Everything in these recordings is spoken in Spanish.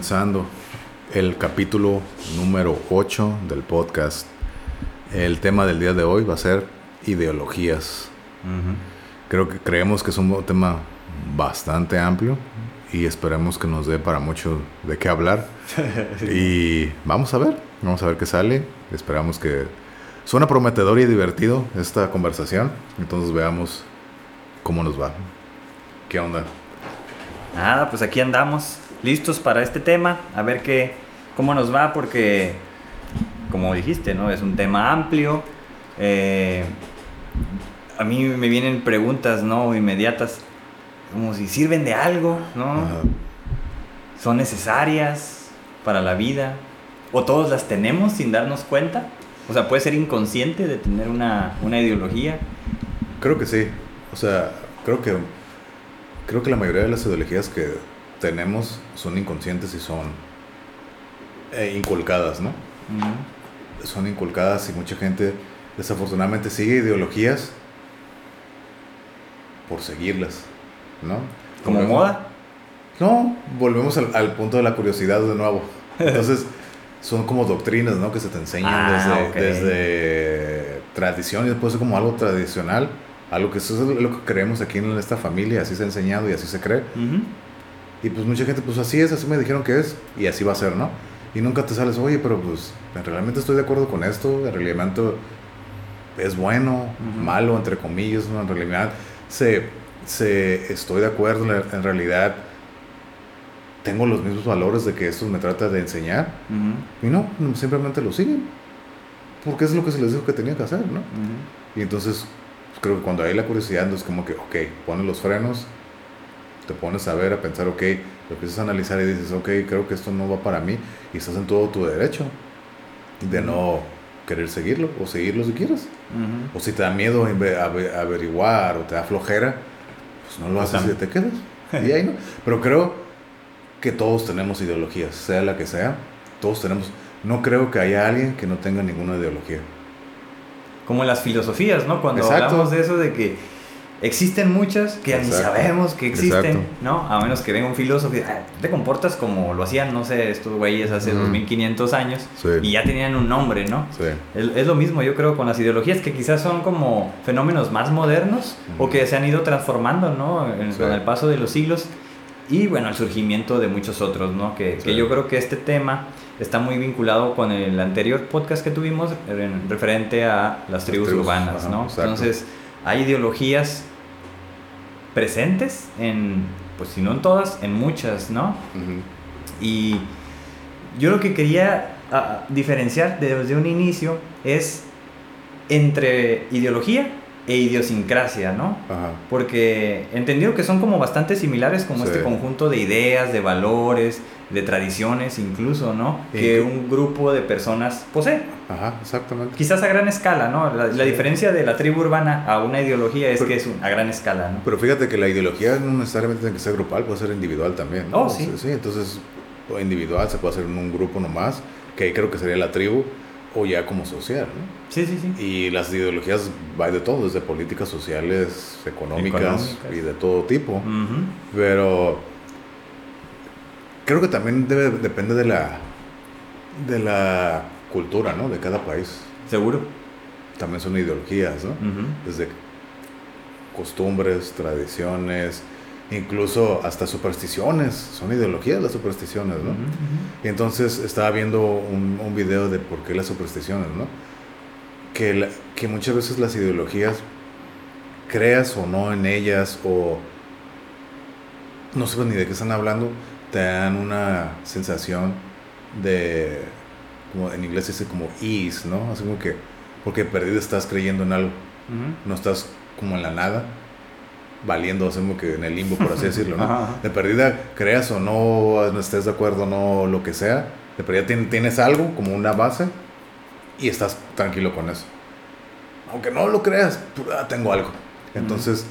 comenzando el capítulo número 8 del podcast. El tema del día de hoy va a ser ideologías. Creo que creemos que es un tema bastante amplio y esperemos que nos dé para mucho de qué hablar. y vamos a ver, vamos a ver qué sale. Esperamos que suena prometedor y divertido esta conversación. Entonces veamos cómo nos va. ¿Qué onda? Nada, pues aquí andamos listos para este tema, a ver qué, cómo nos va, porque, como dijiste, ¿no? Es un tema amplio. Eh, a mí me vienen preguntas, ¿no? Inmediatas, como si sirven de algo, ¿no? Son necesarias para la vida, o todos las tenemos sin darnos cuenta. O sea, puede ser inconsciente de tener una, una ideología. Creo que sí. O sea, creo que creo que la mayoría de las ideologías que tenemos son inconscientes y son eh, inculcadas, ¿no? Son inculcadas y mucha gente desafortunadamente sigue ideologías por seguirlas, ¿no? ¿Como moda? No, volvemos al, punto de la curiosidad de nuevo. Entonces, son como doctrinas, ¿no? Que se te enseñan ah, desde, desde tradición y después es como algo tradicional, algo que eso es lo que creemos aquí en esta familia, así se ha enseñado y así se cree. Y pues mucha gente, pues así es, así me dijeron que es, y así va a ser, ¿no? Y nunca te sales, oye, pero pues realmente estoy de acuerdo con esto, en realidad es bueno, malo, entre comillas, ¿no? En realidad se, se, estoy de acuerdo, en realidad tengo los mismos valores de que esto me trata de enseñar. Y no, simplemente lo siguen. Porque es lo que se les dijo que tenía que hacer, ¿no? Y entonces, creo que cuando hay la curiosidad, es como que, ok, ponen los frenos, te pones a ver, a pensar, ok, lo empiezas a analizar y dices, ok, creo que esto no va para mí y estás en todo tu derecho de no querer seguirlo o seguirlo si quieres. O si te da miedo averiguar o te da flojera, pues no lo haces y te quedas. y ahí no. Pero creo que todos tenemos ideologías, sea la que sea, todos tenemos. No creo que haya alguien que no tenga ninguna ideología. Como en las filosofías, ¿no? Cuando hablamos de eso de que Existen muchas que ni sabemos que existen, ¿no? A menos que venga un filósofo y ah, te comportas como lo hacían, no sé, estos güeyes hace 2500 años y ya tenían un nombre, ¿no? Sí. Es, lo mismo, yo creo, con las ideologías que quizás son como fenómenos más modernos o que se han ido transformando, ¿no? con el paso de los siglos y, bueno, el surgimiento de muchos otros, ¿no? Que, que yo creo que este tema está muy vinculado con el anterior podcast que tuvimos en, referente a las tribus, urbanas, ¿no? Entonces, hay ideologías presentes en, pues si no en todas, en muchas, ¿no? Y yo lo que quería ah, diferenciar desde un inicio es entre ideología e idiosincrasia, ¿no? Porque entendido que son como bastante similares como este conjunto de ideas, de valores, de tradiciones incluso, ¿no? Que un grupo de personas posee. Ajá, exactamente. Quizás a gran escala, ¿no? La, diferencia de la tribu urbana a una ideología es que es a gran escala, ¿no? Pero fíjate que la ideología no necesariamente tiene que ser grupal, puede ser individual también. ¿no? Oh, sí. Sí, entonces individual se puede hacer en un grupo nomás, que ahí creo que sería la tribu, o ya como social, ¿no? Sí, sí, sí. Y las ideologías va de todo, desde políticas sociales, económicas, y de todo tipo. Pero creo que también debe, depende de la, de la cultura, ¿no? De cada país. Seguro. También son ideologías, ¿no? Desde costumbres, tradiciones, incluso hasta supersticiones, son ideologías las supersticiones, ¿no? Y entonces estaba viendo un, un, video de por qué las supersticiones, ¿no? Que, que muchas veces las ideologías, creas o no en ellas, o no sé ni de qué están hablando, te dan una sensación de, como en inglés dice como ease, ¿no? Así como que, porque perdido estás creyendo en algo, no estás como en la nada, valiendo, así como que en el limbo, por así decirlo, ¿no? De perdida, creas o no, no estés de acuerdo, no, lo que sea, de perdida tienes algo como una base y estás tranquilo con eso. Aunque no lo creas, tengo algo. Entonces,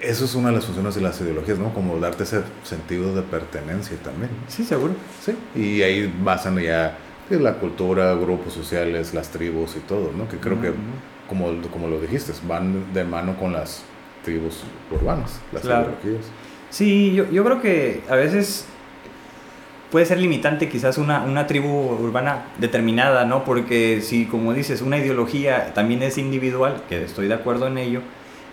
eso es una de las funciones de las ideologías, ¿no? Como darte ese sentido de pertenencia también. Sí, seguro. Sí, y ahí basan ya la cultura, grupos sociales, las tribus y todo, ¿no? Que creo que, como, como lo dijiste, van de mano con las tribus urbanas, las ideologías. Sí, yo, yo creo que a veces puede ser limitante quizás una, una tribu urbana determinada, ¿no? Porque si, como dices, una ideología también es individual, que estoy de acuerdo en ello,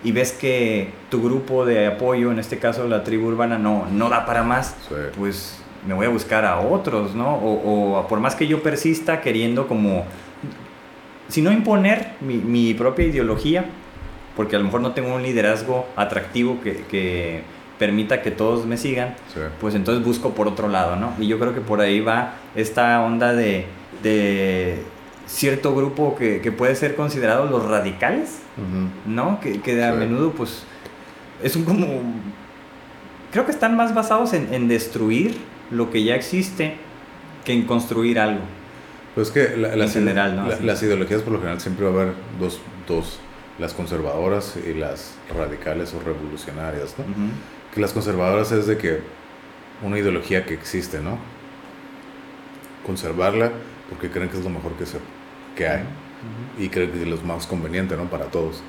y ves que tu grupo de apoyo, en este caso la tribu urbana, no, no da para más, pues me voy a buscar a otros, ¿no? O, por más que yo persista queriendo como, si no imponer mi, mi, propia ideología, porque a lo mejor no tengo un liderazgo atractivo que, que permita que todos me sigan, pues entonces busco por otro lado, ¿no? Y yo creo que por ahí va esta onda de, de cierto grupo que, que, puede ser considerado los radicales, ¿no? Que, que a menudo pues es un como... Creo que están más basados en, en, destruir lo que ya existe que en construir algo. Pues que la, en general, ¿no? las ideologías por lo general siempre va a haber dos, dos, las conservadoras y las radicales o revolucionarias, ¿no? Que las conservadoras es de que una ideología que existe, ¿no? Conservarla porque creen que es lo mejor que se que hay y creo que es lo más conveniente ¿no? para todos.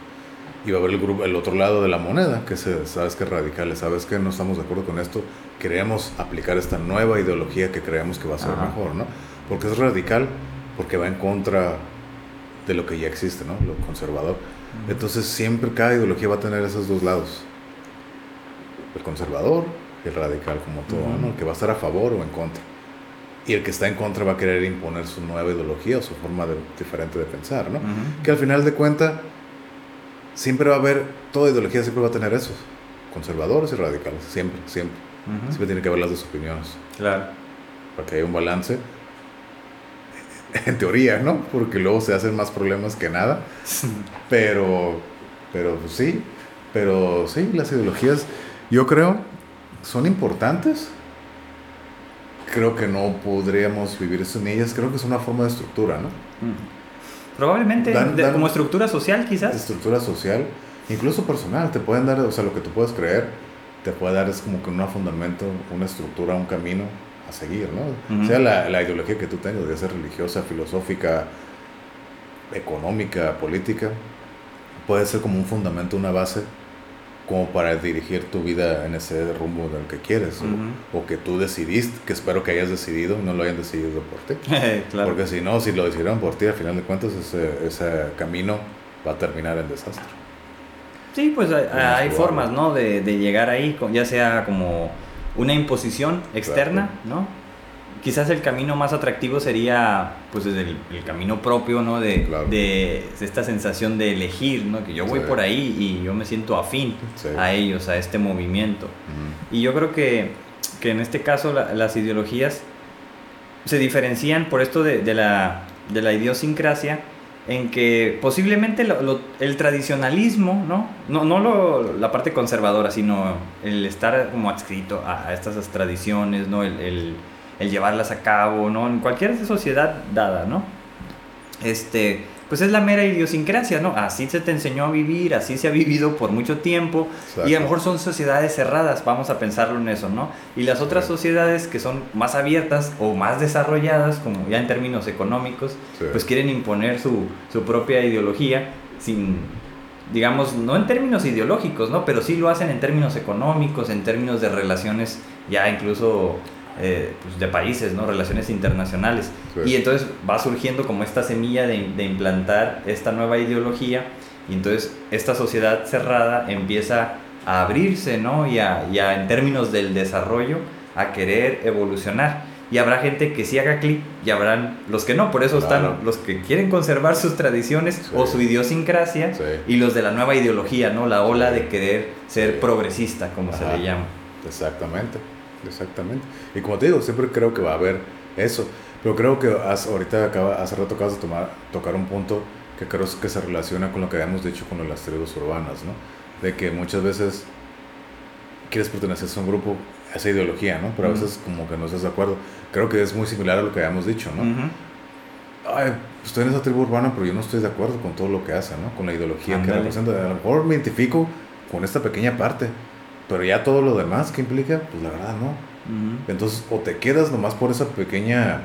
Y va a haber el, grupo, el otro lado de la moneda, que se, sabes que es radical, sabes que no estamos de acuerdo con esto, queremos aplicar esta nueva ideología que creemos que va a ser mejor, ¿no? Porque es radical, porque va en contra de lo que ya existe, ¿no? Lo conservador. Entonces siempre cada ideología va a tener esos dos lados. El conservador y el radical, como todo, ¿no? Que va a estar a favor o en contra y el que está en contra va a querer imponer su nueva ideología o su forma diferente de pensar, ¿no? Que al final de cuentas siempre va a haber, toda ideología siempre va a tener eso, conservadores y radicales, siempre, siempre. Siempre tiene que haber las dos opiniones. Claro. Para que haya un balance. En teoría, ¿no? Porque luego se hacen más problemas que nada. pero, pero pues sí, pero sí, las ideologías, yo creo, son importantes creo que no podríamos vivir sin ellas. Creo que es una forma de estructura, ¿no? Mm. Probablemente, como estructura social quizás. Estructura social, incluso personal, te pueden dar, o sea, lo que tú puedes creer, te puede dar es como que un fundamento, una estructura, un camino a seguir, ¿no? Sea la, la, ideología que tú tengas, de ser religiosa, filosófica, económica, política, puede ser como un fundamento, una base como para dirigir tu vida en ese rumbo del que quieres o, que tú decidiste, que espero que hayas decidido, no lo hayan decidido por ti. Porque si no, si lo decidieron por ti, al final de cuentas ese, ese camino va a terminar en desastre. Sí, pues hay, formas, ¿no? De, de, llegar ahí, ya sea como una imposición externa, ¿no? Quizás el camino más atractivo sería pues desde el, camino propio, ¿no? De, de, esta sensación de elegir, ¿no? Que yo voy por ahí y yo me siento afín a ellos, a este movimiento. Y yo creo que, que en este caso las ideologías se diferencian por esto de, de, la, de la idiosincrasia en que posiblemente el tradicionalismo, ¿no? No, no lo, la parte conservadora, sino el estar como adscrito a, estas tradiciones, ¿no? el el llevarlas a cabo, ¿no? En cualquier sociedad dada, ¿no? Este, pues es la mera idiosincrasia, ¿no? Así se te enseñó a vivir, así se ha vivido por mucho tiempo y a lo mejor son sociedades cerradas, vamos a pensarlo en eso, ¿no? Y las otras sociedades que son más abiertas o más desarrolladas, como ya en términos económicos, pues quieren imponer su, su propia ideología sin, digamos, no en términos ideológicos, ¿no? Pero sí lo hacen en términos económicos, en términos de relaciones ya incluso eh, pues de países, ¿no? Relaciones internacionales. Y entonces va surgiendo como esta semilla de, de, implantar esta nueva ideología y entonces esta sociedad cerrada empieza a abrirse, ¿no? Y, a, en términos del desarrollo a querer evolucionar. Y habrá gente que sí haga clic y habrán los que no. Por eso están los que quieren conservar sus tradiciones o su idiosincrasia y los de la nueva ideología, ¿no? La ola de querer ser progresista, como se le llama. Exactamente. Exactamente. Y como te digo, siempre creo que va a haber eso. Pero creo que ahorita acaba, hace rato acabas de tomar, tocar un punto que creo que se relaciona con lo que habíamos dicho con las tribus urbanas, ¿no? De que muchas veces quieres pertenecer a un grupo, a esa ideología, ¿no? Pero a veces como que no estás de acuerdo. Creo que es muy similar a lo que habíamos dicho, ¿no? Ay, estoy en esa tribu urbana, pero yo no estoy de acuerdo con todo lo que hace, ¿no? Con la ideología que representa. A lo mejor me identifico con esta pequeña parte, pero ya todo lo demás que implica, pues la verdad no. Entonces, o te quedas nomás por esa pequeña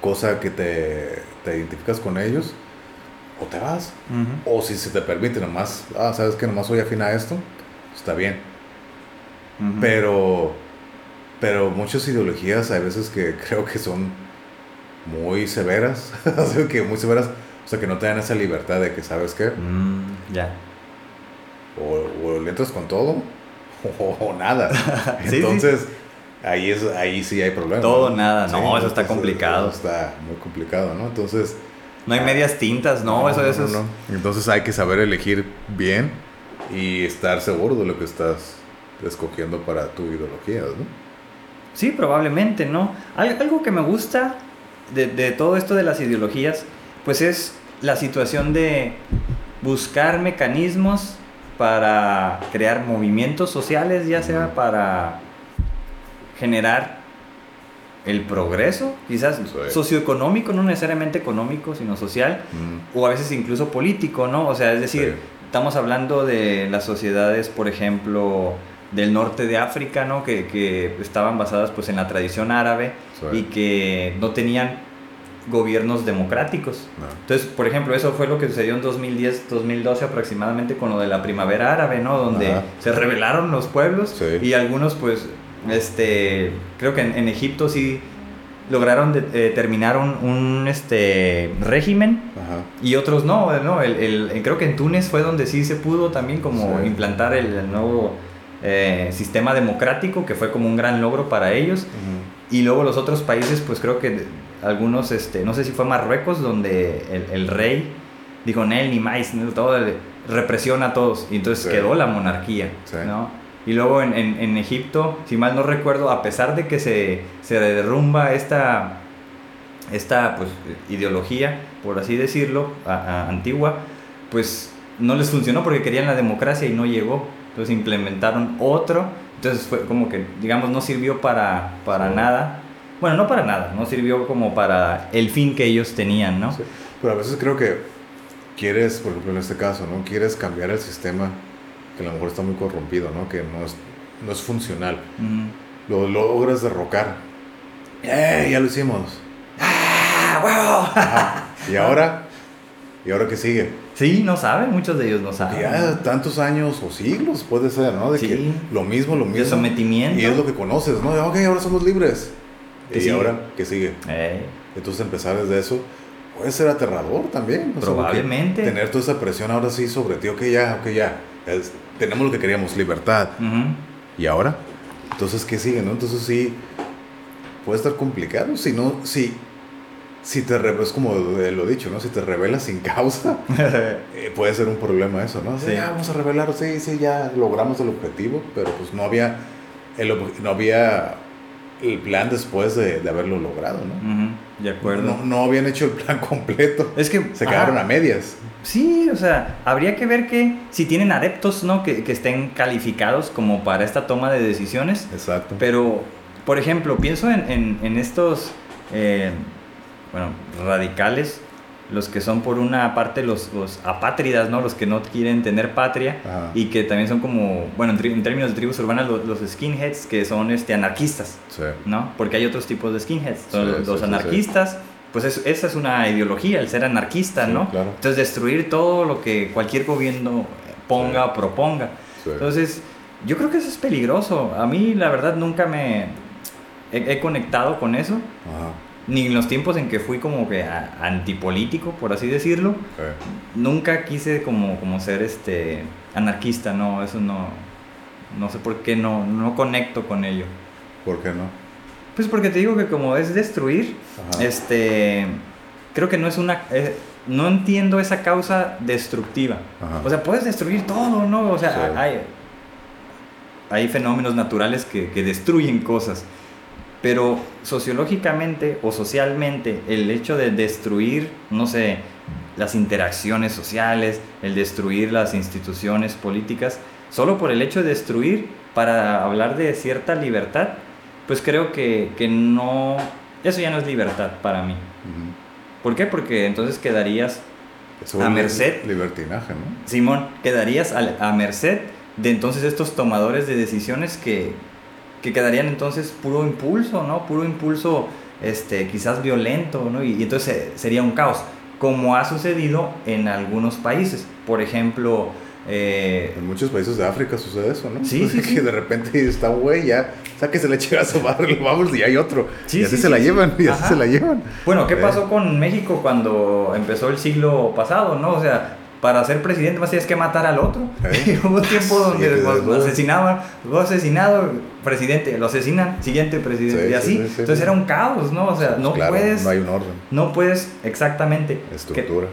cosa que te, te identificas con ellos, o te vas. O si se te permite nomás, ah, sabes que nomás soy afín a esto, está bien. Pero Pero muchas ideologías hay veces que creo que son muy severas, que muy severas, o sea, que no te dan esa libertad de que, ¿sabes qué? Mm, ya. O, o, le entras con todo o, nada. Entonces, ahí es ahí sí hay problemas. Todo, nada, no, eso está complicado. está muy complicado, ¿no? Entonces... No hay medias tintas, no, eso, eso es... Entonces hay que saber elegir bien y estar seguro de lo que estás escogiendo para tu ideología, ¿no? Sí, probablemente, ¿no? Algo que me gusta de, de todo esto de las ideologías, pues es la situación de buscar mecanismos para crear movimientos sociales, ya sea para generar el progreso, quizás socioeconómico, no necesariamente económico, sino social, o a veces incluso político, ¿no? O sea, es decir, estamos hablando de las sociedades, por ejemplo, del norte de África, ¿no? Que, que estaban basadas pues en la tradición árabe y que no tenían gobiernos democráticos. Entonces, por ejemplo, eso fue lo que sucedió en 2010, 2012 aproximadamente con lo de la primavera árabe, ¿no? Donde se rebelaron los pueblos y algunos pues este, creo que en, Egipto sí lograron eh, terminar un, este, régimen y otros no, ¿no? El, creo que en Túnez fue donde sí se pudo también como implantar el, nuevo eh, sistema democrático, que fue como un gran logro para ellos. Y luego los otros países, pues creo que algunos, este, no sé si fue Marruecos, donde el, rey dijo, Nel, ni más, todo, represión a todos. Y entonces quedó la monarquía, ¿no? Y luego en, en, Egipto, si mal no recuerdo, a pesar de que se, se derrumba esta, esta pues, ideología, por así decirlo, antigua, pues no les funcionó porque querían la democracia y no llegó. Entonces implementaron otro. Entonces fue como que, digamos, no sirvió para, para nada. Bueno, no para nada, no sirvió como para el fin que ellos tenían, ¿no? Pero a veces creo que quieres, por ejemplo en este caso, ¿no? Quieres cambiar el sistema que a lo mejor está muy corrompido, ¿no? Que no es, no es funcional. Lo logras derrocar. ¡Eh! Ya lo hicimos. ¡Ah! ¿Y ahora? ¿Y ahora qué sigue? Sí, no saben, muchos de ellos no saben. Ya tantos años o siglos puede ser, ¿no? De que lo mismo, lo mismo. De sometimiento. Y es lo que conoces, ¿no? ok, ahora somos libres. ¿Y ahora qué sigue? Eh. Entonces empezar desde eso puede ser aterrador también. Probablemente. tener toda esa presión ahora sí sobre ti, ok, ya, ok, ya tenemos lo que queríamos, libertad. ¿Y ahora? Entonces, ¿qué sigue? No? Entonces sí, puede estar complicado. Si no, si, si te es como lo dicho, ¿no? Si te revelas sin causa, eh, puede ser un problema eso, ¿no? Sí. Ya, vamos a revelar, sí, sí, ya logramos el objetivo, pero pues no había, el, no había el plan después de, de haberlo logrado, ¿no? De acuerdo. No, no, habían hecho el plan completo. Es que se quedaron a medias. Sí, o sea, habría que ver que si tienen adeptos, ¿no? Que, que, estén calificados como para esta toma de decisiones. Exacto. Pero, por ejemplo, pienso en, en, en estos, eh, bueno, radicales los que son por una parte los, los apátridas, ¿no? Los que no quieren tener patria y que también son como, bueno, en, términos de tribus urbanas, los, skinheads que son este, anarquistas, ¿no? Porque hay otros tipos de skinheads. los, anarquistas, pues esa es una ideología, el ser anarquista, ¿no? Entonces destruir todo lo que cualquier gobierno ponga o proponga. Entonces, yo creo que eso es peligroso. A mí, la verdad, nunca me he, he conectado con eso. Ajá ni en los tiempos en que fui como que antipolítico, por así decirlo, nunca quise como, como ser este anarquista, no, eso no, no sé por qué no, no conecto con ello. ¿Por qué no? Pues porque te digo que como es destruir, este, creo que no es una, eh, no entiendo esa causa destructiva. O sea, puedes destruir todo, ¿no? O sea, hay, hay fenómenos naturales que, que destruyen cosas pero sociológicamente o socialmente el hecho de destruir, no sé, las interacciones sociales, el destruir las instituciones políticas, solo por el hecho de destruir para hablar de cierta libertad, pues creo que, no, eso ya no es libertad para mí. ¿Por qué? Porque entonces quedarías a merced. Libertinaje, ¿no? Simón, quedarías a merced de entonces estos tomadores de decisiones que, que quedarían entonces puro impulso, ¿no? Puro impulso, este, quizás violento, ¿no? Y, entonces sería un caos, como ha sucedido en algunos países. Por ejemplo... Eh, en muchos países de África sucede eso, ¿no? Sí, sí, Que de repente está güey ya sáquese la chivazo, vamos y hay otro. y así se la llevan, y así se la llevan. Bueno, ¿qué pasó con México cuando empezó el siglo pasado, no? O sea, para ser presidente más tienes que matar al otro. Hubo un tiempo donde lo asesinaban, fue asesinado, presidente, lo asesinan, siguiente presidente, y así. Entonces era un caos, ¿no? O sea, no puedes. No hay un orden. No puedes, exactamente. Estructura.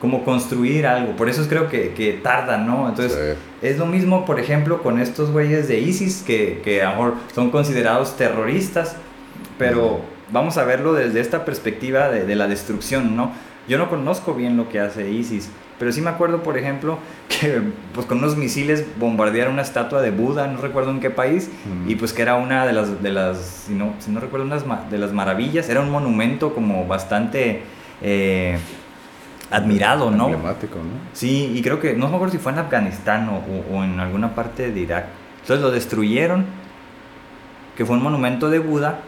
como construir algo. Por eso creo que, que tarda, ¿no? Entonces, es lo mismo, por ejemplo, con estos güeyes de ISIS, que, que a lo mejor son considerados terroristas, pero vamos a verlo desde esta perspectiva de, de la destrucción, ¿no? Yo no conozco bien lo que hace ISIS, pero sí me acuerdo, por ejemplo, que pues con unos misiles bombardearon una estatua de Buda, no recuerdo en qué país, y pues que era una de las, de las si, no, si no recuerdo, unas de las maravillas, era un monumento como bastante... Eh, admirado, ¿no? Emblemático, ¿no? Sí, y creo que, no me acuerdo si fue en Afganistán o, o, en alguna parte de Irak. Entonces lo destruyeron, que fue un monumento de Buda,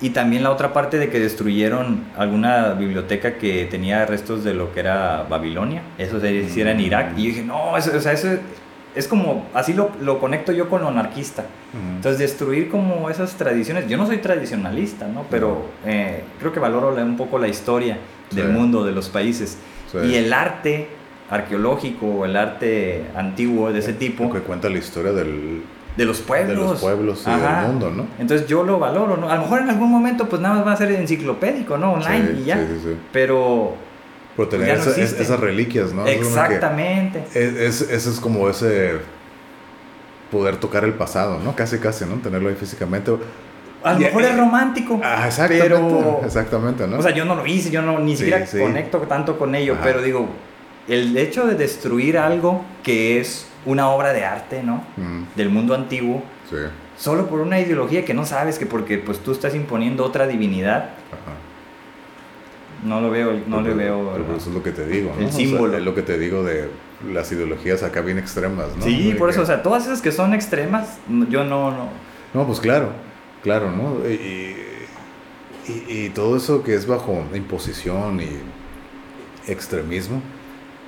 y también la otra parte de que destruyeron alguna biblioteca que tenía restos de lo que era Babilonia. Eso se hiciera en Irak. Y yo dije, no, eso, o sea, eso es como, así lo, lo conecto yo con lo anarquista. Entonces, destruir como esas tradiciones. Yo no soy tradicionalista, ¿no? Pero eh, creo que valoro un poco la historia del mundo, de los países. Y el arte arqueológico, el arte antiguo de ese tipo. que cuenta la historia del de los pueblos. De los pueblos y del mundo, ¿no? Entonces yo lo valoro, ¿no? A lo mejor en algún momento pues nada más va a ser enciclopédico, ¿no? Online y ya. Sí, sí, Pero... Por tener esas reliquias, ¿no? Exactamente. Es, eso es como ese poder tocar el pasado, ¿no? Casi, casi, ¿no? Tenerlo ahí físicamente. A lo mejor es romántico. Ah, exactamente. Pero, exactamente, ¿no? O sea, yo no lo hice, yo no ni siquiera conecto tanto con ello, pero digo, el hecho de destruir algo que es una obra de arte, ¿no? Del mundo antiguo. Sí. Solo por una ideología que no sabes que porque pues tú estás imponiendo otra divinidad. Ajá. No lo veo, no le veo. Pero eso es lo que te digo, ¿no? El símbolo. es lo que te digo de las ideologías acá bien extremas, ¿no? Sí, por eso, o sea, todas esas que son extremas, yo no, no. No, pues claro, claro, ¿no? Y, y, y todo eso que es bajo imposición y extremismo,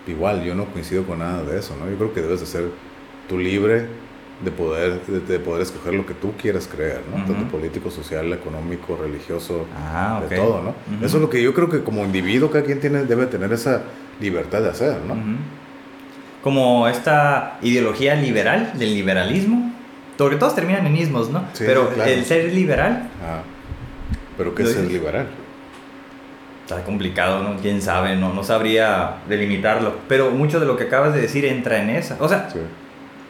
igual yo no coincido con nada de eso, ¿no? Yo creo que debes de ser tú libre de poder, de, poder escoger lo que tú quieras creer, ¿no? Tanto político, social, económico, religioso, ah, de todo, ¿no? Eso es lo que yo creo que como individuo cada quien tiene, debe tener esa libertad de hacer, ¿no? Como esta ideología liberal, del liberalismo, porque todos terminan en ismos, ¿no? Pero el ser liberal... Ah. ¿Pero qué es ser liberal? Está complicado, ¿no? Quién sabe, no, no sabría delimitarlo. Pero mucho de lo que acabas de decir entra en esa. O sea,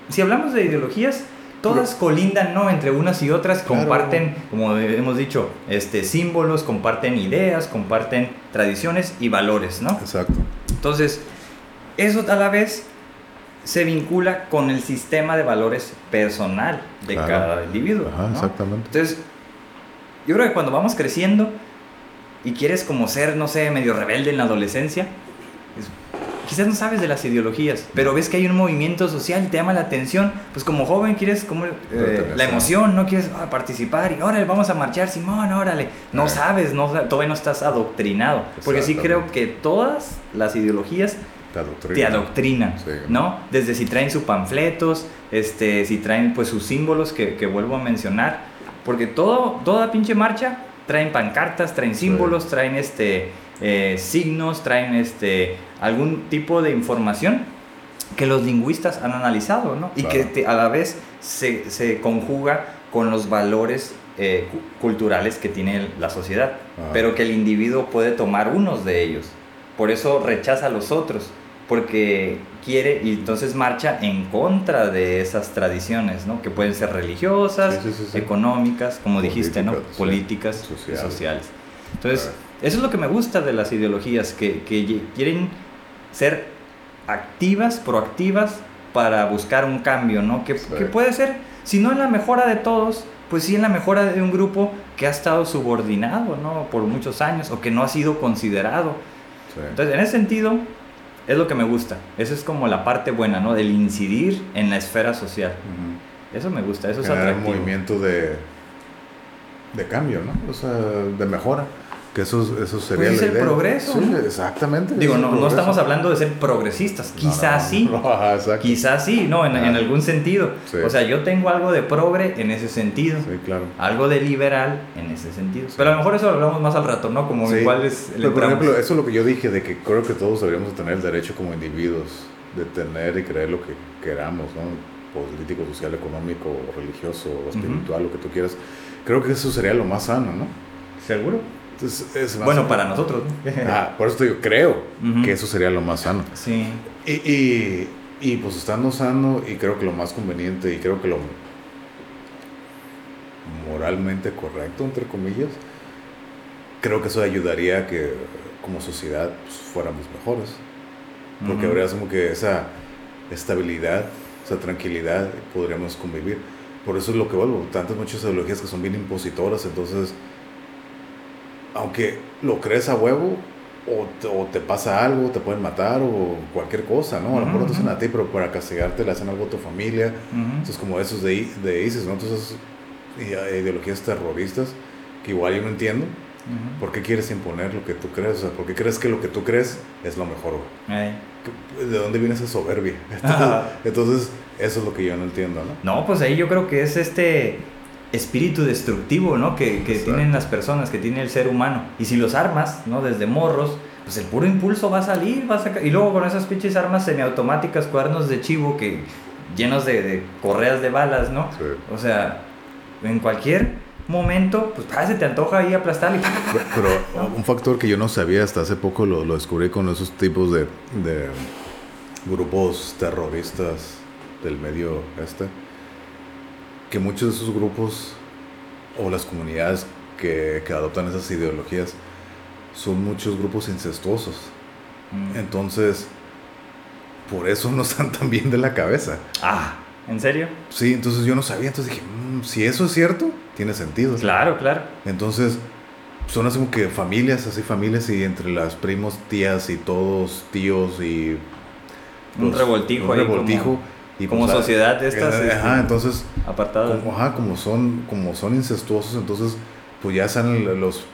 si hablamos de ideologías, todas colindan, ¿no? Entre unas y otras, comparten, como hemos dicho, este, símbolos, comparten ideas, comparten tradiciones y valores, ¿no? Exacto. Entonces, eso a la vez se vincula con el sistema de valores personal de cada individuo. Exactamente. Entonces, yo creo que cuando vamos creciendo, y quieres como ser, no sé, medio rebelde en la adolescencia, quizás no sabes de las ideologías, pero ves que hay un movimiento social y te llama la atención, pues como joven quieres como eh, la emoción, no quieres ah, participar y órale, vamos a marchar, Simón, órale. No sabes, no, todavía no estás adoctrinado, porque sí creo que todas las ideologías te adoctrinan, ¿no? Desde si traen sus panfletos, este, si traen pues sus símbolos que, que vuelvo a mencionar, porque todo, toda pinche marcha traen pancartas, traen símbolos, traen este, eh, signos, traen este, algún tipo de información que los lingüistas han analizado, ¿no? Y que a la vez se, se, conjuga con los valores eh, culturales que tiene la sociedad, pero que el individuo puede tomar unos de ellos. Por eso rechaza a los otros porque quiere y entonces marcha en contra de esas tradiciones, ¿no? Que pueden ser religiosas, económicas, como dijiste, ¿no? Políticas y sociales. Entonces, eso es lo que me gusta de las ideologías, que, que quieren ser activas, proactivas, para buscar un cambio, ¿no? Que, que, puede ser, si no en la mejora de todos, pues sí en la mejora de un grupo que ha estado subordinado, ¿no? Por muchos años o que no ha sido considerado. Entonces, en ese sentido, es lo que me gusta. Eso es como la parte buena, ¿no? Del incidir en la esfera social. Eso me gusta, eso es atractivo. un movimiento de, de cambio, ¿no? O sea, de mejora. Que eso, eso sería pues es el progreso. Sí, exactamente. Digo, no, no estamos hablando de ser progresistas. Quizás sí. Quizás sí, no, en, en algún sentido. O sea, yo tengo algo de progre en ese sentido. Sí, claro. Algo de liberal en ese sentido. Pero a lo mejor eso lo hablamos más al rato, ¿no? Como igual es el Pero, por ejemplo, eso es lo que yo dije, de que creo que todos deberíamos tener el derecho como individuos de tener y creer lo que queramos, ¿no? Político, social, económico, religioso, espiritual, lo que tú quieras. Creo que eso sería lo más sano, ¿no? ¿Seguro? Bueno, para nosotros. ah, por eso te digo, creo que eso sería lo más sano. Sí. Y, y, y, pues estando sano, y creo que lo más conveniente, y creo que lo moralmente correcto, entre comillas, creo que eso ayudaría a que como sociedad pues, fuéramos mejores. Porque habría como que esa estabilidad, esa tranquilidad, podríamos convivir. Por eso es lo que vuelvo, tantas muchas ideologías que son bien impositoras, entonces aunque lo crees a huevo, o te, o te, pasa algo, te pueden matar o cualquier cosa, ¿no? A lo mejor no te hacen a ti, pero para castigarte le hacen algo a tu familia. Entonces, como esos de, de ISIS, ¿no? Entonces, ideologías terroristas que igual yo no entiendo. ¿Por qué quieres imponer lo que tú crees? O sea, ¿por qué crees que lo que tú crees es lo mejor? ¿De dónde viene esa soberbia? entonces, eso es lo que yo no entiendo, ¿no? No, pues ahí yo creo que es este espíritu destructivo, ¿no? Que, que tienen las personas, que tiene el ser humano. Y si los armas, ¿no? Desde morros, pues el puro impulso va a salir, va a sacar... Y luego con esas pinches armas semiautomáticas, cuernos de chivo, que llenos de, correas de balas, ¿no? O sea, en cualquier momento, pues ah, se te antoja ahí aplastar. Y... Pero, un factor que yo no sabía hasta hace poco lo, lo descubrí con esos tipos de, de grupos terroristas del medio este que muchos de esos grupos o las comunidades que, que adoptan esas ideologías son muchos grupos incestuosos. Mm. Entonces, por eso no están tan bien de la cabeza. Ah, ¿en serio? Sí, entonces yo no sabía, entonces dije, mm, si eso es cierto, tiene sentido. Claro, claro. Entonces, son así como que familias, así familias y entre las primos, tías y todos, tíos y... un revoltijo. Un revoltijo como pues, sociedad de estas este, ajá, entonces apartadas. como, ajá, como son como son incestuosos entonces pues ya salen los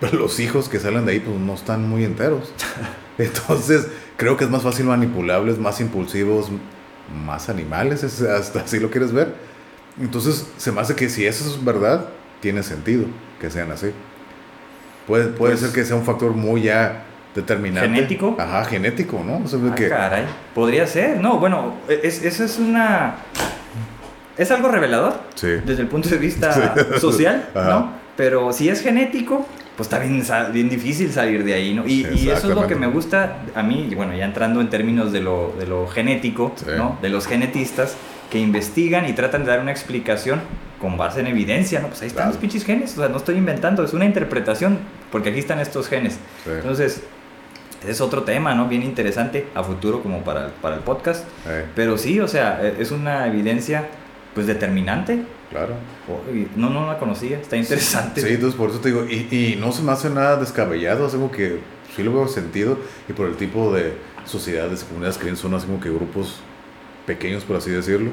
los hijos que salen de ahí pues no están muy enteros. Entonces creo que es más fácil manipulables más impulsivos más animales hasta así lo quieres ver. Entonces se me hace que si eso es verdad tiene sentido que sean así. Puede puede pues ser que sea un factor muy ya determinante. ¿Genético? Ajá, genético, ¿no? O que... caray. Podría ser, no, bueno, es, eso es una... Es algo revelador. Sí. Desde el punto de vista social, ¿no? Pero si es genético, pues está bien, bien difícil salir de ahí, ¿no? Y, y, eso es lo que me gusta a mí, bueno, ya entrando en términos de lo, de lo genético, ¿no? De los genetistas que investigan y tratan de dar una explicación con base en evidencia, ¿no? Pues ahí están los pinches genes, o sea, no estoy inventando, es una interpretación, porque aquí están estos genes. Entonces, es otro tema, ¿no? Bien interesante a futuro como para, para el podcast. Pero sí, o sea, e, es una evidencia pues determinante. Claro. no, no la conocía, está interesante. Sí, entonces por eso te digo, y, y no se me hace nada descabellado, es como que sí lo veo sentido y por el tipo de sociedades, comunidades que son así como que grupos pequeños, por así decirlo,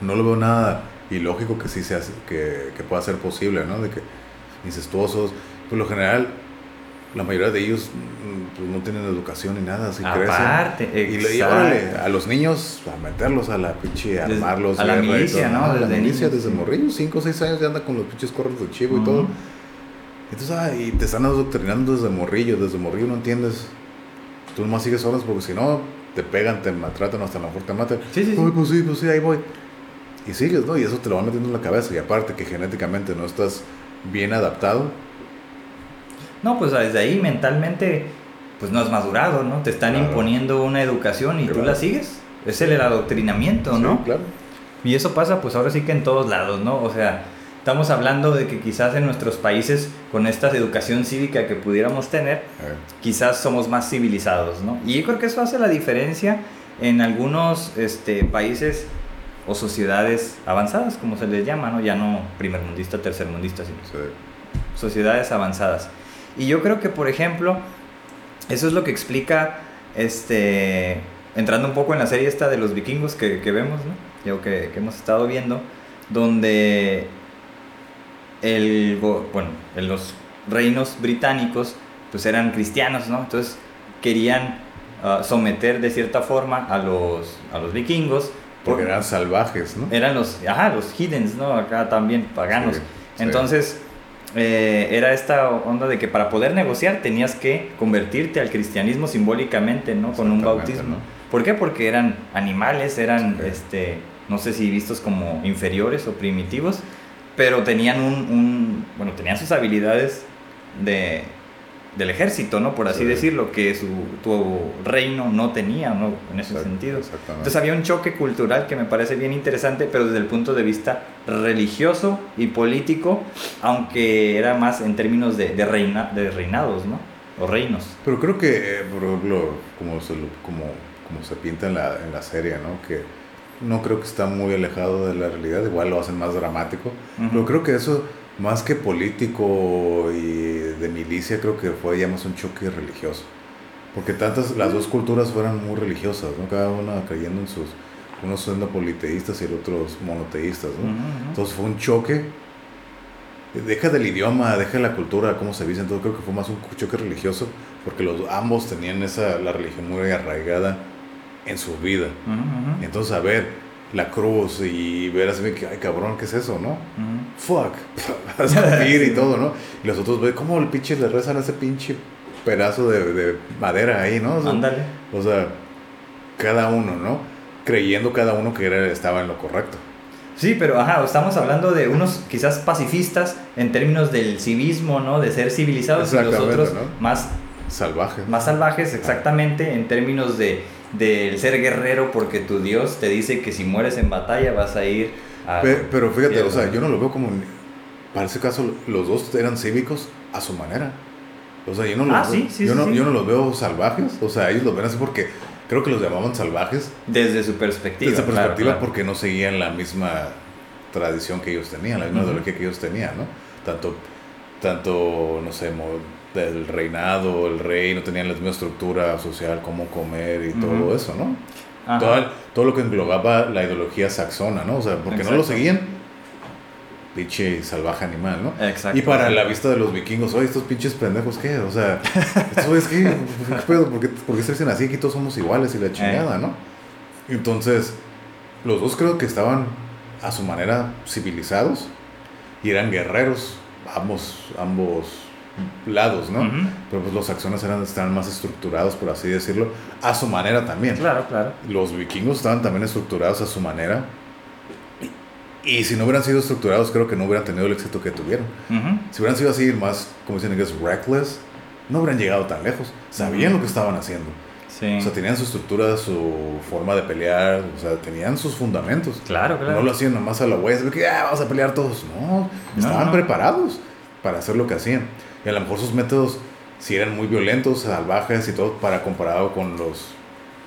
no lo veo nada ilógico que sí sea, que, que pueda ser posible, ¿no? De que incestuosos, por lo general la mayoría de ellos mm, pues, no tienen educación ni nada, así Aparte, crecen. Y, órale, a los niños, a meterlos a la pinche, a armarlos. A la milicia, ¿no? A la milicia desde morrillos, 5 o 6 años ya anda con los pinches corros de chivo y todo. Entonces, ah, y te están adoctrinando desde morrillo, desde morrillo no entiendes. Tú nomás sigues horas porque si no, te pegan, te maltratan, hasta a lo mejor te matan. Sí, sí, pues sí, pues sí, ahí voy. Y sigues, ¿no? Y eso te lo van metiendo en la cabeza. Y aparte que genéticamente no estás bien adaptado, no, pues desde ahí mentalmente, pues no has madurado, ¿no? Te están imponiendo una educación y tú la sigues. Es el adoctrinamiento, ¿no? claro. Y eso pasa, pues ahora sí que en todos lados, ¿no? O sea, estamos hablando de que quizás en nuestros países, con esta educación cívica que pudiéramos tener, quizás somos más civilizados, ¿no? Y yo creo que eso hace la diferencia en algunos este, países o sociedades avanzadas, como se les llama, ¿no? Ya no primermundista, tercermundista, sino sociedades avanzadas. Y yo creo que, por ejemplo, eso es lo que explica, este, entrando un poco en la serie esta de los vikingos que, que vemos, ¿no? Yo que, que, hemos estado viendo, donde el, bueno, los reinos británicos pues eran cristianos, ¿no? Entonces querían ah, someter de cierta forma a los, a los vikingos. Porque eran salvajes, ¿no? Eran los, ajá, los hiddens, ¿no? Acá también paganos. Entonces, eh, era esta onda de que para poder negociar tenías que convertirte al cristianismo simbólicamente, ¿no? Con un bautismo. ¿Por qué? Porque eran animales, eran, este, no sé si vistos como inferiores o primitivos, pero tenían un bueno, tenían sus habilidades de, del ejército, ¿no? Por así decirlo, que su, tu reino no tenía, ¿no? En ese sentido. Entonces había un choque cultural que me parece bien interesante, pero desde el punto de vista religioso y político, aunque era más en términos de, de, reina, de reinados, ¿no? O reinos. Pero creo que, eh, por ejemplo, como se, como, como se pinta en la, en la serie, ¿no? Que no creo que está muy alejado de la realidad, igual lo hacen más dramático, pero creo que eso más que político y de milicia, creo que fue ya más un choque religioso. Porque tantas, las dos culturas fueran muy religiosas, ¿no? Cada una creyendo en sus, unos siendo politeístas y el otros monoteístas, ¿no? Entonces fue un choque. Deja del idioma, deja de la cultura, cómo se dice, entonces creo que fue más un choque religioso, porque los ambos tenían esa, la religión muy arraigada en su vida. Entonces, a ver, la cruz y ver así que, ay cabrón, ¿qué es eso, no? Fuck, a y todo, ¿no? Y los otros ven cómo el pinche le rezan a ese pinche pedazo de, de madera ahí, ¿no? Ándale. O sea, cada uno, ¿no? Creyendo cada uno que era, estaba en lo correcto. Sí, pero ajá, estamos hablando de unos quizás pacifistas en términos del civismo, ¿no? De ser civilizados y los otros más salvajes. Más salvajes, exactamente, en términos de del ser guerrero porque tu Dios te dice que si mueres en batalla vas a ir a... Pero, fíjate, o sea, yo no lo veo como... Para ese caso, los dos eran cívicos a su manera. O sea, yo no, los, veo, yo, no, yo no los veo salvajes. O sea, ellos los ven así porque creo que los llamaban salvajes. Desde su perspectiva. Desde su perspectiva porque no seguían la misma tradición que ellos tenían, la misma ideología que ellos tenían, ¿no? Tanto, tanto no sé, del reinado, el rey, no tenían la misma estructura social, cómo comer y todo eso, ¿no? Todo, todo, lo que englobaba la ideología saxona, ¿no? O sea, porque no lo seguían, pinche salvaje animal, ¿no? Exacto. Y para la vista de los vikingos, oye, estos pinches pendejos, ¿qué? O sea, estos es ¿qué? ¿Por qué, ¿Por qué se dicen así? Aquí todos somos iguales y la chingada, ¿no? Entonces, los dos creo que estaban a su manera civilizados y eran guerreros, ambos, ambos lados, ¿no? Pero pues los saxones eran, estaban más estructurados, por así decirlo, a su manera también. Claro, claro. Los vikingos estaban también estructurados a su manera. Y, si no hubieran sido estructurados, creo que no hubieran tenido el éxito que tuvieron. Si hubieran sido así, más, como dicen que es reckless, no hubieran llegado tan lejos. Sabían lo que estaban haciendo. Sí. O sea, tenían su estructura, su forma de pelear, o sea, tenían sus fundamentos. Claro, claro. No lo hacían nomás a la wea, que ah, vamos a pelear todos. No, estaban preparados para hacer lo que hacían. Y a lo mejor sus métodos sí eran muy violentos, salvajes y todo, para comparado con los,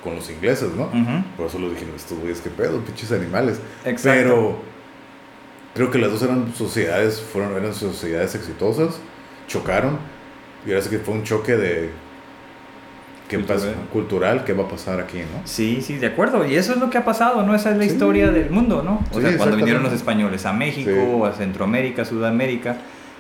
con los ingleses, ¿no? Por eso lo dije, estos güeyes, qué pedo, pinches animales. Exacto. Pero creo que las dos eran sociedades, fueron, eran sociedades exitosas, chocaron, y ahora sí que fue un choque de ¿Qué pasa? cultural, ¿qué va a pasar aquí, no? Sí, sí, de acuerdo. Y eso es lo que ha pasado, ¿no? Esa es la historia del mundo, ¿no? O sea, cuando vinieron los españoles a México, a Centroamérica, Sudamérica,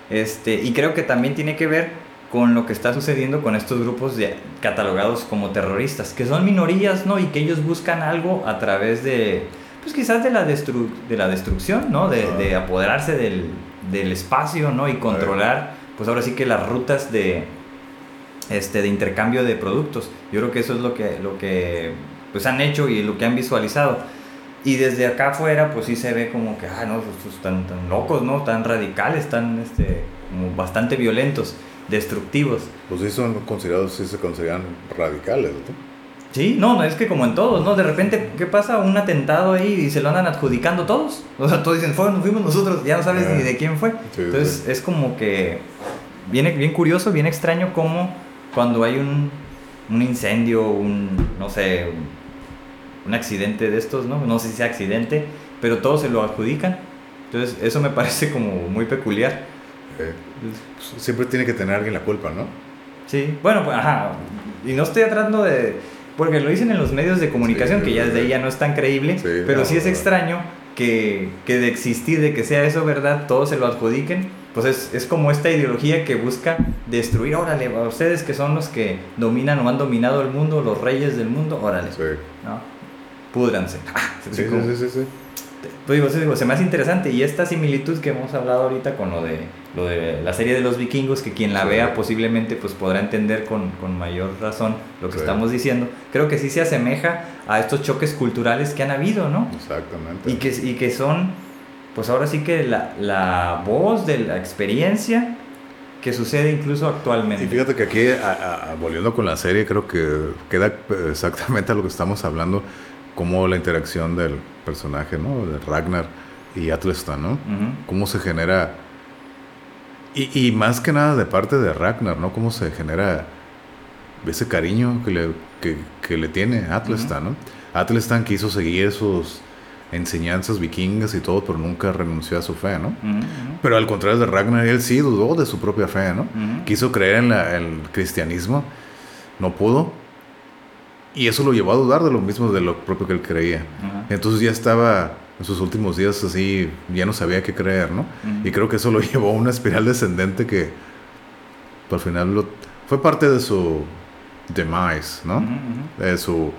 este, y creo que también tiene que ver con lo que está sucediendo con estos grupos de, catalogados como terroristas, que son minorías, ¿no? Y que ellos buscan algo a través de, pues quizás de la, de la destrucción, ¿no? De, de apoderarse del, del, espacio, ¿no? Y controlar, pues ahora sí que las rutas de, este, de intercambio de productos. Yo creo que eso es lo que, lo que pues han hecho y lo que han visualizado. Y desde acá afuera, pues sí se ve como que, ah, no, pues, tan, tan locos, ¿no? Tan radicales, tan, este, como bastante violentos, destructivos. Pues sí son considerados, sí se consideran radicales, ¿no? Sí, no, es que como en todos, ¿no? De repente, ¿qué pasa? Un atentado ahí y se lo andan adjudicando todos. O sea, todos dicen, fuimos nosotros, ya no sabes ni de quién fue. Entonces es como que viene bien curioso, bien extraño como cuando hay un, un incendio, un, no sé, un accidente de estos, ¿no? No sé si sea accidente, pero todos se lo adjudican. Entonces, eso me parece como muy peculiar. Eh, siempre tiene que tener alguien la culpa, ¿no? Sí, bueno, pues, ajá. Y no estoy tratando de... Porque lo dicen en los medios de comunicación, que ya desde ahí ya no es tan creíble, pero sí es extraño que, que de existir, de que sea eso verdad, todos se lo adjudiquen pues es, es, como esta ideología que busca destruir, órale, a ustedes que son los que dominan o han dominado el mundo, los reyes del mundo, órale, sí. ¿no? Púdranse. Sí, sí, sí, sí, Pues digo, digo, se me hace interesante y esta similitud que hemos hablado ahorita con lo de, lo de la serie de los vikingos, que quien la vea posiblemente pues podrá entender con, con mayor razón lo que estamos diciendo, creo que sí se asemeja a estos choques culturales que han habido, ¿no? Exactamente. Y que, y que son pues ahora sí que la, la voz de la experiencia que sucede incluso actualmente. Y fíjate que aquí, volviendo con la serie, creo que queda exactamente a lo que estamos hablando, como la interacción del personaje, ¿no? De Ragnar y Atlestan, ¿no? Cómo se genera, y, y, más que nada de parte de Ragnar, ¿no? Cómo se genera ese cariño que le, que, que le tiene Atlestan, ¿no? Atlestan quiso seguir esos enseñanzas vikingas y todo, pero nunca renunció a su fe, ¿no? Pero al contrario de Ragnar, él sí dudó de su propia fe, ¿no? Quiso creer en el cristianismo, no pudo. Y eso lo llevó a dudar de lo mismo de lo propio que él creía. Entonces ya estaba en sus últimos días así, ya no sabía qué creer, ¿no? Y creo que eso lo llevó a una espiral descendente que, por al final, lo, fue parte de su demise, ¿no? De su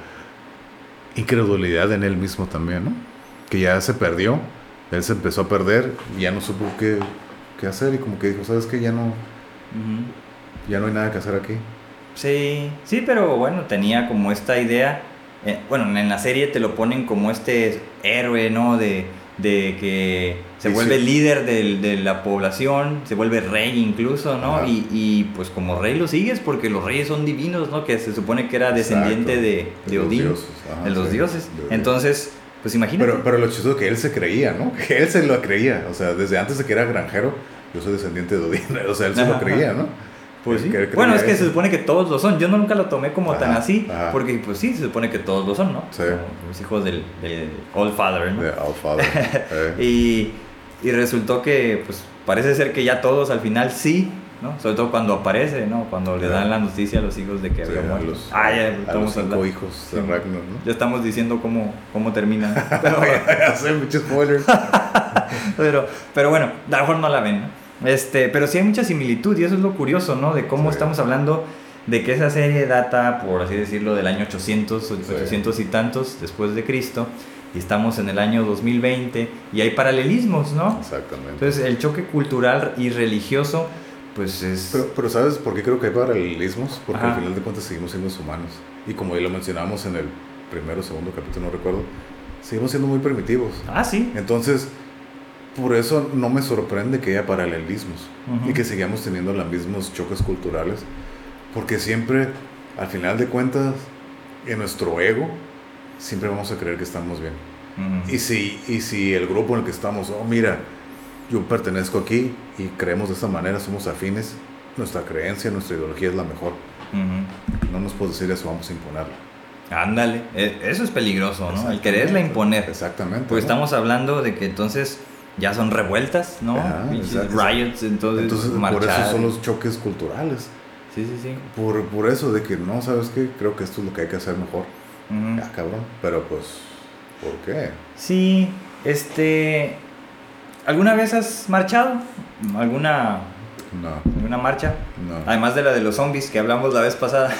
incredulidad en él mismo también, ¿no? que ya se perdió, él se empezó a perder ya no supo qué, qué hacer y como que dijo, ¿sabes qué? Ya no, ya no hay nada que hacer aquí. Sí, sí, pero bueno, tenía como esta idea, eh, bueno, en la serie te lo ponen como este héroe, ¿no? De, de que se vuelve líder de, de, la población, se vuelve rey incluso, ¿no? Y, y, pues como rey lo sigues porque los reyes son divinos, ¿no? Que se supone que era descendiente de, de, Odín, de los dioses. Entonces pues imagínate. Pero, pero lo chistoso es que él se creía, ¿no? Que él se lo creía. O sea, desde antes de que era granjero, yo soy descendiente de Odín. O sea, él se lo creía, ¿no? Pues sí. Bueno, es que se supone que todos lo son. Yo nunca lo tomé como tan así, porque pues sí, se supone que todos lo son, ¿no? Sí. los hijos del, del All Father, ¿no? All Father. Eh. y, y resultó que, pues, parece ser que ya todos al final sí ¿no? Sobre todo cuando aparece, ¿no? Cuando le dan la noticia a los hijos de que había muerto. Los, ah, ya, los cinco hijos de Ragnar, ¿no? Ya estamos diciendo cómo, cómo termina. Pero, muchos spoilers. pero, pero bueno, a lo mejor no la ven, ¿no? Este, pero sí hay mucha similitud y eso es lo curioso, ¿no? De cómo estamos hablando de que esa serie data, por así decirlo, del año 800, 800 y tantos después de Cristo y estamos en el año 2020 y hay paralelismos, ¿no? Exactamente. Entonces el choque cultural y religioso pues es... Pero, pero ¿sabes por qué creo que hay paralelismos? Porque al final de cuentas seguimos siendo humanos. Y como ya lo mencionamos en el primero o segundo capítulo, no recuerdo, seguimos siendo muy primitivos. Ah, sí. Entonces, por eso no me sorprende que haya paralelismos y que sigamos teniendo los mismos choques culturales. Porque siempre, al final de cuentas, en nuestro ego, siempre vamos a creer que estamos bien. y, si, y si el grupo en el que estamos, oh, mira, yo pertenezco aquí y creemos de esta manera, somos afines, nuestra creencia, nuestra ideología es la mejor. No nos puedes decir eso, vamos a imponerla. Ándale, e, eso es peligroso, ¿no? El quererla imponer. Exactamente. Pues estamos hablando de que entonces ya son revueltas, ¿no? riots, entonces, entonces por eso son los choques culturales. Sí, sí, sí. Por, por eso de que no, ¿sabes qué? Creo que esto es lo que hay que hacer mejor. Ya, cabrón. Pero pues, ¿por qué? Sí, este ¿Alguna vez has marchado? ¿Alguna, ¿alguna marcha? No. Además de la de los zombies que hablamos la vez pasada.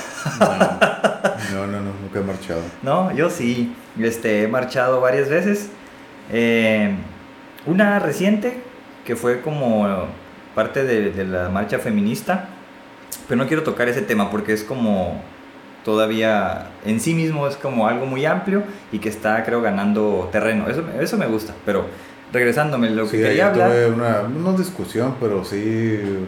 No, no, no, nunca he marchado. No, yo sí. Este, he marchado varias veces. Eh, una reciente, que fue como parte de, de la marcha feminista. Pero no quiero tocar ese tema porque es como todavía en sí mismo es como algo muy amplio y que está creo ganando terreno. Eso, eso me gusta, pero regresándome, lo que quería hablar. Tuve una, no discusión, pero sí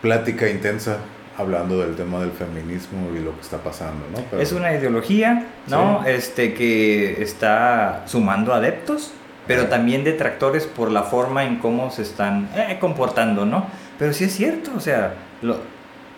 plática intensa hablando del tema del feminismo y lo que está pasando, ¿no? es una ideología, ¿no? Este que está sumando adeptos, pero también detractores por la forma en cómo se están eh, comportando, ¿no? Pero sí es cierto, o sea, lo,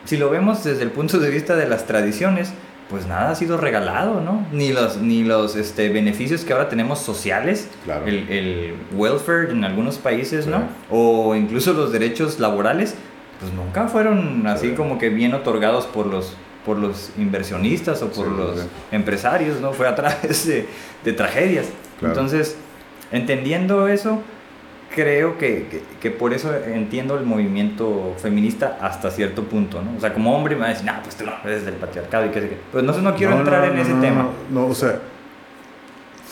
si lo vemos desde el punto de vista de las tradiciones, pues nada ha sido regalado, ¿no? Ni los, ni los este, beneficios que ahora tenemos sociales, el, el, welfare en algunos países, ¿no? O incluso los derechos laborales, pues nunca fueron así como que bien otorgados por los, por los inversionistas o por los empresarios, ¿no? Fue a través de, de tragedias. Entonces, entendiendo eso, creo que, que, por eso entiendo el movimiento feminista hasta cierto punto, ¿no? O sea, como hombre me va a decir, no, pues tú no eres del patriarcado y qué sé qué. Pues no, no quiero entrar en ese tema. No, o sea,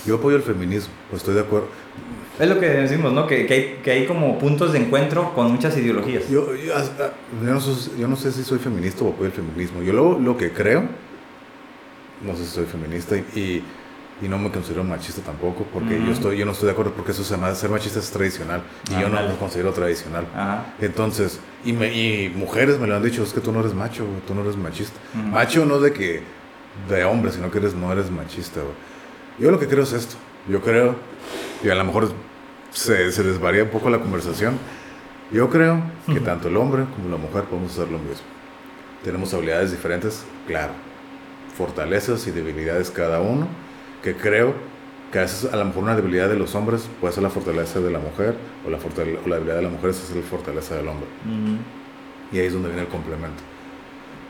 yo apoyo el feminismo, pues estoy de acuerdo. Es lo que decimos, ¿no? Que, que, hay, que hay como puntos de encuentro con muchas ideologías. Yo, yo, no, yo no, sé si soy feminista o apoyo el feminismo. Yo lo, lo que creo, no sé si soy feminista y y no me considero machista tampoco porque yo estoy yo no estoy de acuerdo porque eso se llama ser machista es tradicional y yo no me considero tradicional. Entonces y, me, y mujeres me lo han dicho es que tú no eres macho tú no eres machista macho no de que de hombre sino que eres no eres machista yo lo que creo es esto. Yo creo y a lo mejor se, se desvaría un poco la conversación yo creo que tanto el hombre como la mujer podemos hacer lo mismo. Tenemos habilidades diferentes claro fortalezas y debilidades cada uno que creo que a veces a lo mejor una debilidad de los hombres puede ser la fortaleza de la mujer o la, o la debilidad de la mujer es la fortaleza del hombre. Y ahí es donde viene el complemento.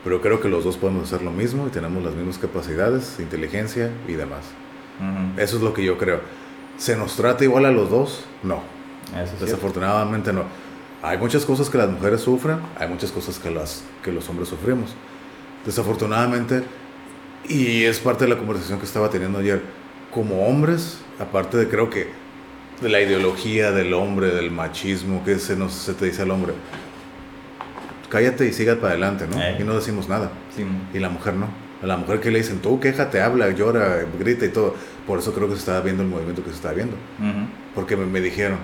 Pero creo que los dos podemos hacer lo mismo y tenemos las mismas capacidades, inteligencia y demás. Eso es lo que yo creo. ¿Se nos trata igual a los dos? No. Desafortunadamente no. Hay muchas cosas que las mujeres sufren, hay muchas cosas que, las, que los hombres sufrimos. Desafortunadamente y es parte de la conversación que estaba teniendo ayer. Como hombres, aparte de creo que de la ideología del hombre, del machismo, que se, nos, se te dice al hombre, cállate y siga para adelante, ¿no? Y no decimos nada. Y la mujer no. A la mujer que le dicen, tú quéjate, habla, llora, grita y todo. Por eso creo que se estaba viendo el movimiento que se estaba viendo. Porque me dijeron,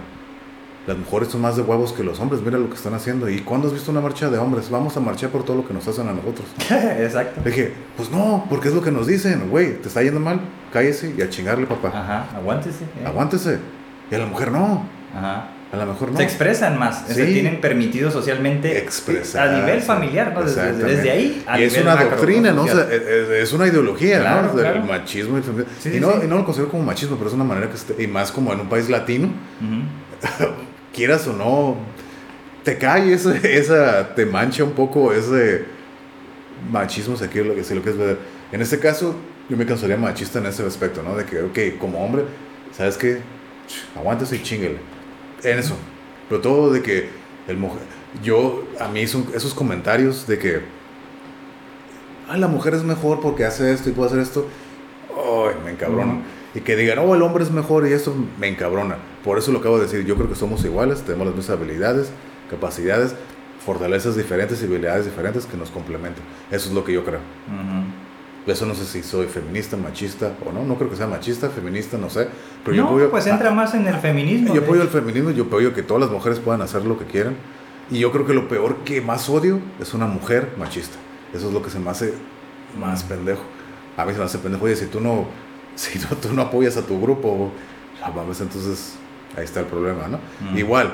las mujeres son más de huevos que los hombres, mira lo que están haciendo. ¿Y cuándo has visto una marcha de hombres? Vamos a marchar por todo lo que nos hacen a nosotros. Exacto. Le dije, pues no, porque es lo que nos dicen, güey, te está yendo mal, cállese y a chingarle, papá. Ajá, aguántese. Eh. Aguántese. Y a la mujer no. Ajá. A lo mejor no. Se expresan más, sí. tienen permitido socialmente Expresar, a nivel familiar, ¿no? Desde, desde, ahí. A y es una doctrina, ¿no? O sea, es, una ideología, ¿no? Del machismo y, sí, y, no, y no lo considero como machismo, pero es una manera que, esté, y más como en un país latino, quieras o no, te cae esa, te mancha un poco ese machismo, lo que, si lo que es. En este caso, yo me cansaría machista en ese aspecto, ¿no? De que, ok, como hombre, ¿sabes qué? Aguántese y chingale. En eso. Pero todo de que el mujer, yo, a mí son esos comentarios de que, ah, la mujer es mejor porque hace esto y puede hacer esto, ay, me encabrona y que digan, oh, el hombre es mejor y eso me encabrona. Por eso lo acabo de decir, yo creo que somos iguales, tenemos las mismas habilidades, capacidades, fortalezas diferentes y habilidades diferentes que nos complementan. Eso es lo que yo creo. Eso no sé si soy feminista, machista o no, no creo que sea machista, feminista, no sé. Pero no, yo pues entra más en el feminismo. Yo apoyo el feminismo, yo apoyo que todas las mujeres puedan hacer lo que quieran. Y yo creo que lo peor que más odio es una mujer machista. Eso es lo que se me hace más pendejo. A mí se me hace pendejo. Oye, si tú no si no, tú no apoyas a tu grupo, vamos, entonces ahí está el problema, ¿no? Igual,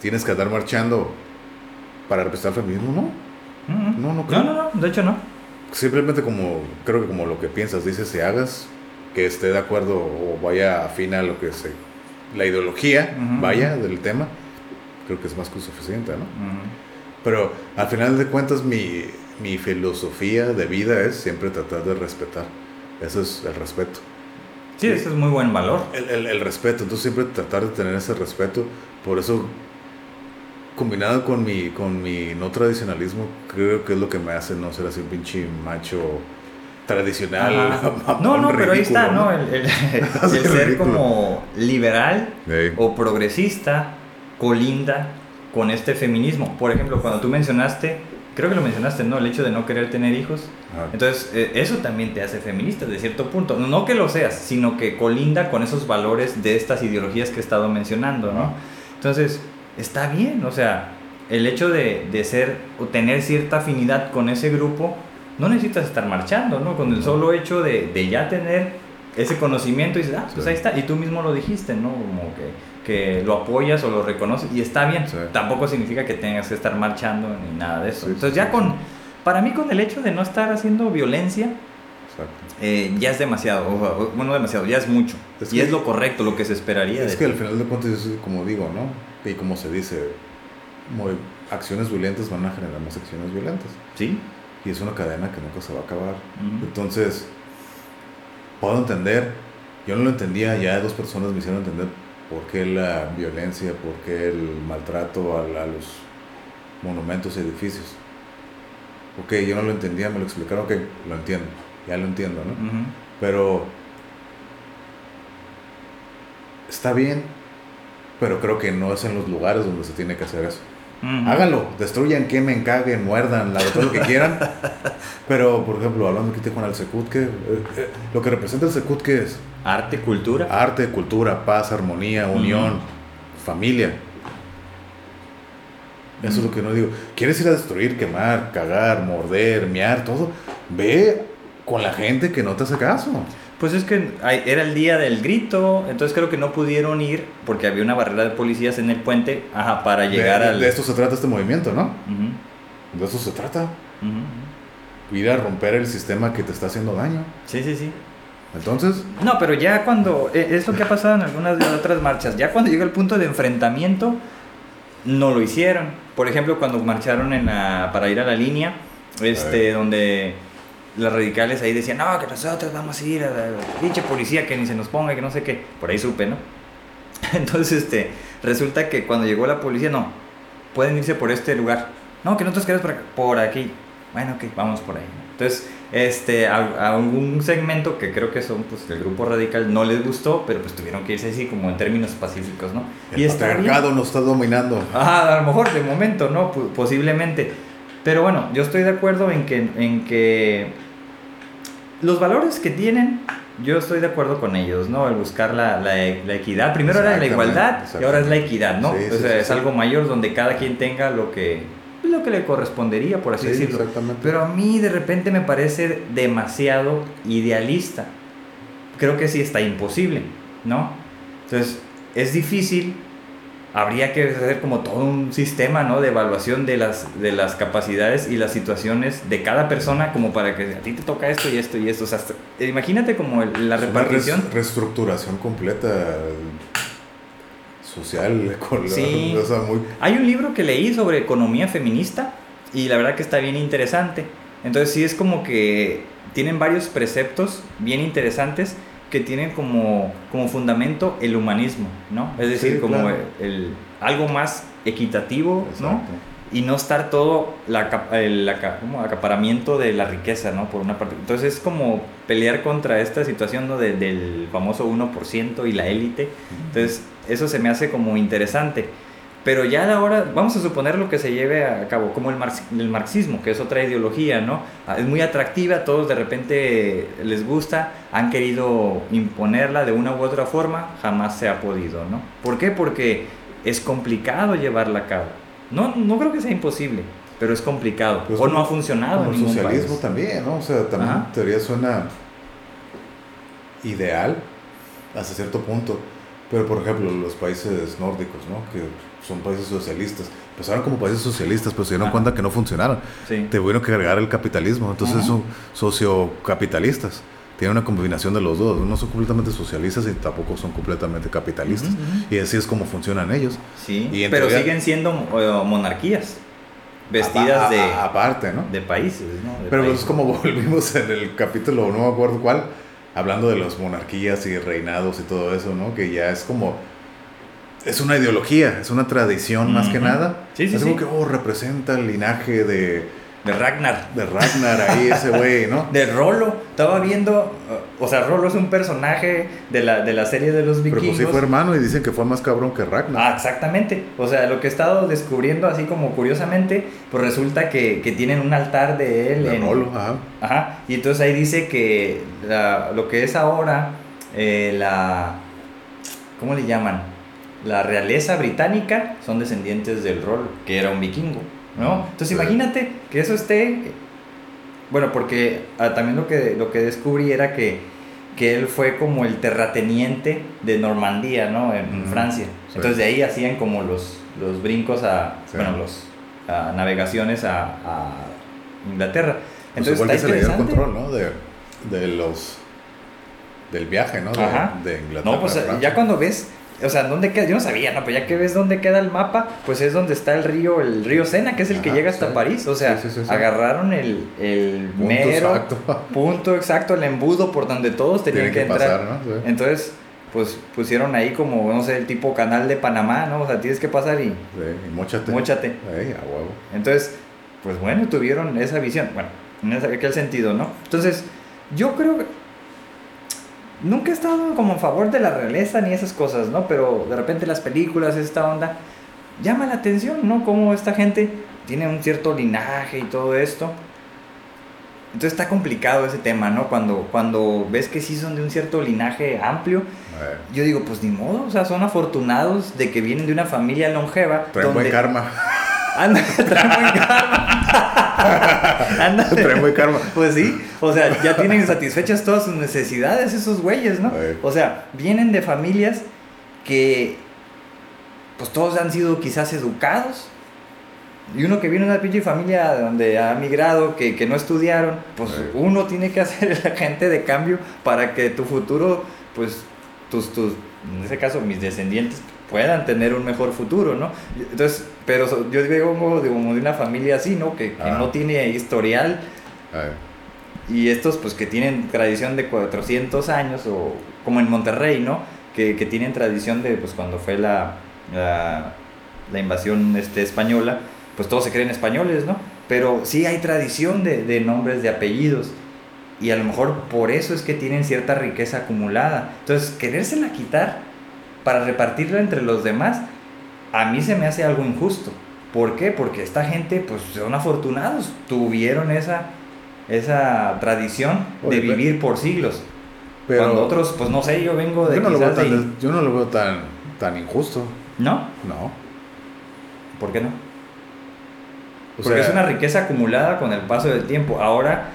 tienes que andar marchando para representar el feminismo, ¿no? No, no, creo. no, no, no, de hecho no. Simplemente como, creo que como lo que piensas, dices, si hagas, que esté de acuerdo o vaya afín a lo que se, la ideología, vaya, del tema, creo que es más que suficiente, ¿no? Pero al final de cuentas mi, mi filosofía de vida es siempre tratar de respetar eso es el respeto. Sí, ese es muy buen valor. El, el, respeto, entonces siempre tratar de tener ese respeto. Por eso, combinado con mi, con mi no tradicionalismo, creo que es lo que me hace no ser así un pinche macho tradicional. no, no, pero ahí está, ¿no? El, ser como liberal o progresista colinda con este feminismo. Por ejemplo, cuando tú mencionaste creo que lo mencionaste, ¿no? El hecho de no querer tener hijos. Entonces, eh, eso también te hace feminista, de cierto punto. No que lo seas, sino que colinda con esos valores de estas ideologías que he estado mencionando, ¿no? Entonces, está bien, o sea, el hecho de, de, ser o tener cierta afinidad con ese grupo, no necesitas estar marchando, ¿no? Con el solo hecho de, de ya tener ese conocimiento y dices, ah, pues ahí está. Y tú mismo lo dijiste, ¿no? Como que que lo apoyas o lo reconoces y está bien. Tampoco significa que tengas que estar marchando ni nada de eso. Entonces ya con, para mí con el hecho de no estar haciendo violencia, eh, ya es demasiado, bueno, demasiado, ya es mucho. y es lo correcto, lo que se esperaría. Es que al final de cuentas, como digo, ¿no? Y como se dice, acciones violentas van a generar más acciones violentas. Sí. Y es una cadena que nunca se va a acabar. Entonces, puedo entender, yo no lo entendía, ya dos personas me hicieron entender ¿Por qué la violencia? ¿Por qué el maltrato a, a los monumentos y edificios? Ok, yo no lo entendía, me lo explicaron, ok, lo entiendo, ya lo entiendo, ¿no? Pero está bien, pero creo que no es en los lugares donde se tiene que hacer eso. Háganlo, destruyan, quemen, caguen, muerdan, la, todo lo que quieran. pero, por ejemplo, hablando aquí con el Secut, ¿qué, eh, eh, lo que representa el Secut, ¿qué es? Arte, cultura. Arte, cultura, paz, armonía, unión, familia. Eso es lo que no digo. ¿Quieres ir a destruir, quemar, cagar, morder, mear, todo? Ve con la gente que no te hace caso. Pues es que era el día del grito, entonces creo que no pudieron ir porque había una barrera de policías en el puente ajá, para llegar de, al... De esto se trata este movimiento, ¿no? De eso se trata. Ir a romper el sistema que te está haciendo daño. Sí, sí, sí. Entonces... No, pero ya cuando... E, es lo que ha pasado en algunas de las otras marchas. Ya cuando llega el punto de enfrentamiento, no lo hicieron. Por ejemplo, cuando marcharon en para ir a la línea, este, donde los radicales ahí decían, no, que nosotros vamos a ir a la, pinche policía que ni se nos ponga, que no sé qué. Por ahí supe, ¿no? Entonces, este, resulta que cuando llegó la policía, no, pueden irse por este lugar. No, que nosotros queremos por, aquí. Bueno, ok, vamos por ahí. Entonces, este, a, un segmento que creo que son, pues, el grupo radical no les gustó, pero pues tuvieron que irse así como en términos pacíficos, ¿no? El y patriarcado nos está dominando. Ah, a lo mejor de momento, ¿no? posiblemente. Pero bueno, yo estoy de acuerdo en que, en que los valores que tienen, yo estoy de acuerdo con ellos, ¿no? El buscar la, la, la equidad. Primero era la igualdad y ahora es la equidad, ¿no? o sea, es algo mayor donde cada quien tenga lo que, lo que le correspondería, por así decirlo. Pero a mí de repente me parece demasiado idealista. Creo que sí está imposible, ¿no? Entonces, es difícil habría que hacer como todo un sistema ¿no? de evaluación de las, de las capacidades y las situaciones de cada persona como para que a ti te toca esto y esto y esto. O sea, imagínate como la repartición. reestructuración completa social, sí. Hay un libro que leí sobre economía feminista y la verdad que está bien interesante. Entonces sí es como que tienen varios preceptos bien interesantes que tienen como, como fundamento el humanismo, ¿no? Es decir, como el, algo más equitativo, ¿no? Y no estar todo la, el, acaparamiento de la riqueza, ¿no? Por una parte. Entonces es como pelear contra esta situación ¿no? del famoso 1% y la élite. Entonces eso se me hace como interesante. Pero ya a la hora, vamos a suponer lo que se lleve a cabo, como el, el marxismo, que es otra ideología, ¿no? Ah, es muy atractiva, todos de repente les gusta, han querido imponerla de una u otra forma, jamás se ha podido, ¿no? ¿Por qué? Porque es complicado llevarla a cabo. No, no creo que sea imposible, pero es complicado. Pues o no ha funcionado. el socialismo también, ¿no? O sea, también en teoría suena ideal hasta cierto punto. Pero, por ejemplo, los países nórdicos, ¿no? Que son países socialistas. Empezaron como países socialistas, pero se dieron cuenta que no funcionaron. Sí. Tuvieron que agregar el capitalismo. Entonces son sociocapitalistas. Tienen una combinación de los dos. No son completamente socialistas y tampoco son completamente capitalistas. Y así es como funcionan ellos. Sí, pero siguen siendo eh, monarquías. Vestidas de... aparte, ¿no? De países, ¿no? pero pues es como volvimos en el capítulo, no me acuerdo cuál, hablando de las monarquías y reinados y todo eso, ¿no? Que ya es como es una ideología, es una tradición más que nada. Sí, sí, es como que, oh, representa el linaje de... De Ragnar. De Ragnar, ahí ese güey, ¿no? De Rolo. Estaba viendo, o sea, Rolo es un personaje de la, de la serie de los vikingos. Pero pues sí fue hermano y dicen que fue más cabrón que Ragnar. Ah, exactamente. O sea, lo que he estado descubriendo así como curiosamente, pues resulta que, que tienen un altar de él. De en, Rolo, ajá. Ajá. Y entonces ahí dice que lo que es ahora eh, la... ¿Cómo le llaman? la realeza británica son descendientes del rol, que era un vikingo, ¿no? Entonces imagínate que eso esté, bueno, porque ah, también lo que, lo que descubrí era que, que él fue como el terrateniente de Normandía, ¿no? En, Francia. Entonces de ahí hacían como los, los brincos a, bueno, los navegaciones a, Inglaterra. Pues Entonces pues está que se le control, ¿no? De, de los del viaje, ¿no? De, de Inglaterra. No, pues ya cuando ves o sea, ¿dónde queda? Yo no sabía, no, pero ya que ves dónde queda el mapa, pues es donde está el río, el río Sena, que es el que llega hasta París. O sea, agarraron el, el punto mero exacto. punto exacto, el embudo por donde todos tenían que, entrar. Entonces, pues pusieron ahí como, no sé, el tipo canal de Panamá, ¿no? O sea, tienes que pasar y... Sí, y mochate. Mochate. Entonces, pues bueno, tuvieron esa visión, bueno, en aquel sentido, ¿no? Entonces, yo creo que... Nunca he estado como en favor de la realeza ni esas cosas, ¿no? Pero de repente las películas, esta onda, llama la atención, ¿no? Cómo esta gente tiene un cierto linaje y todo esto. Entonces está complicado ese tema, ¿no? Cuando, cuando ves que sí son de un cierto linaje amplio, yo digo, pues ni modo, o sea, son afortunados de que vienen de una familia longeva. Traen buen karma. Anda, traen buen karma. Anda. Traen buen karma. Pues sí, o sea, ya tienen satisfechas todas sus necesidades esos güeyes, ¿no? O sea, vienen de familias que, pues todos han sido quizás educados y uno que viene de una pinche familia donde ha migrado, que, que no estudiaron, pues uno tiene que hacer el agente de cambio para que tu futuro, pues tus, tus, en ese caso mis descendientes, puedan tener un mejor futuro, ¿no? Entonces, pero yo digo como de, como de una familia así, ¿no? Que, que no tiene historial. Y estos, pues que tienen tradición de 400 años, o como en Monterrey, ¿no? Que, que tienen tradición de, pues cuando fue la, la, la invasión este, española pues todos se creen españoles, ¿no? Pero sí hay tradición de, nombres, de apellidos. Y a lo mejor por eso es que tienen cierta riqueza acumulada. Entonces, querérsela quitar para repartirla entre los demás, a mí se me hace algo injusto. ¿Por qué? Porque esta gente, pues son afortunados, tuvieron esa, esa tradición de vivir por siglos. Pero Cuando otros, pues no sé, yo vengo de... Yo no, lo veo, tan, yo no lo veo tan, tan injusto. ¿No? No. ¿Por qué no? Porque es una riqueza acumulada con el paso del tiempo. Ahora...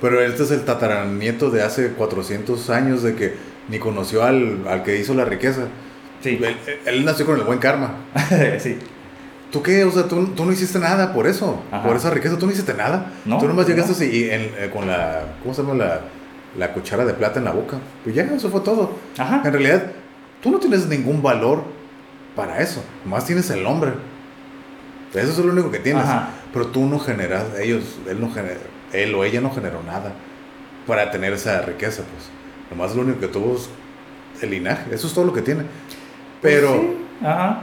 Pero este es el tataranieto de hace 400 años de que ni conoció al, al que hizo la riqueza. Sí. Él, nació con el buen karma. sí. ¿Tú qué? O sea, tú, tú no hiciste nada por eso. Por esa riqueza, tú no hiciste nada. No, tú nomás llegaste y eh, con la... ¿Cómo se llama? La, la cuchara de plata en la boca. Pues ya, eso fue todo. Ajá. En realidad, tú no tienes ningún valor para eso. Más tienes el nombre. Eso es lo único que tienes. Pero tú no generas, ellos, él, no genera, él o ella no generó nada para tener esa riqueza, pues. Nomás lo único que tuvo es el linaje. Eso es todo lo que tiene. Pues Pero. Ajá.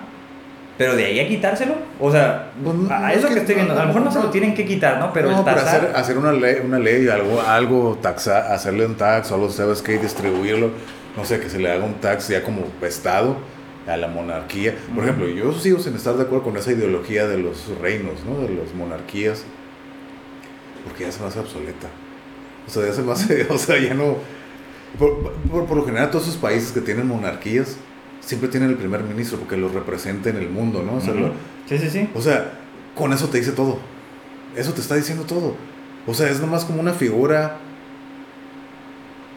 Pero de ahí a quitárselo, o sea, pues, a eso que, estoy viendo, a lo mejor no, se lo tienen que quitar, ¿no? Pero no, hacer, hacer, una ley, una ley algo, algo taxa, hacerle un tax o algo, ¿sabes qué? Distribuirlo, no sé, que se le haga un tax ya como Estado a la monarquía. Por ejemplo, yo sigo sin estar de acuerdo con esa ideología de los reinos, ¿no? De las monarquías, porque ya se me hace obsoleta. O sea, ya se me hace, o sea, ya no... Por, por, lo general, todos esos países que tienen monarquías siempre tienen el primer ministro porque los representa en el mundo, ¿no? O sea, sí, sí, sí. O sea, con eso te dice todo. Eso te está diciendo todo. O sea, es nomás como una figura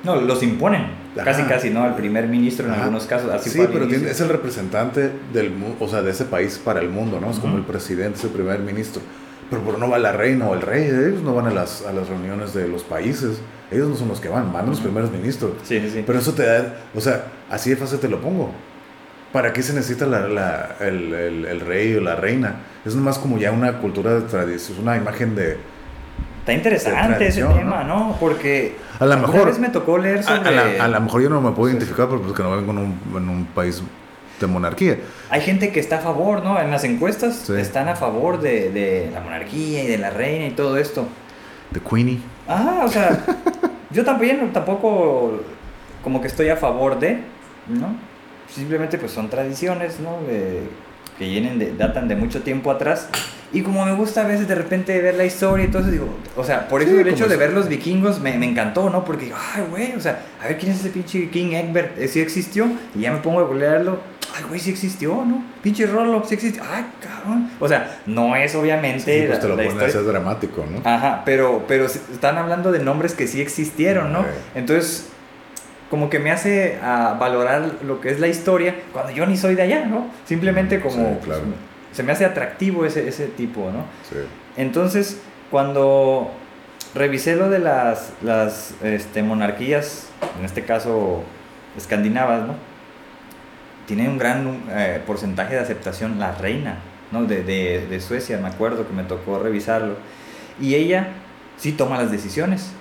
no, los imponen. Casi, casi, ¿no? Al primer ministro en algunos casos. Así sí, pero es el representante del, o sea, de ese país para el mundo, ¿no? Es como el presidente, es el primer ministro. Pero, pero no va la reina o el rey, ellos no van a las, a las reuniones de los países. Ellos no son los que van, van los primeros ministros. Sí, sí. Pero eso te da, o sea, así de fácil te lo pongo. ¿Para qué se necesita la, la, el, el, el, rey o la reina? Es más como ya una cultura de tradición, es una imagen de, Está interesante ese tema, ¿no? Porque a lo mejor vez me tocó leer sobre... A, lo mejor yo no me puedo identificar porque no vengo en un, en un, país de monarquía. Hay gente que está a favor, ¿no? En las encuestas están a favor de, de, la monarquía y de la reina y todo esto. De Queenie. Ah, o sea, yo también tampoco como que estoy a favor de, ¿no? Simplemente pues son tradiciones, ¿no? que vienen de, datan de mucho tiempo atrás y como me gusta a veces de repente ver la historia eso, digo, o sea, por eso el hecho de ver los vikingos me, me encantó, ¿no? Porque, ay, güey, o sea, a ver quién es ese pinche King Egbert, ¿sí existió? Y ya me pongo a leerlo, ay, güey, sí existió, ¿no? Pinche Rollo, sí existió, ay, cabrón. O sea, no es obviamente. Sí, pues te lo pones es dramático, ¿no? Ajá, pero, pero están hablando de nombres que sí existieron, ¿no? Entonces, como que me hace a valorar lo que es la historia cuando yo ni soy de allá, ¿no? Simplemente como. Sí, claro se me hace atractivo ese, ese tipo, ¿no? Sí. Entonces, cuando revisé lo de las, las este, monarquías, en este caso escandinavas, ¿no? Tiene un gran eh, porcentaje de aceptación la reina, ¿no? De, de, de, Suecia, me acuerdo que me tocó revisarlo. Y ella sí toma las decisiones,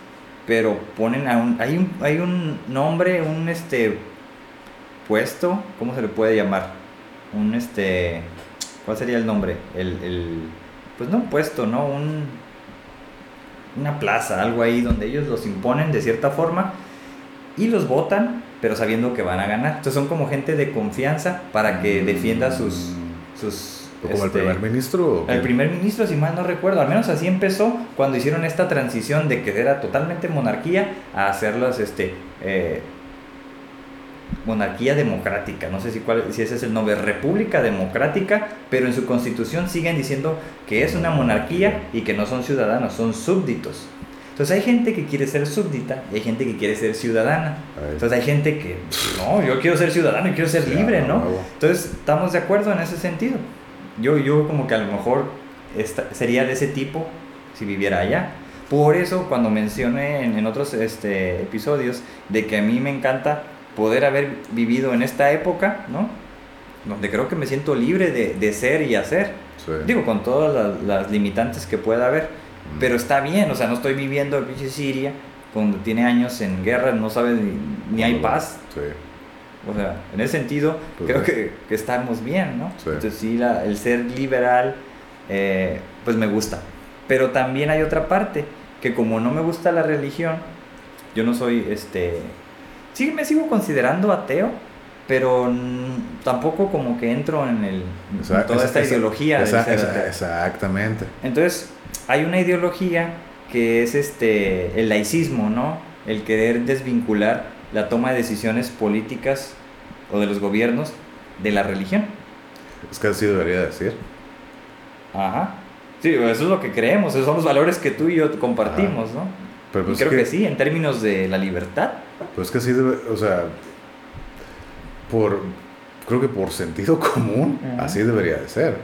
pero ponen a un... Hay un, hay un nombre, un este puesto, ¿cómo se le puede llamar? Un este, ¿cuál sería el nombre? El, el pues no un puesto, ¿no? Un, una plaza, algo ahí donde ellos los imponen de cierta forma y los votan, pero sabiendo que van a ganar. Entonces son como gente de confianza para que defienda sus... sus como el este, primer ministro? El primer ministro, si mal no recuerdo, al menos así empezó cuando hicieron esta transición de que era totalmente monarquía a hacerlas este, eh, monarquía democrática, no sé si, cuál, si ese es el nombre, república democrática, pero en su constitución siguen diciendo que es una monarquía y que no son ciudadanos, son súbditos. Entonces hay gente que quiere ser súbdita y hay gente que quiere ser ciudadana. Entonces hay gente que, no, yo quiero ser ciudadano y quiero ser libre, ¿no? Entonces estamos de acuerdo en ese sentido. Yo, yo como que a lo mejor sería de ese tipo si viviera allá. Por eso cuando mencioné en, en otros este, episodios de que a mí me encanta poder haber vivido en esta época, ¿no? Donde creo que me siento libre de, de ser y hacer. Digo, con todas las, limitantes que pueda haber. Pero está bien, o sea, no estoy viviendo en pinche Siria, cuando tiene años en guerra, no sabe ni, hay paz. Sí. O sea, en ese sentido, pues creo que, que, estamos bien, ¿no? Entonces, sí, la, el ser liberal, eh, pues me gusta. Pero también hay otra parte, que como no me gusta la religión, yo no soy este sí me sigo considerando ateo, pero tampoco como que entro en, el, toda esta ideología. exactamente. Entonces, hay una ideología que es este el laicismo, ¿no? El querer desvincular la toma de decisiones políticas o de los gobiernos de la religión. Es que así debería decir. Ajá. Sí, eso es lo que creemos, esos son los valores que tú y yo compartimos, ¿no? Pero pues creo que, sí, en términos de la libertad. Pues que sí, debe, o sea, por, creo que por sentido común, así debería de ser.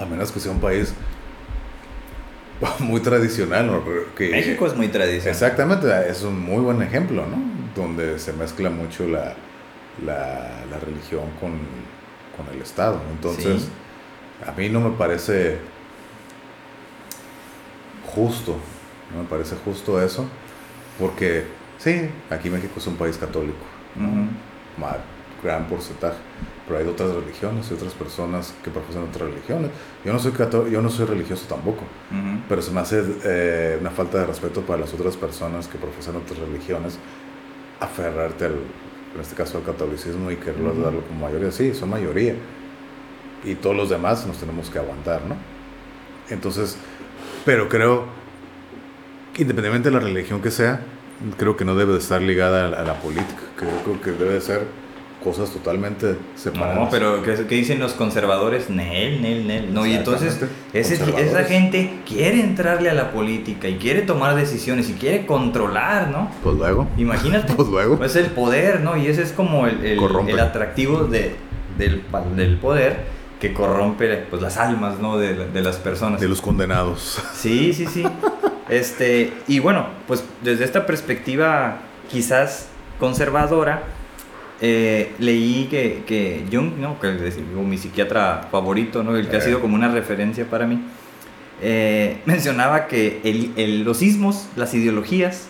A menos que sea un país muy tradicional. Que, México es muy tradicional. Exactamente, es un muy buen ejemplo, ¿no? Donde se mezcla mucho la, la, la religión con, con, el Estado. Entonces, a mí no me parece justo no me parece justo eso, porque sí, aquí México es un país católico, gran porcentaje, pero hay otras religiones y otras personas que profesan otras religiones. Yo no soy, yo no soy religioso tampoco, pero se me hace eh, una falta de respeto para las otras personas que profesan otras religiones aferrarte al, en este caso al catolicismo y quererlo darlo como mayoría. Sí, son mayoría. Y todos los demás nos tenemos que aguantar, ¿no? Entonces, pero creo independientemente de la religión que sea, creo que no debe de estar ligada a, la política. Creo, que debe de ser cosas totalmente separadas. No, pero ¿qué, dicen los conservadores? Nel, nel, nel. No, y entonces esa gente quiere entrarle a la política y quiere tomar decisiones y quiere controlar, ¿no? Pues luego. Imagínate. Pues luego. Es el poder, ¿no? Y ese es como el, el, atractivo de, del, del poder que corrompe pues, las almas ¿no? de, de, las personas. De los condenados. Sí, sí, sí. Este, y bueno, pues desde esta perspectiva quizás conservadora, eh, leí que, que, Jung, ¿no? que es mi psiquiatra favorito, ¿no? el que ha sido como una referencia para mí, eh, mencionaba que el, el, los ismos, las ideologías,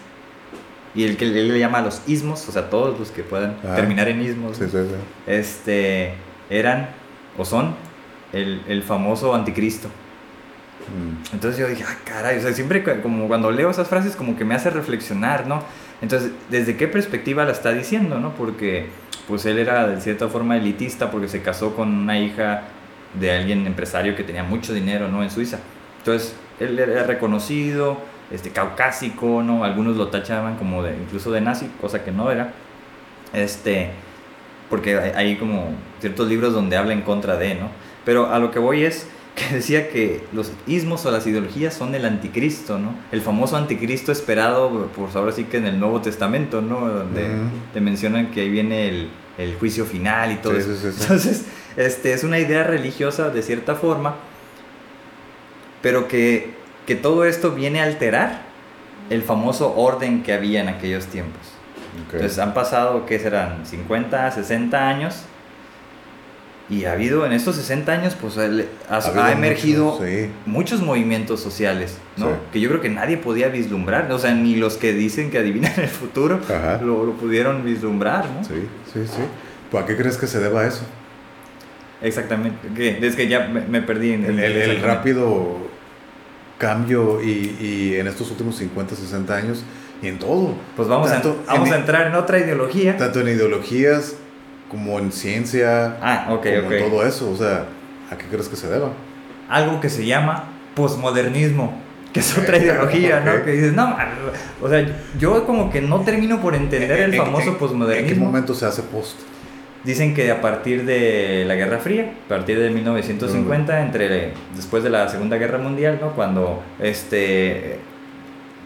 y el que él le llama los ismos, o sea, todos los que puedan ah. terminar en ismos, Este, eran o son el, el famoso anticristo. Mm. Entonces yo dije, ah, caray, o sea, siempre como cuando leo esas frases como que me hace reflexionar, ¿no? Entonces, ¿desde qué perspectiva la está diciendo, no? Porque pues él era de cierta forma elitista porque se casó con una hija de alguien empresario que tenía mucho dinero, ¿no? En Suiza. Entonces, él era reconocido, este, caucásico, ¿no? Algunos lo tachaban como incluso de nazi, cosa que no era. Este, porque hay como ciertos libros donde habla en contra de, ¿no? Pero a lo que voy es que decía que los ismos o las ideologías son el anticristo, ¿no? El famoso anticristo esperado, por ahora sí que en el Nuevo Testamento, ¿no? Donde te mencionan que ahí viene el, el juicio final y todo eso. Entonces, este, es una idea religiosa de cierta forma, pero que, que todo esto viene a alterar el famoso orden que había en aquellos tiempos. Entonces han pasado, ¿qué serán? 50, 60 años Y ha habido en estos 60 años, pues ha, emergido muchos movimientos sociales, ¿no? Que yo creo que nadie podía vislumbrar, o sea, ni los que dicen que adivinan el futuro lo, lo, pudieron vislumbrar, ¿no? Sí, sí, sí. ¿Pues ¿A qué crees que se deba eso? Exactamente. Es que ya me, perdí en el, el, rápido cambio y, y, en estos últimos 50, 60 años y en todo. Pues vamos, a, vamos a entrar en otra ideología. Tanto en ideologías como en ciencia, ah, como en todo eso. O sea, ¿a qué crees que se deba? Algo que se llama posmodernismo, que es otra ideología, ¿no? Que dices, no, o sea, yo como que no termino por entender el famoso posmodernismo. ¿En qué momento se hace post? Dicen que a partir de la Guerra Fría, a partir de 1950, entre después de la Segunda Guerra Mundial, ¿no? Cuando este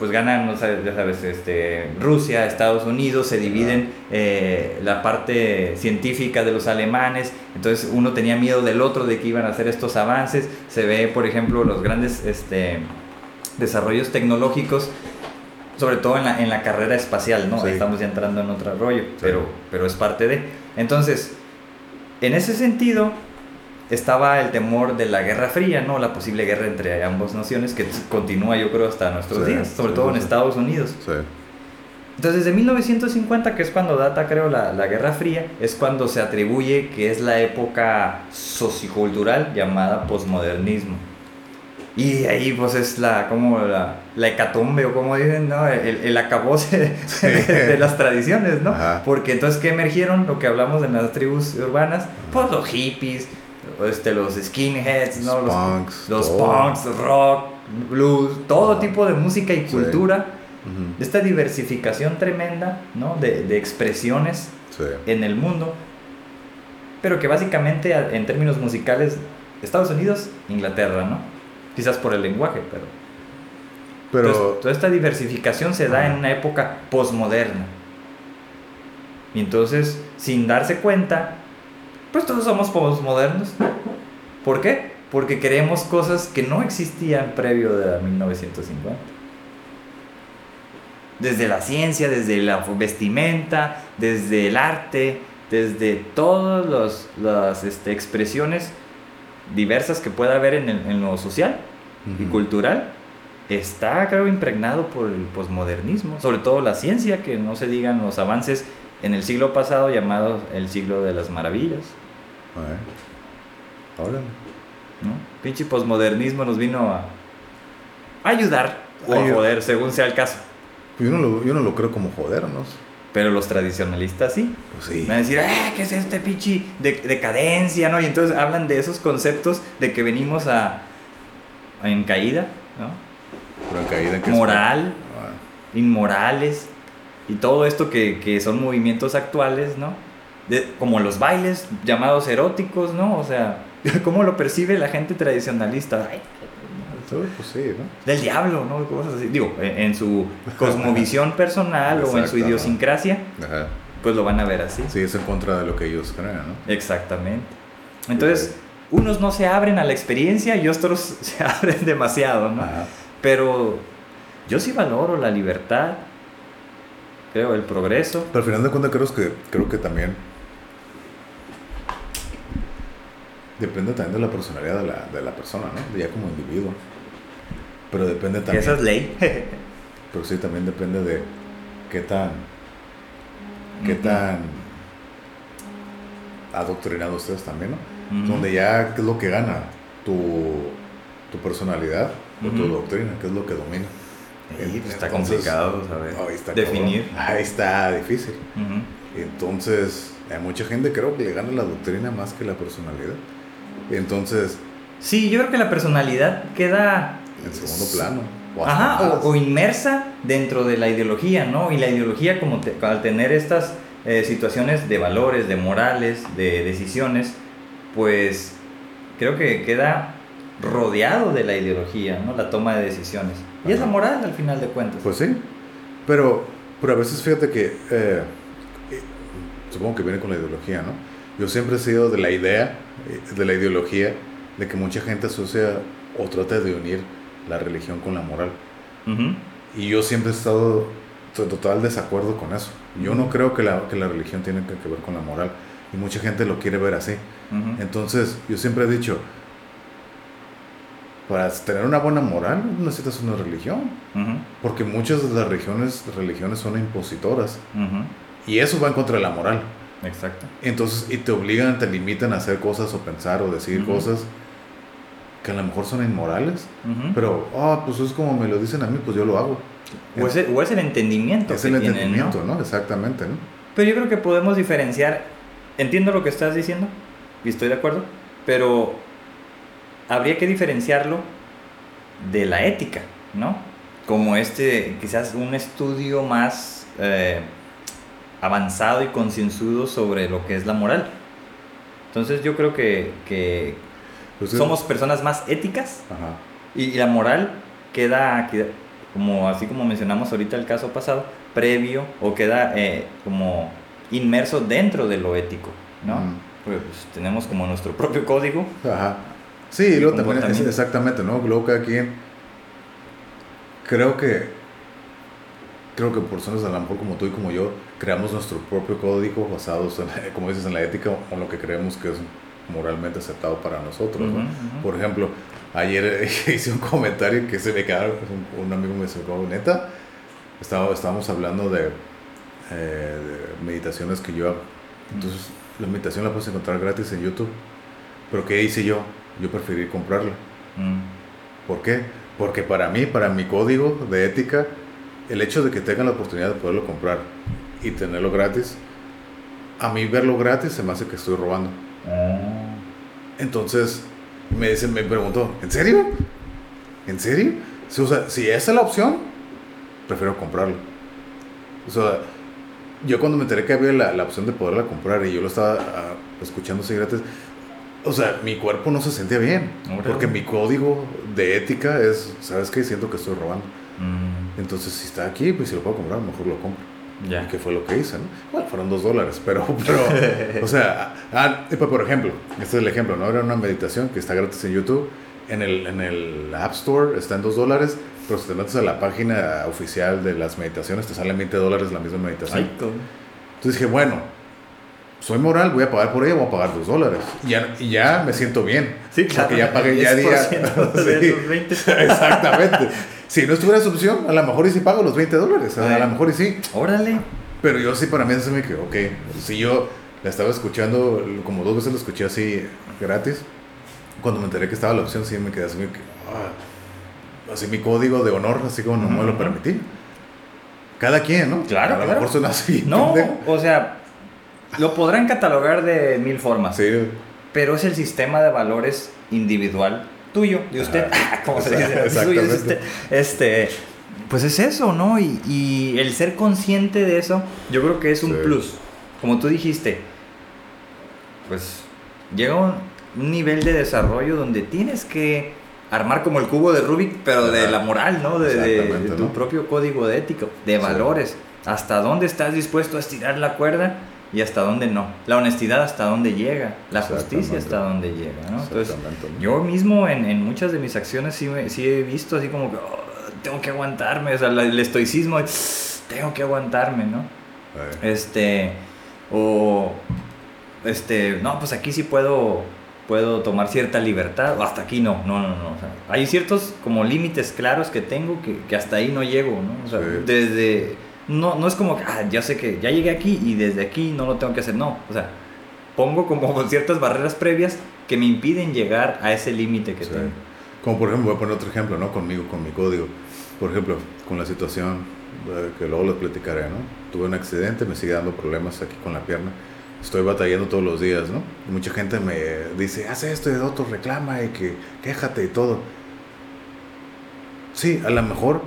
pues ganan, no sabes, ya sabes, este, Rusia, Estados Unidos, se dividen eh, la parte científica de los alemanes, entonces uno tenía miedo del otro de que iban a hacer estos avances, se ve, por ejemplo, los grandes este, desarrollos tecnológicos, sobre todo en la, en la carrera espacial, ¿no? Estamos ya entrando en otro rollo, pero, pero es parte de... Entonces, en ese sentido, estaba el temor de la Guerra Fría, ¿no? La posible guerra entre ambas naciones que continúa yo creo hasta nuestros días, sobre todo en Estados Unidos. Entonces, desde 1950, que es cuando data, creo, la, la, Guerra Fría, es cuando se atribuye que es la época sociocultural llamada posmodernismo. Y ahí, pues, es la, como la, la hecatombe, o como dicen, ¿no? El, el acabose de, las tradiciones, ¿no? Porque entonces, ¿qué emergieron? Lo que hablamos de las tribus urbanas, pues los hippies, este, los skinheads, los, punks, los punks, rock, blues, todo tipo de música y cultura. Esta diversificación tremenda ¿no? de, de expresiones en el mundo, pero que básicamente en términos musicales, Estados Unidos, Inglaterra, ¿no? Quizás por el lenguaje, pero... pero toda esta diversificación se da en una época posmoderna. Y entonces, sin darse cuenta, pues todos somos postmodernos. ¿Por qué? Porque queremos cosas que no existían previo de 1950. Desde la ciencia, desde la vestimenta, desde el arte, desde todas las este, expresiones diversas que pueda haber en, lo social y cultural, está, creo, impregnado por el posmodernismo. Sobre todo la ciencia, que no se digan los avances en el siglo pasado llamado el siglo de las maravillas. Ahora. ¿No? Pinche posmodernismo nos vino a ayudar o a joder, según sea el caso. Yo no lo, yo no lo creo como jodernos. Pero los tradicionalistas sí. Pues sí. Van a decir, ah, ¿qué es este pinche de, decadencia? ¿no? Y entonces hablan de esos conceptos de que venimos a, en caída, ¿no? Pero en caída que Moral, ah. inmorales, y todo esto que, que son movimientos actuales, ¿no? como los bailes llamados eróticos, ¿no? O sea, ¿cómo lo percibe la gente tradicionalista? pues sí, ¿no? Del diablo, ¿no? Cosas así. Digo, en su cosmovisión personal o en su idiosincrasia, pues lo van a ver así. Sí, es en contra de lo que ellos creen, ¿no? Exactamente. Entonces, unos no se abren a la experiencia y otros se abren demasiado, ¿no? Pero yo sí valoro la libertad, creo, el progreso. Pero al final de cuentas creo que, creo que también Depende también de la personalidad de la, de la persona, ¿no? Ya como individuo. Pero depende también. Esa es ley. pero sí, también depende de qué tan. qué tan. adoctrinado ustedes también, ¿no? Donde ya, ¿qué es lo que gana? Tu, tu personalidad o tu doctrina, ¿qué es lo que domina? Sí, está complicado, ¿sabes? Ahí está Definir. Ahí está difícil. Entonces, hay mucha gente creo que le gana la doctrina más que la personalidad. Entonces... Sí, yo creo que la personalidad queda... En segundo plano. O Ajá, o, inmersa dentro de la ideología, ¿no? Y la ideología como al tener estas eh, situaciones de valores, de morales, de decisiones, pues creo que queda rodeado de la ideología, ¿no? La toma de decisiones. Y es la moral al final de cuentas. Pues sí, pero, pero a veces fíjate que, eh, supongo que viene con la ideología, ¿no? Yo siempre he sido de la idea eh, de la ideología de que mucha gente asocia o trata de unir la religión con la moral. Y yo siempre he estado en total desacuerdo con eso. Yo no creo que la, que la religión tiene que ver con la moral. Y mucha gente lo quiere ver así. Entonces, yo siempre he dicho, para tener una buena moral no necesitas una religión. Porque muchas de las religiones, religiones son impositoras. Y eso va en contra de la moral. Exacto. Entonces, y te obligan, te limitan a hacer cosas o pensar o decir cosas que a lo mejor son inmorales. Pero, ah, pues es como me lo dicen a mí, pues yo lo hago. O es el, o es el entendimiento. Es el entendimiento, ¿no? Exactamente, ¿no? Pero yo creo que podemos diferenciar, entiendo lo que estás diciendo y estoy de acuerdo, pero habría que diferenciarlo de la ética, ¿no? Como este, quizás un estudio más eh, avanzado y concienzudo sobre lo que es la moral. Entonces yo creo que, que pues somos personas más éticas Y, la moral queda, como así como mencionamos ahorita el caso pasado, previo o queda eh, como inmerso dentro de lo ético, ¿no? Pues, pues, tenemos como nuestro propio código. Ajá. Sí, lo también es, exactamente, ¿no? Luego cada quien, creo que, creo que personas a lo mejor como tú y como yo, creamos nuestro propio código basados, en, como dices, en la ética o en lo que creemos que es moralmente aceptado para nosotros, ¿no? Por ejemplo, ayer hice un comentario que se me quedó, un, amigo me dijo, neta, estaba, estábamos hablando de, eh, de meditaciones que yo hago. Entonces, la meditación la puedes encontrar gratis en YouTube. Pero ¿qué hice yo? Yo preferí comprarla. Mm. ¿Por qué? Porque para mí, para mi código de ética, el hecho de que tengan la oportunidad de poderlo comprar y tenerlo gratis, a mí verlo gratis se me hace que estoy robando. Ah. Entonces, me, dice, me preguntó, ¿en serio? ¿En serio? Si, o sea, si esa es la opción, prefiero comprarlo. O sea, yo cuando me enteré que había la, la opción de poderla comprar y yo lo estaba ah, escuchando así gratis, o sea, mi cuerpo no se sentía bien. Porque mi código de ética es, ¿sabes qué? Siento que estoy robando. Mm. Entonces, si está aquí, pues si lo puedo comprar, mejor lo compro. Ya. Que fue lo que hice, ¿no? Bueno, fueron dos dólares, pero, pero o sea, ah, por ejemplo, este es el ejemplo, ¿no? Era una meditación que está gratis en YouTube. En el, en el App Store está en dos dólares, pero si te metes a la página oficial de las meditaciones, te salen 20 dólares la misma meditación. Entonces dije, bueno, soy moral, voy a pagar por ella, voy a pagar dos dólares. Y ya, y ya me siento bien. Sí, claro. Porque ya pagué ya día. Exactamente. Si no estuviera esa opción, a lo mejor y sí pago los 20 dólares. A lo mejor y sí. Órale. Pero yo sí, para mí se me quedó, ok. Si yo la estaba escuchando, como dos veces la escuché así gratis, cuando me enteré que estaba la opción, sí me quedé así, ah, así mi código de honor, así como no me lo permití. Cada quien, ¿no? Claro. A lo mejor suena así. No, o sea, lo podrán catalogar de mil formas. Sí. Pero es el sistema de valores individual tuyo, de usted. ¿Cómo se dice? Exactamente. Este, pues es eso, ¿no? Y, y, el ser consciente de eso, yo creo que es un plus. Como tú dijiste, pues llega un, nivel de desarrollo donde tienes que armar como el cubo de Rubik, pero de la moral, ¿no? De, tu propio código de ético, de valores. ¿Hasta dónde estás dispuesto a estirar la cuerda? Y hasta dónde no. La honestidad hasta dónde llega, la justicia hasta dónde llega, ¿no? Entonces, yo mismo en, en, muchas de mis acciones sí, sí he visto así como que oh, tengo que aguantarme, o sea, el estoicismo, tengo que aguantarme, ¿no? Este, o, este, no, pues aquí sí puedo, puedo tomar cierta libertad, o hasta aquí no, no, no, no. hay ciertos como límites claros que tengo que, que hasta ahí no llego, ¿no? O sea, desde no, no es como que, ah, ya sé que ya llegué aquí y desde aquí no lo tengo que hacer. No, o sea, pongo como ciertas barreras previas que me impiden llegar a ese límite que tengo. Como por ejemplo, voy a poner otro ejemplo, ¿no? Conmigo, con mi código. Por ejemplo, con la situación eh, que luego les platicaré, ¿no? Tuve un accidente, me sigue dando problemas aquí con la pierna. Estoy batallando todos los días, ¿no? mucha gente me dice, haz esto y otro, reclama y que quéjate y todo. Sí, a lo mejor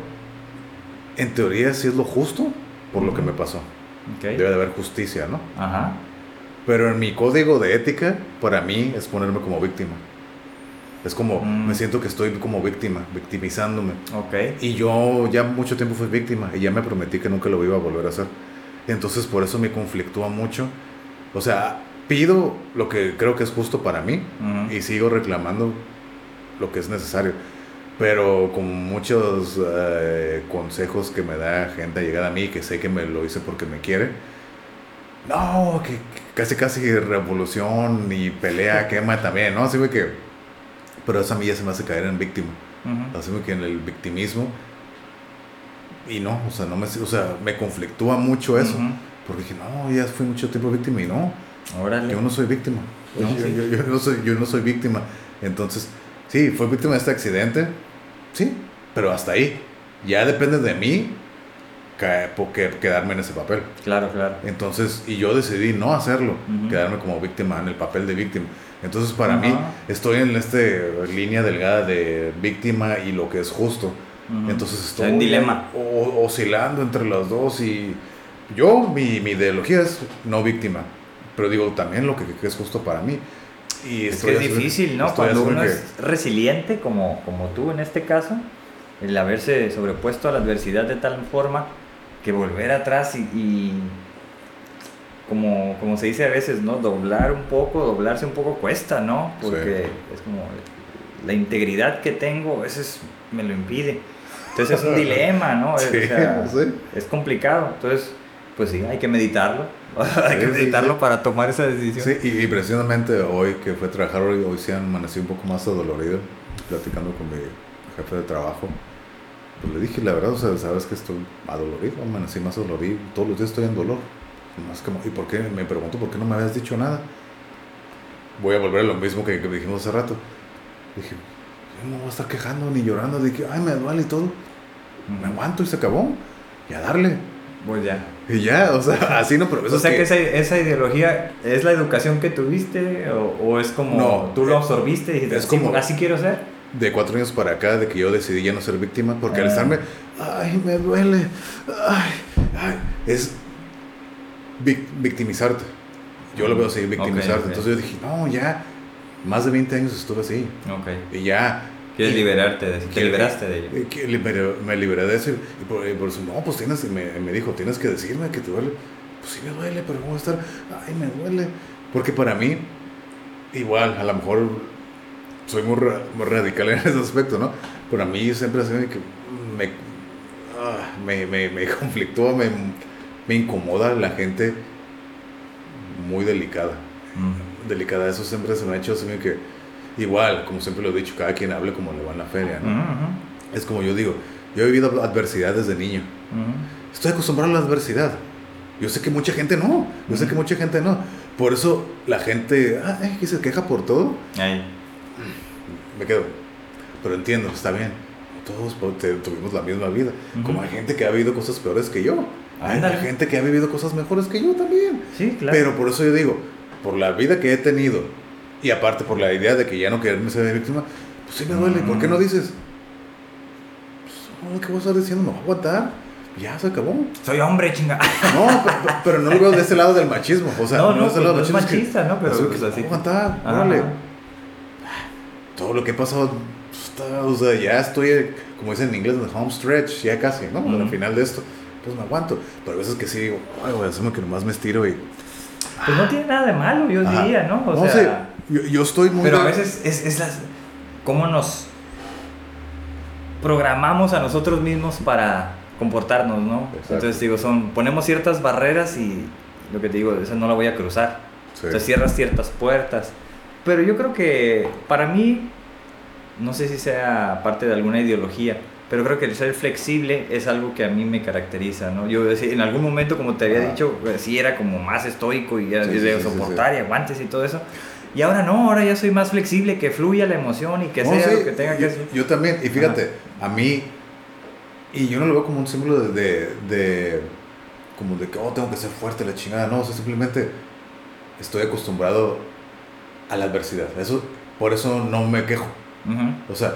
en teoría sí es lo justo por lo que me pasó. Debe de haber justicia, ¿no? Ajá. Pero en mi código de ética, para mí es ponerme como víctima. Es como, mm. me siento que estoy como víctima, victimizándome. Okay. Y yo ya mucho tiempo fui víctima y ya me prometí que nunca lo iba a volver a hacer. Entonces por eso me conflictúa mucho. O sea, pido lo que creo que es justo para mí y sigo reclamando lo que es necesario pero con muchos eh, consejos que me da gente a llegar a mí, que sé que me lo hice porque me quiere, no, que, casi casi revolución y pelea, quema también, ¿no? Así que, pero eso a mí ya se me hace caer en víctima. Así que en el victimismo, y no, o sea, no me, o sea, me conflictúa mucho eso, porque dije, no, ya fui mucho tiempo víctima y no, yo no soy víctima, yo, yo, no soy, yo no soy víctima, entonces, sí, fue víctima de este accidente, sí, pero hasta ahí, ya depende de mí porque quedarme en ese papel. Claro, claro. Entonces, y yo decidí no hacerlo, quedarme como víctima en el papel de víctima. Entonces, para mí, estoy en esta línea delgada de víctima y lo que es justo. Entonces, estoy en dilema. oscilando entre los dos y yo, mi, mi, ideología es no víctima, pero digo también lo que, es justo para mí. Y es que es difícil, ¿no? Cuando uno es resiliente, como, como tú en este caso, el haberse sobrepuesto a la adversidad de tal forma que volver atrás y, como, como se dice a veces, ¿no? Doblar un poco, doblarse un poco cuesta, ¿no? Porque es como la integridad que tengo a veces me lo impide. Entonces es un dilema, ¿no? Es complicado. Entonces, pues sí, hay que meditarlo. hay que meditarlo para tomar esa decisión. Sí, y, precisamente hoy que fue a trabajar, hoy, hoy sí amanecí un poco más adolorido, platicando con mi jefe de trabajo. Pues le dije la verdad, o sea, sabes que estoy adolorido, amanecí más adolorido, todos los días estoy en dolor. Más como, ¿Y por qué? Me pregunto, ¿por qué no me habías dicho nada? Voy a volver a lo mismo que, dijimos hace rato. Dije, yo no voy a estar quejando ni llorando que, ay, me duele y todo. Me aguanto y se acabó. Y a darle. Pues ya. Y ya, o sea, así no, pero O sea, que, esa, esa, ideología es la educación que tuviste o, o es como no, tú lo absorbiste y dijiste, es como, así quiero ser de cuatro años para acá de que yo decidí ya no ser víctima, porque al ah. estarme, ay, me duele, ay, ay, es victimizarte. Yo lo veo así, victimizarte. Entonces yo dije, no, ya, más de 20 años estuve así. Y ya. Quieres liberarte de eso. Te liberaste de ello. Me liberé de eso. Y por, eso, no, pues tienes, me, me dijo, tienes que decirme que te duele. Pues sí me duele, pero ¿cómo estar? Ay, me duele. Porque para mí, igual, a lo mejor soy muy, radical en ese aspecto, ¿no? Pero a mí siempre ha sido que me, ah, me, me, me conflictúa, me, me, incomoda la gente muy delicada. Delicada, eso siempre se me ha hecho así que, igual, como siempre lo he dicho, cada quien hable como le va en la feria, ¿no? Es como yo digo, yo he vivido adversidad desde niño. Estoy acostumbrado a la adversidad. Yo sé que mucha gente no, yo sé que mucha gente no. Por eso la gente, ah, que se queja por todo me quedo. Pero entiendo, está bien. Todos tuvimos la misma vida. Como hay gente que ha vivido cosas peores que yo. Hay gente que ha vivido cosas mejores que yo también. Sí, claro. Pero por eso yo digo, por la vida que he tenido y aparte por la idea de que ya no quererme ser víctima, pues sí me duele. ¿Por qué no dices? Pues, ¿Qué vas a estar diciendo? ¿Me voy a aguantar? Ya se acabó. Soy hombre, chinga. No, pero, no lo veo de ese lado del machismo. O sea, no, no, es, lado machista, ¿no? Pero pues, así. aguantar, órale todo lo que he pasado, o sea, ya estoy, como dicen en inglés, en el home stretch, ya casi, ¿no? Al final de esto, pues me aguanto. Pero a veces que sí digo, ay, voy a hacerme que nomás me estiro y. Pues no tiene nada de malo, yo diría, ¿no? O no sea, sé, yo, yo, estoy muy. Pero a veces es, es las. ¿Cómo nos programamos a nosotros mismos para comportarnos, ¿no? Entonces digo, son, ponemos ciertas barreras y lo que te digo, esa no la voy a cruzar. Entonces cierras ciertas puertas. Pero yo creo que para mí, no sé si sea parte de alguna ideología, pero creo que el ser flexible es algo que a mí me caracteriza, ¿no? Yo en algún momento, como te había dicho, pues, sí era como más estoico y era de soportar y aguantes y todo eso. Y ahora no, ahora ya soy más flexible, que fluya la emoción y que sea lo que tenga que ser. Yo también, y fíjate, a mí, y yo no lo veo como un símbolo de, de, como de que, oh, tengo que ser fuerte, la chingada, no, o sea, simplemente estoy acostumbrado a la adversidad. Eso, por eso no me quejo. O sea,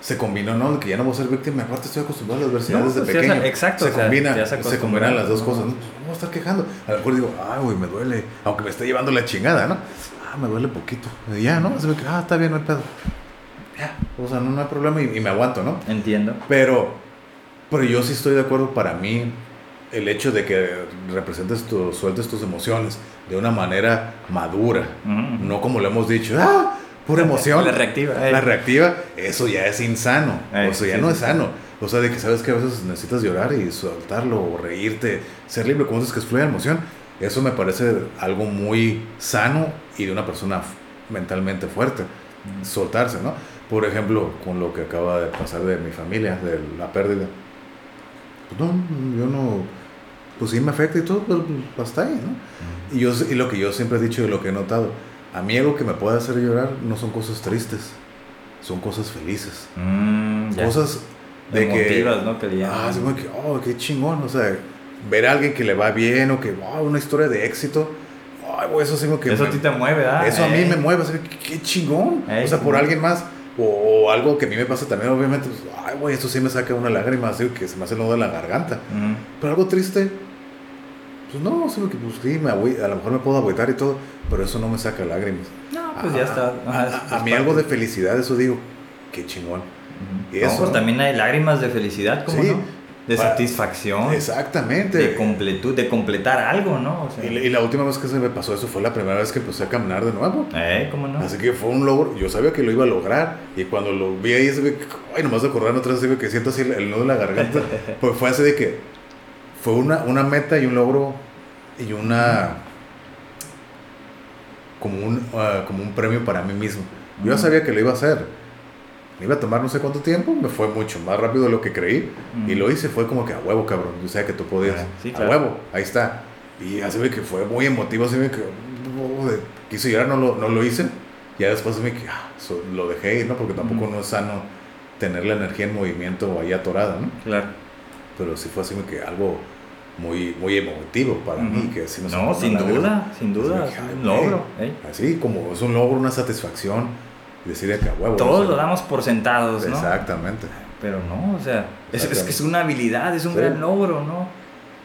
se combinó, ¿no? Que ya no voy a ser víctima, aparte estoy acostumbrado a la adversidad desde pues, pequeño. exacto. Se, combina, se, combinan las dos cosas. No, pues, no voy a estar quejando. A lo mejor digo, ay, güey, me duele. Aunque me esté llevando la chingada, ¿no? Ah, me duele poquito. Y ya, ¿no? Se ve que, ah, está bien, no hay pedo. Ya, o sea, no, no hay problema y, y, me aguanto, ¿no? Entiendo. Pero, pero yo sí estoy de acuerdo para mí el hecho de que representes tu, sueltes tus emociones de una manera madura, no como lo hemos dicho, ¡ah! Pura emoción. La reactiva. La reactiva, eso ya es insano. o sea, ya no es sano. O sea, de que sabes que a veces necesitas llorar y soltarlo o reírte, ser libre, como dices que fluye la emoción. Eso me parece algo muy sano y de una persona mentalmente fuerte, soltarse, ¿no? Por ejemplo, con lo que acaba de pasar de mi familia, de la pérdida. Pues no, yo no, pues sí me afecta y todo, pero pues hasta ahí, ¿no? Y, yo, y lo que yo siempre he dicho y lo que he notado, a mí algo que me puede hacer llorar no son cosas tristes, son cosas felices. Mm, cosas de que... ¿no? Que ah, sí, que, oh, qué chingón, o sea, ver a alguien que le va bien o que, wow, una historia de éxito. Ay, eso sí que... Eso a ti te mueve, ¿ah? Eso a mí me mueve, o qué, chingón. o sea, por alguien más. O, algo que a mí me pasa también, obviamente, pues, ay, güey, esto sí me saca una lágrima, así que se me hace el nudo de la garganta. Pero algo triste, pues no, solo que pues sí, me a lo mejor me puedo agüitar y todo, pero eso no me saca lágrimas. No, pues ya está. a, mí algo de felicidad, eso digo, qué chingón. eso, pues también hay lágrimas de felicidad, ¿cómo no? De satisfacción. Exactamente. De completud, de completar algo, ¿no? y, la, última vez que se me pasó eso fue la primera vez que empecé a caminar de nuevo. Eh, ¿cómo no? Así que fue un logro. Yo sabía que lo iba a lograr. Y cuando lo vi ahí, se ve, ay, nomás de acordar otra vez, que siento así el, nudo en la garganta. pues fue así de que fue una, una meta y un logro y una como un, ah, como un premio para mí mismo. Yo ya sabía que lo iba a hacer. Me iba a tomar no sé cuánto tiempo, me fue mucho más rápido de lo que creí. Y lo hice, fue como que a huevo, cabrón. Yo sabía que tú podías. A huevo, ahí está. Y así que fue muy emotivo, así que quise llorar, no lo, no lo hice. Ya después me que ah, lo dejé ir, ¿no? Porque tampoco no es sano tener la energía en movimiento ahí atorada, ¿no? Claro. Pero sí fue así que algo muy, muy emotivo para mí. Que si no, sin duda, sin duda, un logro. Así como es un logro, una satisfacción, decir que huevo. Todos lo damos por sentados, ¿no? Exactamente. Pero no, o sea, es, es que es una habilidad, es un gran logro, ¿no?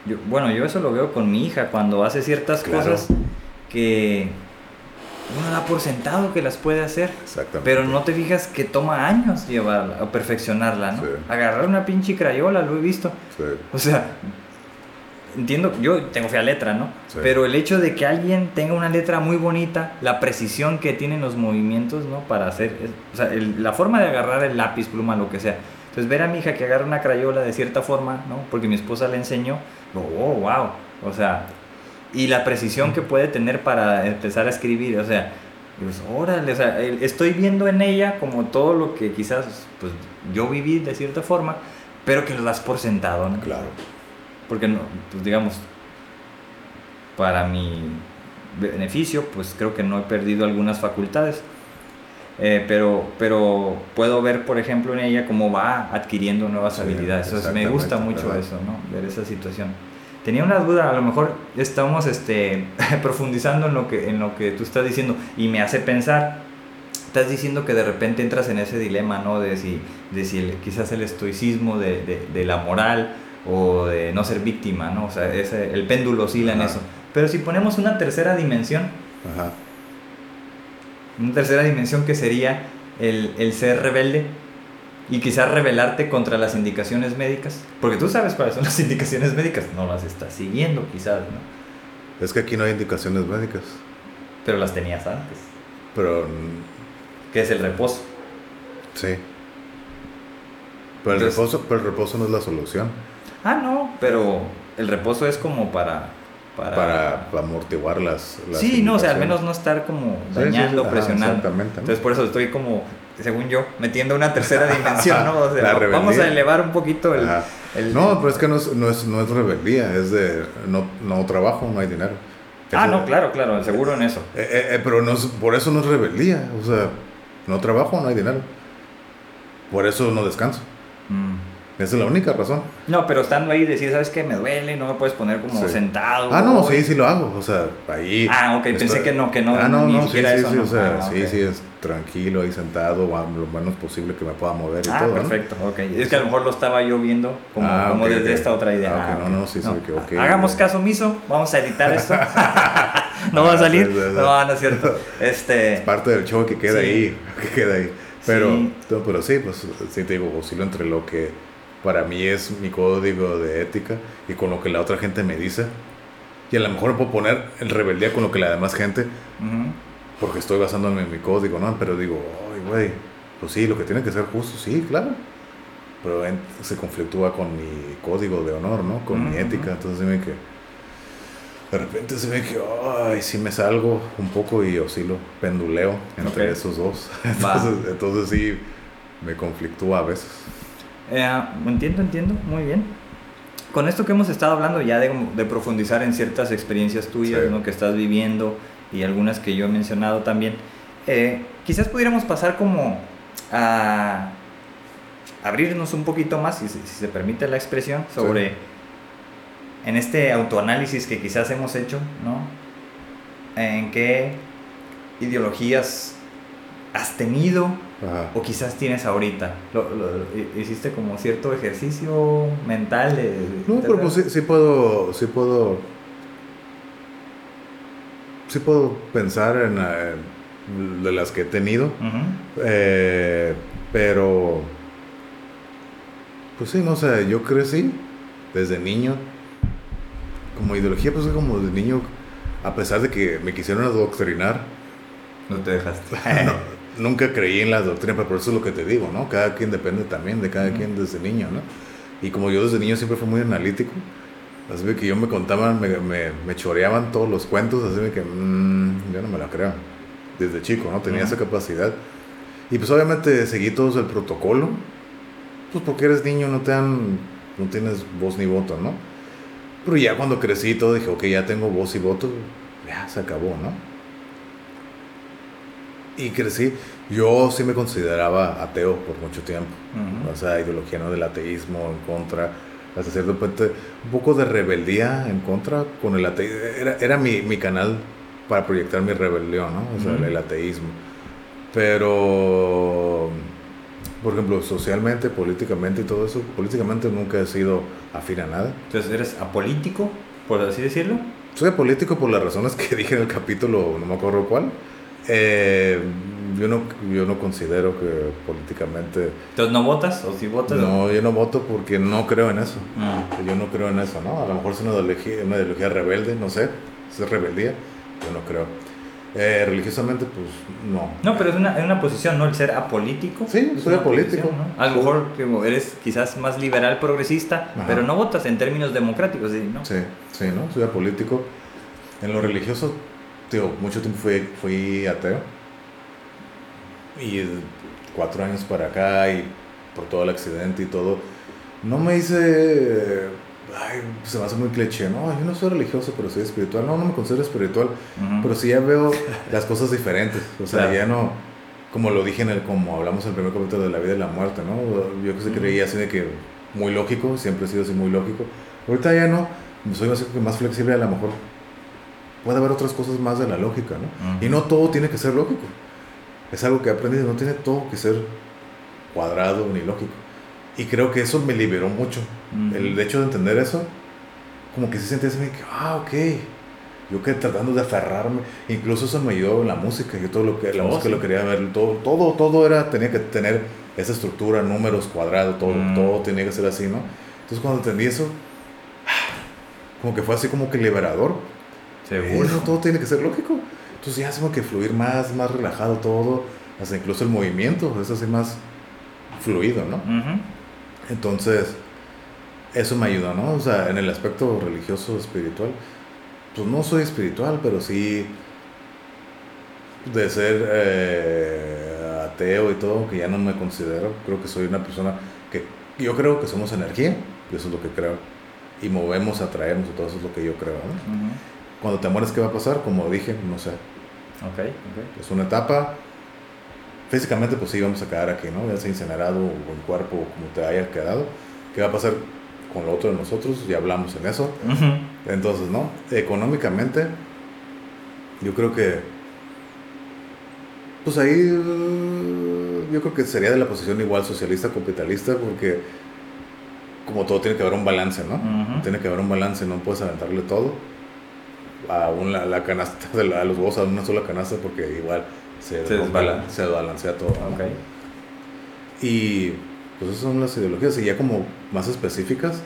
Yo, bueno, yo eso lo veo con mi hija, cuando hace ciertas cosas que uno da por sentado que las puede hacer. Pero no te fijas que toma años llevarla o perfeccionarla, ¿no? Agarrar una pinche crayola, lo he visto. O sea, entiendo, yo tengo fea letra, ¿no? Pero el hecho de que alguien tenga una letra muy bonita, la precisión que tienen los movimientos, ¿no? Para hacer, o sea, la forma de agarrar el lápiz, pluma, lo que sea. Entonces, ver a mi hija que agarra una crayola de cierta forma, ¿no? Porque mi esposa le enseñó, oh, wow, o sea, y la precisión que puede tener para empezar a escribir, o sea, pues, órale, o sea, estoy viendo en ella como todo lo que quizás, pues, yo viví de cierta forma, pero que lo das por sentado, ¿no? Claro porque no, pues digamos, para mi beneficio, pues creo que no he perdido algunas facultades. Eh, pero, pero puedo ver, por ejemplo, en ella cómo va adquiriendo nuevas habilidades. Entonces, me gusta mucho eso, ¿no? Ver esa situación. Tenía una duda, a lo mejor estamos este, profundizando en lo, que, en lo que tú estás diciendo y me hace pensar, estás diciendo que de repente entras en ese dilema, ¿no? De si, de si quizás el estoicismo de, de, de la moral o de no ser víctima, ¿no? O sea, ese, el péndulo oscila en eso. Pero si ponemos una tercera dimensión, una tercera dimensión que sería el, el, ser rebelde y quizás rebelarte contra las indicaciones médicas, porque tú sabes cuáles son las indicaciones médicas, no las estás siguiendo quizás, ¿no? Es que aquí no hay indicaciones médicas. Pero las tenías antes. Pero... ¿Qué es el reposo? Sí. Pero el, reposo, pero el reposo no es la solución. Ah, no, pero el reposo es como para... Para, amortiguar las, Sí, no, o sea, al menos no estar como dañando, presionando. exactamente. Entonces por eso estoy como, según yo, metiendo una tercera dimensión, ¿no? O sea, vamos a elevar un poquito el, No, pero es que no es, no es, no es rebeldía, es de no, no trabajo, no hay dinero. ah, no, claro, claro, seguro en eso. Eh, eh, eh, pero no por eso no es rebeldía, o sea, no trabajo, no hay dinero. Por eso no descanso. Mm. Esa es la única razón. No, pero estando ahí decir, ¿sabes qué? Me duele, no me puedes poner como sentado. Ah, no, sí, sí lo hago. O sea, ahí. Ah, ok, pensé que no, que no. Ah, no, no, sí, sí, sí, o sea, ah, sí, sí, es tranquilo ahí sentado, lo menos posible que me pueda mover y ah, todo. Perfecto, ok. Es que a lo mejor lo estaba yo viendo como, ah, como desde esta otra idea. Ah, no, no, sí, sí, ok. Hagamos caso omiso, vamos a editar esto. no va a salir. No, no es cierto. Este. Es parte del show que queda ahí, que queda ahí. Pero, pero sí, pues sí te digo, oscilo entre lo que para mí es mi código de ética y con lo que la otra gente me dice. Y a lo mejor puedo poner en rebeldía con lo que la demás gente, porque estoy basándome en mi código, ¿no? Pero digo, ay, güey, pues sí, lo que tiene que ser justo, sí, claro. Pero se conflictúa con mi código de honor, ¿no? Con mi ética. Entonces dime que... de repente se ve que, ay, sí me salgo un poco y oscilo, penduleo entre esos dos. Entonces, entonces, sí, me conflictúa a veces. Eh, entiendo, entiendo, muy bien. Con esto que hemos estado hablando ya de, de profundizar en ciertas experiencias tuyas, ¿no? Que estás viviendo y algunas que yo he mencionado también, eh, quizás pudiéramos pasar como a abrirnos un poquito más, si, si se permite la expresión, sobre en este autoanálisis que quizás hemos hecho, ¿no? En qué ideologías has tenido o quizás tienes ahorita. Lo, hiciste como cierto ejercicio mental de... no, pero pues sí, puedo, sí puedo... Sí puedo pensar en, de las que he tenido, eh, pero pues sí, no sé, yo crecí desde niño como ideología, pues como de niño, a pesar de que me quisieron adoctrinar. No te dejaste. nunca creí en la doctrina, pero por eso es lo que te digo, ¿no? Cada quien depende también de cada quien desde niño, ¿no? Y como yo desde niño siempre fui muy analítico, así que yo me contaban, me, me, me choreaban todos los cuentos, así que mmm, yo no me la creo. Desde chico, ¿no? Tenía esa capacidad. Y pues obviamente seguí todo el protocolo, pues porque eres niño no te dan, no tienes voz ni voto, ¿no? Pero ya cuando crecí y todo dije, ok, ya tengo voz y voto, ya se acabó, ¿no? Y crecí, yo sí me consideraba ateo por mucho tiempo, o sea, ideología ¿no? del ateísmo en contra, hasta cierto punto, un poco de rebeldía en contra con el ateísmo, era, era mi, mi, canal para proyectar mi rebelión, ¿no? O sea, el ateísmo. Pero por ejemplo, socialmente, políticamente y todo eso, políticamente nunca he sido afín a nada. Entonces, ¿eres apolítico, por así decirlo? Soy apolítico por las razones que dije en el capítulo, no me acuerdo cuál. Eh, yo no, yo no considero que políticamente... ¿Entonces no votas o si votas? No, yo no voto porque no creo en eso. Mm. Yo no creo en eso, ¿no? A lo mejor es una ideología, una ideología rebelde, no sé, es rebeldía, yo no creo. Eh, religiosamente, pues no. No, pero es una, es una posición, ¿no? El ser apolítico. Sí, soy apolítico. A lo mejor eres quizás más liberal progresista, pero no votas en términos democráticos, ¿no? Sí, sí, ¿no? Soy apolítico. En lo religioso, tío, mucho tiempo fui, fui ateo. Y cuatro años para acá y por todo el accidente y todo, no me hice ay, se me hace muy cliché, no, yo no soy religioso, pero soy espiritual. No, no me considero espiritual, pero sí ya veo las cosas diferentes. O sea, ya no, como lo dije en el, como hablamos en el primer capítulo de la vida y la muerte, ¿no? Yo que se creía así de que muy lógico, siempre he sido así muy lógico. Ahorita ya no, soy más, más flexible, a lo mejor puede haber otras cosas más de la lógica, ¿no? Y no todo tiene que ser lógico. Es algo que he aprendido, no tiene todo que ser cuadrado ni lógico. Y creo que eso me liberó mucho. El hecho de entender eso, como que se siente así, que, ah, ok. Yo que tratando de aferrarme, incluso eso me ayudó en la música, yo todo lo que, la oh, música lo quería ver, todo, todo, todo era, tenía que tener esa estructura, números, cuadrados, todo, todo tenía que ser así, ¿no? Entonces cuando entendí eso, como que fue así como que liberador. Seguro. todo tiene que ser lógico. Entonces ya como que fluir más, más relajado todo, hasta incluso el movimiento, es así más fluido, ¿no? Entonces, eso me ayuda, ¿no? O sea, en el aspecto religioso, espiritual, pues no soy espiritual, pero sí de ser eh, ateo y todo, que ya no me considero, creo que soy una persona que yo creo que somos energía, y eso es lo que creo, y movemos, atraemos, y todo eso es lo que yo creo, ¿no? Cuando te mueres, ¿qué va a pasar? Como dije, no sé. Okay, Es una etapa, físicamente pues sí vamos a quedar aquí, ¿no? Ya sea incinerado o el cuerpo como te haya quedado. ¿Qué va a pasar con lo otro de nosotros? Ya hablamos en eso. Entonces, ¿no? Económicamente, yo creo que, pues ahí, yo creo que sería de la posición igual socialista, capitalista, porque como todo tiene que haber un balance, ¿no? Tiene que haber un balance, no puedes aventarle todo a una, la canasta, a los huevos a una sola canasta, porque igual se, se, desbalancea todo. Y pues esas son las ideologías. Y ya como más específicas,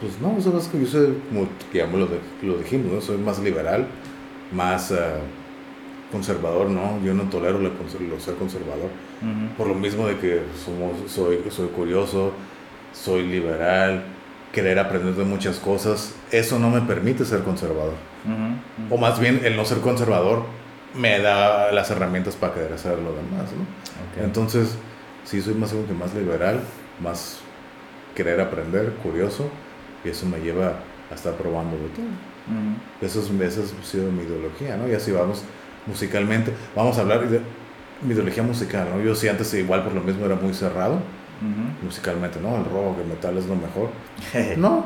pues no, eso es que yo soy, como ya lo, lo dijimos, ¿no? soy más liberal, más uh, conservador, ¿no? Yo no tolero lo, ser conservador. Por lo mismo de que somos, soy, soy curioso, soy liberal, querer aprender de muchas cosas, eso no me permite ser conservador. O más bien el no ser conservador me da las herramientas para querer hacer lo demás. ¿no? Entonces, sí, soy más que más liberal, más querer aprender, curioso, y eso me lleva a estar probando de todo. eso, es, esa ha sido mi ideología, ¿no? Y así vamos musicalmente. Vamos a hablar de mi ideología musical, ¿no? Yo sí antes igual por lo mismo era muy cerrado, musicalmente, ¿no? El rock, el metal es lo mejor. no,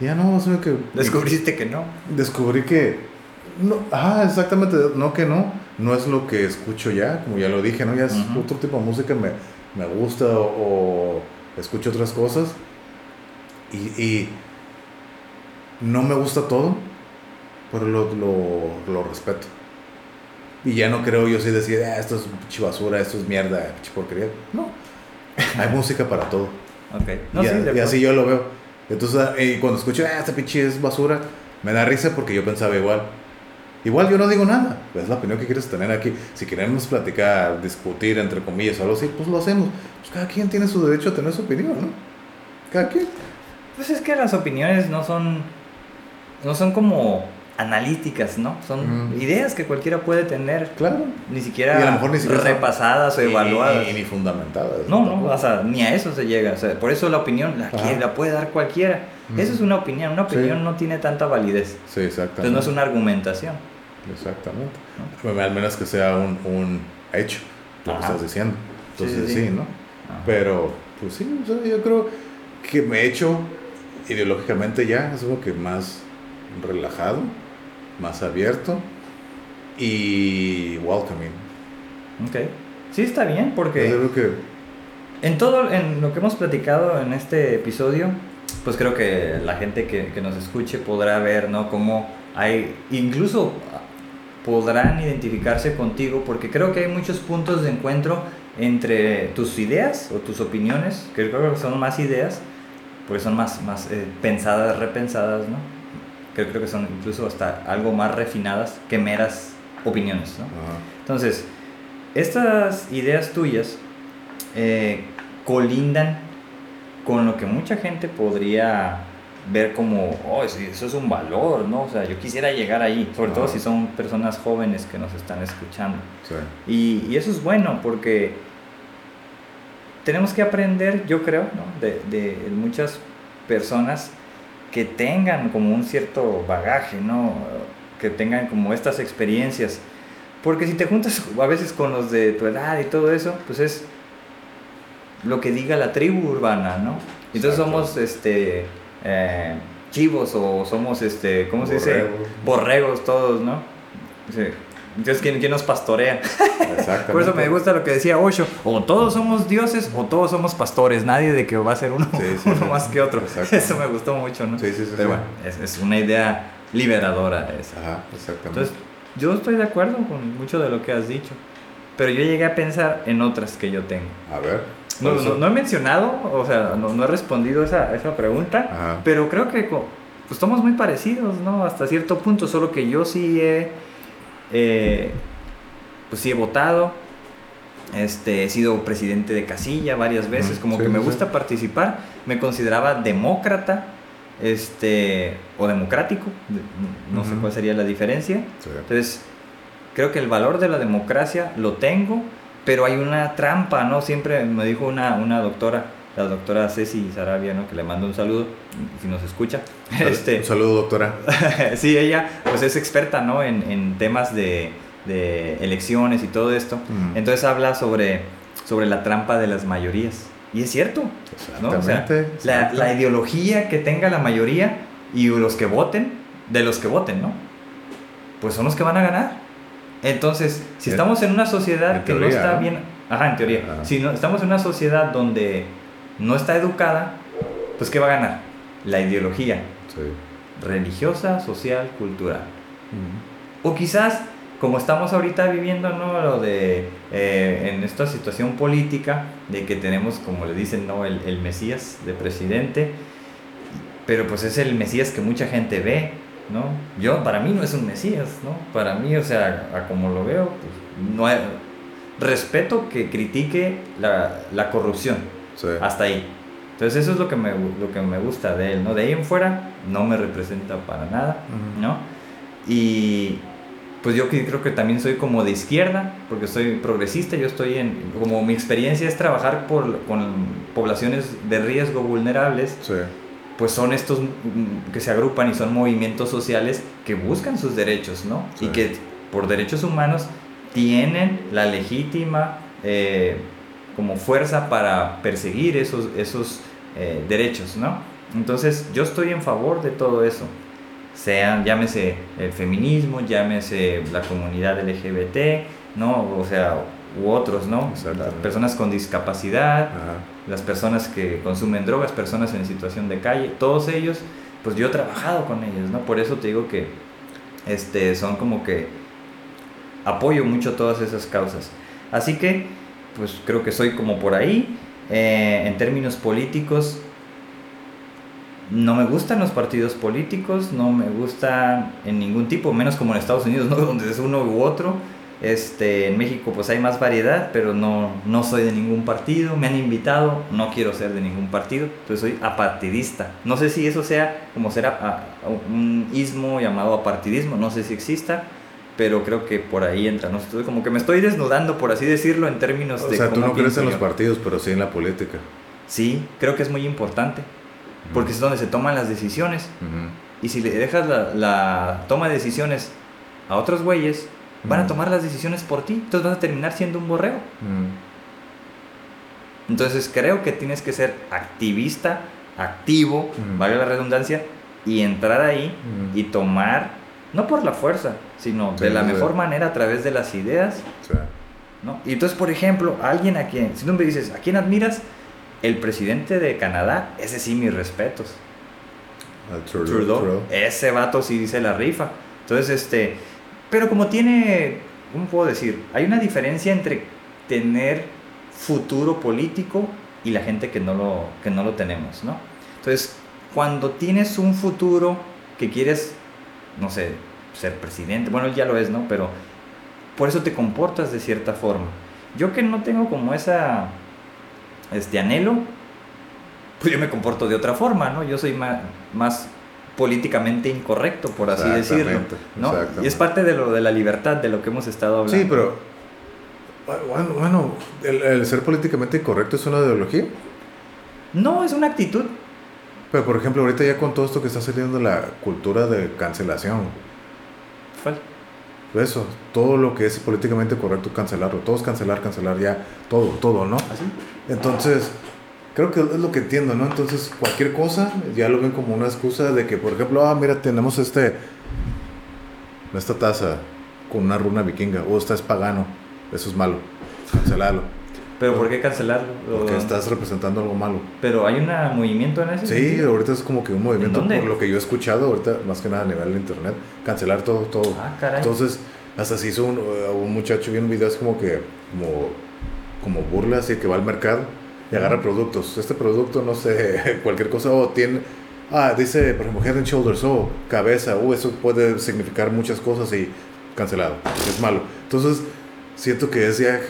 ya no, o que... Descubriste que no. Descubrí que... No, ah, exactamente, no que no, no es lo que escucho ya, como ya lo dije, ¿no? Ya es otro tipo de música, me, me gusta o, escucho otras cosas y, y, no me gusta todo, pero lo, lo, lo respeto. Y ya no creo yo sí decir, ah, esto es basura, esto es mierda, porquería. No, hay música para todo. Okay. y, así yo lo veo. Entonces, y cuando escucho, ah, esta pinche es basura, me da risa porque yo pensaba igual. Igual yo no digo nada, es la opinión que quieres tener aquí. Si queremos platicar, discutir, entre comillas, o algo así, pues lo hacemos. Pues cada quien tiene su derecho a tener su opinión, ¿no? Cada quien. Pues es que las opiniones no son, no son como analíticas, ¿no? Son ideas que cualquiera puede tener. Claro. Ni siquiera, a lo mejor ni siquiera repasadas o evaluadas. Ni, ni, fundamentadas. No, no, o sea, ni a eso se llega. O sea, por eso la opinión la, la puede dar cualquiera. Eso es una opinión. Una opinión no tiene tanta validez. Sí, exactamente. Entonces no es una argumentación. Exactamente. Al menos que sea un, un hecho, lo que estás diciendo. Entonces sí, ¿no? Pero, pues sí, yo creo que me he hecho ideológicamente ya, es algo que más relajado más abierto y welcoming. Ok. Sí, está bien, porque en todo en lo que hemos platicado en este episodio, pues creo que la gente que, que nos escuche podrá ver, ¿no? Cómo hay, incluso podrán identificarse contigo, porque creo que hay muchos puntos de encuentro entre tus ideas o tus opiniones, que creo que son más ideas, porque son más, más eh, pensadas, repensadas, ¿no? Que creo que son incluso hasta algo más refinadas que meras opiniones. ¿no? Entonces, estas ideas tuyas eh, colindan con lo que mucha gente podría ver como, oh, eso es un valor, ¿no? O sea, yo quisiera llegar ahí, sobre todo si son personas jóvenes que nos están escuchando. Y, y, eso es bueno porque tenemos que aprender, yo creo, ¿no? de, de muchas personas que tengan como un cierto bagaje, ¿no? Que tengan como estas experiencias. Porque si te juntas a veces con los de tu edad y todo eso, pues es lo que diga la tribu urbana, ¿no? Entonces somos este eh, chivos o somos este, ¿cómo se dice? Borregos todos, ¿no? Sí. Entonces, ¿quién, nos pastorea? Por eso me gusta lo que decía Osho. O todos somos dioses o todos somos pastores. Nadie de que va a ser uno, más que otro. Eso me gustó mucho, ¿no? Sí, sí, sí. Pero bueno, es, es, una idea liberadora esa. Ajá, exactamente. Entonces, yo estoy de acuerdo con mucho de lo que has dicho. Pero yo llegué a pensar en otras que yo tengo. A ver. No, no, he mencionado, o sea, no, no he respondido esa, esa pregunta, pero creo que pues, estamos muy parecidos, ¿no? Hasta cierto punto, solo que yo sí he eh, pues sí he votado, este, he sido presidente de casilla varias veces, como que me gusta participar, me consideraba demócrata, este, o democrático, no sé cuál sería la diferencia. Entonces, creo que el valor de la democracia lo tengo, pero hay una trampa, ¿no? Siempre me dijo una, una doctora, la doctora Ceci Sarabia, ¿no? Que le mando un saludo, si nos escucha. Este, un saludo, doctora. sí, ella pues es experta, ¿no? En, en temas de, de, elecciones y todo esto. Mm. Entonces habla sobre, sobre la trampa de las mayorías. Y es cierto, ¿no? O sea, la, la, ideología que tenga la mayoría y los que voten, de los que voten, ¿no? Pues son los que van a ganar. Entonces, si estamos en una sociedad que no está bien, ajá, en teoría, si no, estamos en una sociedad donde no está educada, pues ¿qué va a ganar? La ideología religiosa, social, cultural. O quizás, como estamos ahorita viviendo, ¿no? Lo de, eh, en esta situación política, de que tenemos, como le dicen, ¿no? El, el, Mesías de presidente, pero pues es el Mesías que mucha gente ve, ¿no? Yo, para mí no es un Mesías, ¿no? Para mí, o sea, a como lo veo, pues no hay, respeto que critique la, la corrupción hasta ahí. Entonces eso es lo que me, lo que me gusta de él, ¿no? De ahí en fuera no me representa para nada, ¿no? Y pues yo creo que también soy como de izquierda, porque soy progresista, yo estoy en, como mi experiencia es trabajar por, con poblaciones de riesgo vulnerables, pues son estos que se agrupan y son movimientos sociales que buscan sus derechos, ¿no? Y que por derechos humanos tienen la legítima eh, como fuerza para perseguir esos, esos eh, derechos, ¿no? Entonces yo estoy en favor de todo eso sean, llámese el feminismo, llámese la comunidad LGBT, ¿no? O sea, u otros, ¿no? Las personas con discapacidad, las personas que consumen drogas, personas en situación de calle, todos ellos, pues yo he trabajado con ellos, ¿no? Por eso te digo que este, son como que apoyo mucho todas esas causas. Así que, pues creo que soy como por ahí. Eh, en términos políticos, no me gustan los partidos políticos, no me gustan en ningún tipo, menos como en Estados Unidos, ¿no? donde es uno u otro. Este, en México pues hay más variedad, pero no, no soy de ningún partido, me han invitado, no quiero ser de ningún partido, entonces soy apartidista. No sé si eso sea como será un ismo llamado apartidismo, no sé si exista, pero creo que por ahí entra, ¿no? como que me estoy desnudando, por así decirlo, en términos de... O sea, tú no crees en los partidos, pero sí en la política. Sí, creo que es muy importante porque es donde se toman las decisiones. Y si le dejas la, toma de decisiones a otros güeyes, van a tomar las decisiones por ti, entonces vas a terminar siendo un borrego. Entonces creo que tienes que ser activista, activo, vale la redundancia, y entrar ahí y tomar, no por la fuerza, sino de la mejor manera a través de las ideas. ¿no? Y entonces, por ejemplo, alguien a quien, si tú me dices, ¿a quién admiras? El presidente de Canadá, ese sí, mis respetos. Trudeau, Ese vato sí dice la rifa. Entonces, este. Pero como tiene. ¿Cómo puedo decir? Hay una diferencia entre tener futuro político y la gente que no lo, que no lo tenemos, ¿no? Entonces, cuando tienes un futuro que quieres, no sé, ser presidente, bueno, él ya lo es, ¿no? Pero por eso te comportas de cierta forma. Yo que no tengo como esa este anhelo, pues yo me comporto de otra forma, ¿no? Yo soy más, más políticamente incorrecto, por así decirlo. ¿no? Y es parte de lo de la libertad, de lo que hemos estado hablando. Sí, pero bueno, bueno el, ser políticamente incorrecto es una ideología. No, es una actitud. Pero por ejemplo, ahorita ya con todo esto que está saliendo la cultura de cancelación. ¿Cuál? Eso, todo lo que es políticamente correcto cancelarlo, todo es cancelar, cancelar ya, todo, todo, ¿no? ¿Así? ¿Ah, Entonces, creo que es lo que entiendo, ¿no? Entonces, cualquier cosa ya lo ven como una excusa de que, por ejemplo, ah, mira, tenemos este, esta taza con una runa vikinga, o esta es pagano, eso es malo, cancelarlo. ¿Pero por qué cancelarlo? Porque estás representando algo malo. ¿Pero hay un movimiento en ese Sí, ahorita es como que un movimiento, por lo que yo he escuchado, ahorita más que nada a nivel de internet, cancelar todo, todo. Ah, caray. Entonces, hasta se hizo un, un muchacho, vi un video, es como que, como, como burla, así que va al mercado y agarra productos. Este producto, no sé, cualquier cosa, o tiene, ah, dice, por ejemplo, head and shoulders, o cabeza, o eso puede significar muchas cosas y cancelado, es malo. Entonces, siento que es ya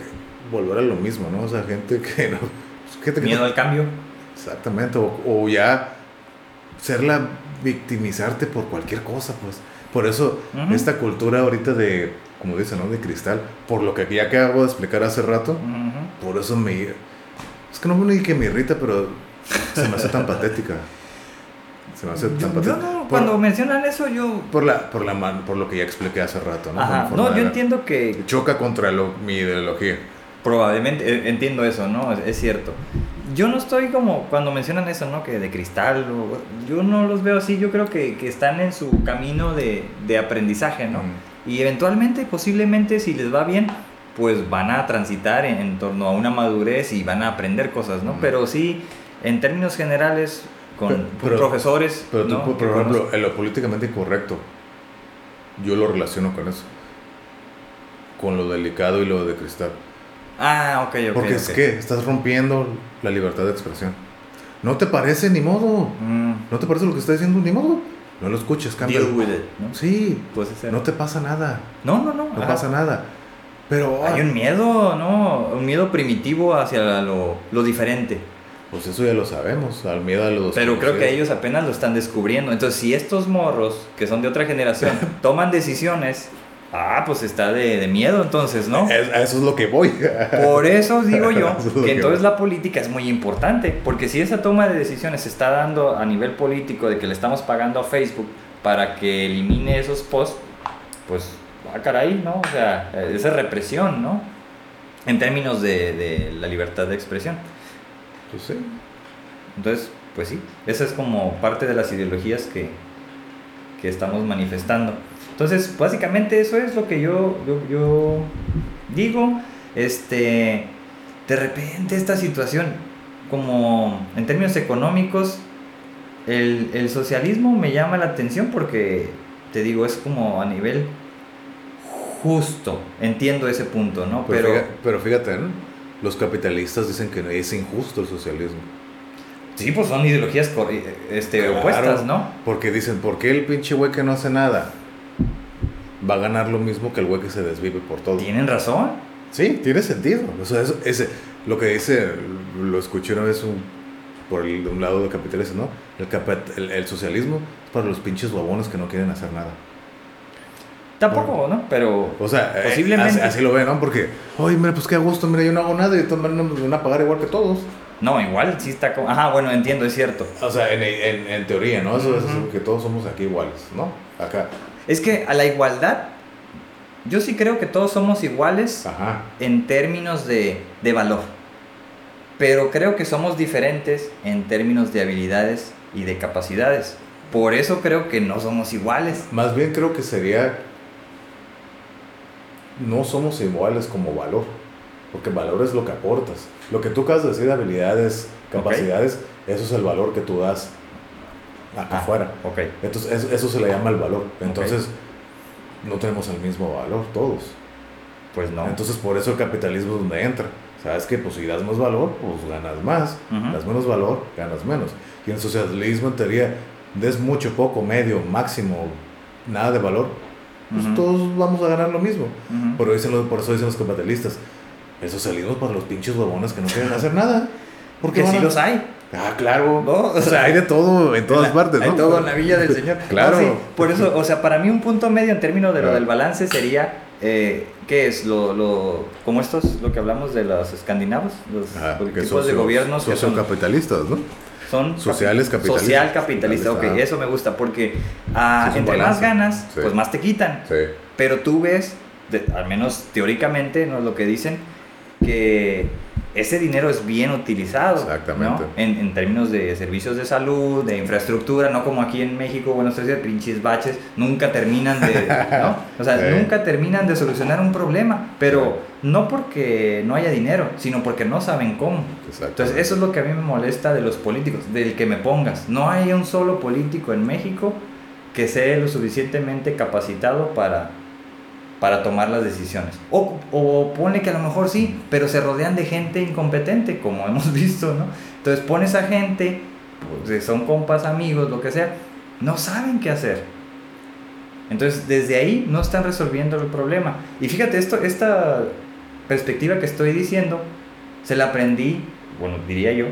volver a lo mismo, ¿no? O sea, gente que no... Gente Miedo al cambio. Exactamente, o, ya serla victimizarte por cualquier cosa, pues. Por eso, esta cultura ahorita de, como dicen, ¿no? De cristal, por lo que ya acabo de explicar hace rato, por eso me... Es que no me que me irrita, pero se me hace tan patética. Se me hace tan patética. no, cuando mencionan eso, yo... Por, la, por, la, por lo que ya expliqué hace rato, ¿no? no, yo entiendo que... Choca contra lo, mi ideología. Probablemente, e, entiendo eso, ¿no? Es, cierto. Yo no estoy como, cuando mencionan eso, ¿no? Que de cristal, yo no los veo así, yo creo que, que están en su camino de, de aprendizaje, ¿no? Y eventualmente, posiblemente, si les va bien, pues van a transitar en, torno a una madurez y van a aprender cosas, ¿no? Pero sí, en términos generales, con profesores... Pero tú, por ejemplo, en lo políticamente incorrecto, yo lo relaciono con eso. Con lo delicado y lo de cristal. Ah, ok, ok. Porque es que estás rompiendo la libertad de expresión. No te parece ni modo. Mm. No te parece lo que está diciendo ni modo. No lo escuches, cambia. Deal with it, ¿no? Sí. No te pasa nada. No, no, no. No pasa nada. Pero hay un miedo, ¿no? Un miedo primitivo hacia lo, lo diferente. Pues eso ya lo sabemos, al miedo a los... Pero creo que ellos apenas lo están descubriendo. Entonces, si estos morros, que son de otra generación, toman decisiones, ah, pues está de, miedo entonces, ¿no? eso es lo que voy. Por eso digo yo que entonces la política es muy importante, porque si esa toma de decisiones se está dando a nivel político de que le estamos pagando a Facebook para que elimine esos posts, pues, ah, caray, ¿no? O sea, esa represión, ¿no? En términos de, de la libertad de expresión. Pues sí. Entonces, pues sí, esa es como parte de las ideologías que, que estamos manifestando. Entonces, básicamente eso es lo que yo, yo, digo. Este, de repente esta situación, como en términos económicos, el, el, socialismo me llama la atención porque, te digo, es como a nivel justo. Entiendo ese punto, ¿no? Pero, pero fíjate, ¿no? los capitalistas dicen que es injusto el socialismo. Sí, pues son ideologías este, opuestas, ¿no? Porque dicen, ¿por qué el pinche güey que no hace nada va a ganar lo mismo que el güey que se desvive por todo? ¿Tienen razón? Sí, tiene sentido. O sea, ese, lo que dice, lo escuché una vez un, por un lado de capitalistas, ¿no? El, el, socialismo es para los pinches babones que no quieren hacer nada. Tampoco, ¿no? Pero. O sea, eh, posiblemente. así, lo ven, ¿no? Porque, oye, mira, pues qué gusto, mira, yo no hago nada y todos me van a pagar igual que todos. No, igual sí está como. Ajá, bueno, entiendo, es cierto. O sea, en, en, en teoría, ¿no? Eso es que todos somos aquí iguales, ¿no? Acá. Es que a la igualdad, yo sí creo que todos somos iguales en términos de, de valor. Pero creo que somos diferentes en términos de habilidades y de capacidades. Por eso creo que no somos iguales. Más bien creo que sería no somos iguales como valor, porque valor es lo que aportas. Lo que tú acabas de decir, habilidades, capacidades, eso es el valor que tú das acá ah, afuera. Okay. Entonces, eso, se le llama el valor. Entonces, no tenemos el mismo valor todos. Pues no. Entonces, por eso el capitalismo es donde entra. ¿Sabes que Pues si das más valor, pues ganas más. Das menos valor, ganas menos. Y en el socialismo, en teoría, des mucho, poco, medio, máximo, nada de valor, pues todos vamos a ganar lo mismo. por, eso dicen los capitalistas, el socialismo para los pinches huevones que no quieren hacer nada. Porque sí los hay. Ah, claro. O sea, hay de todo en todas partes, ¿no? Hay todo en la villa del Señor. claro. por eso, o sea, para mí un punto medio en términos de lo del balance sería, eh, ¿qué es? Lo, lo, como estos, lo que hablamos de los escandinavos, los tipos de gobiernos. capitalistas, ¿no? son sociales capitalistas. Social capitalista, ok, eso me gusta porque ah, entre más ganas, pues más te quitan. Pero tú ves, al menos teóricamente, no es lo que dicen, que ese dinero es bien utilizado. Exactamente. En, en, términos de servicios de salud, de infraestructura, no como aquí en México, Buenos Aires, pinches baches, nunca terminan de. ¿no? O sea, nunca terminan de solucionar un problema, pero no porque no haya dinero, sino porque no saben cómo. Entonces, eso es lo que a mí me molesta de los políticos, del que me pongas. No hay un solo político en México que sea lo suficientemente capacitado para para tomar las decisiones. O, o pone que a lo mejor sí, pero se rodean de gente incompetente, como hemos visto, ¿no? Entonces pones a gente, pues son compas, amigos, lo que sea, no saben qué hacer. Entonces desde ahí no están resolviendo el problema. Y fíjate, esto, esta perspectiva que estoy diciendo, se la aprendí, bueno, diría yo,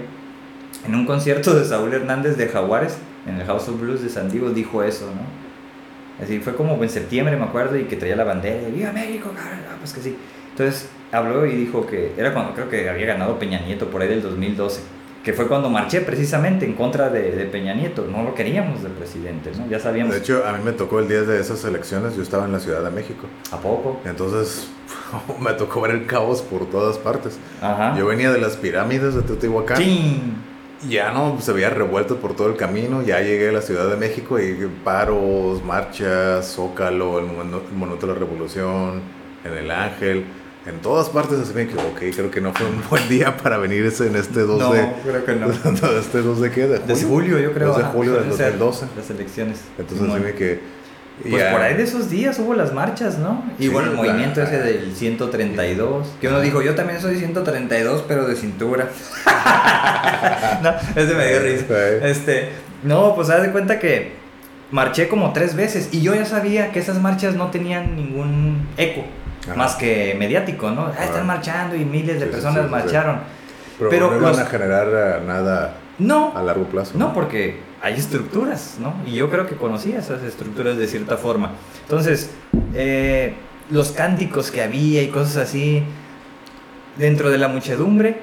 en un concierto de Saúl Hernández de Jaguares, en el House of Blues de San Diego, dijo eso, ¿no? Así fue como en septiembre, me acuerdo, y que traía la bandera de ¡Viva México! Ah, pues que sí. Entonces habló y dijo que era cuando creo que había ganado Peña Nieto, por ahí del 2012, que fue cuando marché precisamente en contra de, de Peña Nieto. No lo queríamos de presidente, ¿no? Ya sabíamos. De hecho, a mí me tocó el día de esas elecciones, yo estaba en la Ciudad de México. ¿A poco? Entonces me tocó ver el caos por todas partes. Ajá. Yo venía de las pirámides de Teotihuacán. ¡Sí! Ya no se había revuelto por todo el camino. Ya llegué a la Ciudad de México y paros, marchas, Zócalo, el Monumento de la Revolución, en el Ángel. En todas partes así me ok, creo que no fue un buen día para venir en este 2 no, de... creo que no. este 2 de qué? De julio, yo creo. 2 de julio del 2012. Las elecciones. Entonces así me que pues por ahí de esos días hubo las marchas, ¿no? Y bueno, el movimiento ese del 132, que uno dijo, yo también soy 132, pero de cintura. no, ese me dio risa. Este, no, pues haz de cuenta que marché como tres veces y yo ya sabía que esas marchas no tenían ningún eco, más que mediático, ¿no? Ah, están marchando y miles de personas marcharon. Pero, no van a generar eh, nada no, a largo plazo. No, porque hay estructuras, ¿no? Y yo creo que conocía esas estructuras de cierta forma. Entonces, eh, los cánticos que había y cosas así, dentro de la muchedumbre,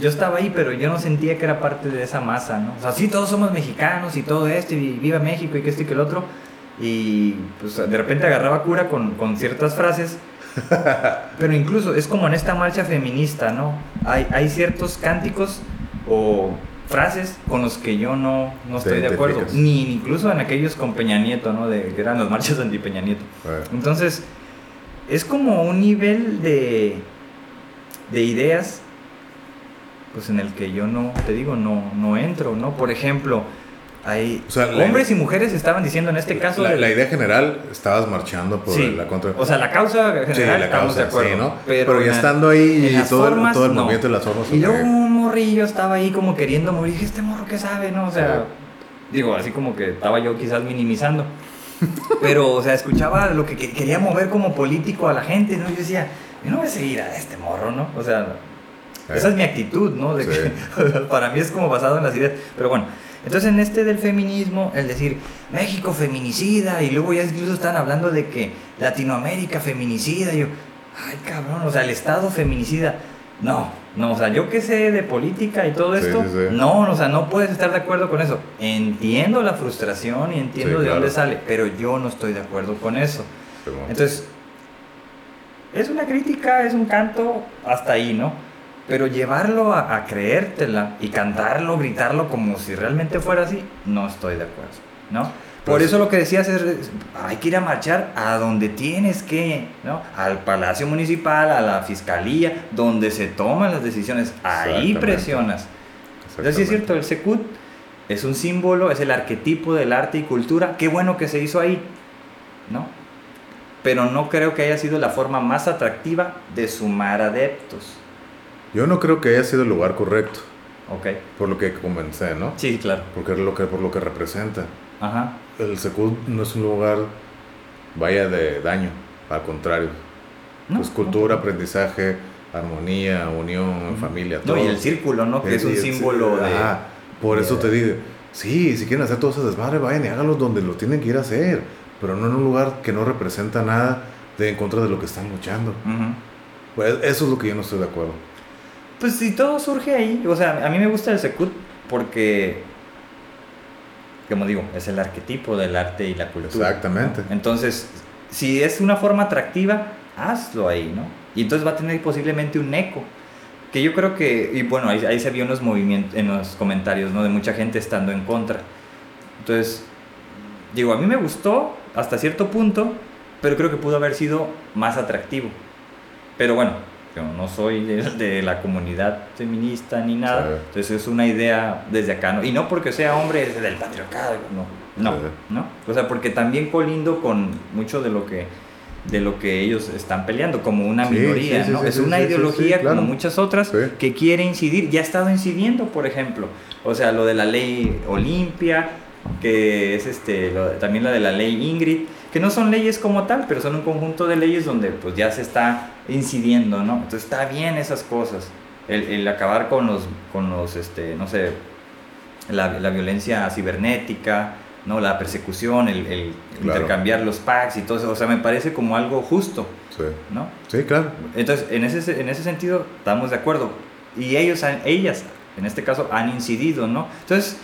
yo estaba ahí, pero yo no sentía que era parte de esa masa, ¿no? O sea, sí, todos somos mexicanos y todo esto, y viva México y que esto y que el otro. Y pues de repente agarraba cura con, con ciertas frases. pero incluso es como en esta marcha feminista, ¿no? Hay, hay ciertos cánticos o frases con los que yo no, no estoy de acuerdo. Ni incluso en aquellos con Peña Nieto, ¿no? De, que eran las marchas anti Peña Nieto. Entonces, es como un nivel de, de ideas pues en el que yo no, te digo, no, no entro, ¿no? Por ejemplo, hay hombres y mujeres estaban diciendo en este caso... La, idea general, estabas marchando por la contra... O sea, la causa general, sí, la causa, Sí, ¿no? Pero, ya estando ahí y todo, el, todo el movimiento de las formas... Y luego un morrillo estaba ahí como queriendo morir, dije, este morro qué sabe, ¿no? O sea, digo, así como que estaba yo quizás minimizando. Pero, o sea, escuchaba lo que quería mover como político a la gente, ¿no? Yo decía, yo no voy a seguir a este morro, ¿no? O sea, esa es mi actitud, ¿no? De que, para mí es como basado en las ideas. Pero bueno, entonces en este del feminismo, el decir México feminicida, y luego ya incluso están hablando de que Latinoamérica feminicida, y yo, ay cabrón, o sea, el Estado feminicida. No, no, o sea, yo que sé de política y todo esto, no, o sea, no puedes estar de acuerdo con eso. Entiendo la frustración y entiendo de dónde sale, pero yo no estoy de acuerdo con eso. Entonces, es una crítica, es un canto hasta ahí, ¿no? Pero llevarlo a, creértela y cantarlo, gritarlo como si realmente fuera así, no estoy de acuerdo, ¿no? Por pues eso lo que decías es, hay que ir a marchar a donde tienes que, ¿no? Al Palacio Municipal, a la Fiscalía, donde se toman las decisiones, ahí presionas. Entonces es cierto, el Secut es un símbolo, es el arquetipo del arte y cultura, qué bueno que se hizo ahí, ¿no? Pero no creo que haya sido la forma más atractiva de sumar adeptos. Yo no creo que haya sido el lugar correcto. Ok. Por lo que comencé, ¿no? Sí, claro. Porque es lo que, por lo que representa. Ajá. El Secud no es un lugar, vaya, de daño. Al contrario. No, es cultura, aprendizaje, armonía, unión, familia, todo. No, y el círculo, ¿no? Que es, un símbolo de... Ajá. Por eso te digo, sí, si quieren hacer todo ese desmadre, vayan y háganlo donde lo tienen que ir a hacer. Pero no en un lugar que no representa nada de en contra de lo que están luchando. Pues eso es lo que yo no estoy de acuerdo. Pues si todo surge ahí, o sea, a mí me gusta el Secut porque, como digo, es el arquetipo del arte y la cultura. Exactamente. Entonces, si es una forma atractiva, hazlo ahí, ¿no? Y entonces va a tener posiblemente un eco. Que yo creo que, y bueno, ahí, ahí se vio en los, movimientos, en los comentarios, ¿no? De mucha gente estando en contra. Entonces, digo, a mí me gustó hasta cierto punto, pero creo que pudo haber sido más atractivo. Pero bueno, no soy de, la comunidad feminista ni nada, entonces es una idea desde acá, ¿no? Y no porque sea hombre del patriarcado, no, no, ¿no? O sea, porque también colindo con mucho de lo que de lo que ellos están peleando como una minoría, ¿no? es una ideología como muchas otras que quiere incidir, ya ha estado incidiendo, por ejemplo, o sea, lo de la ley Olimpia, que es este, también la de la ley Ingrid, que no son leyes como tal, pero son un conjunto de leyes donde pues ya se está incidiendo, ¿no? Entonces está bien esas cosas, el, acabar con los, con los, este, no sé, la, la violencia cibernética, ¿no? La persecución, el, intercambiar los packs y todo eso, o sea, me parece como algo justo, sí. ¿no? Sí, claro. Entonces, en ese, en ese sentido, estamos de acuerdo. Y ellos, ellas, en este caso, han incidido, ¿no? Entonces,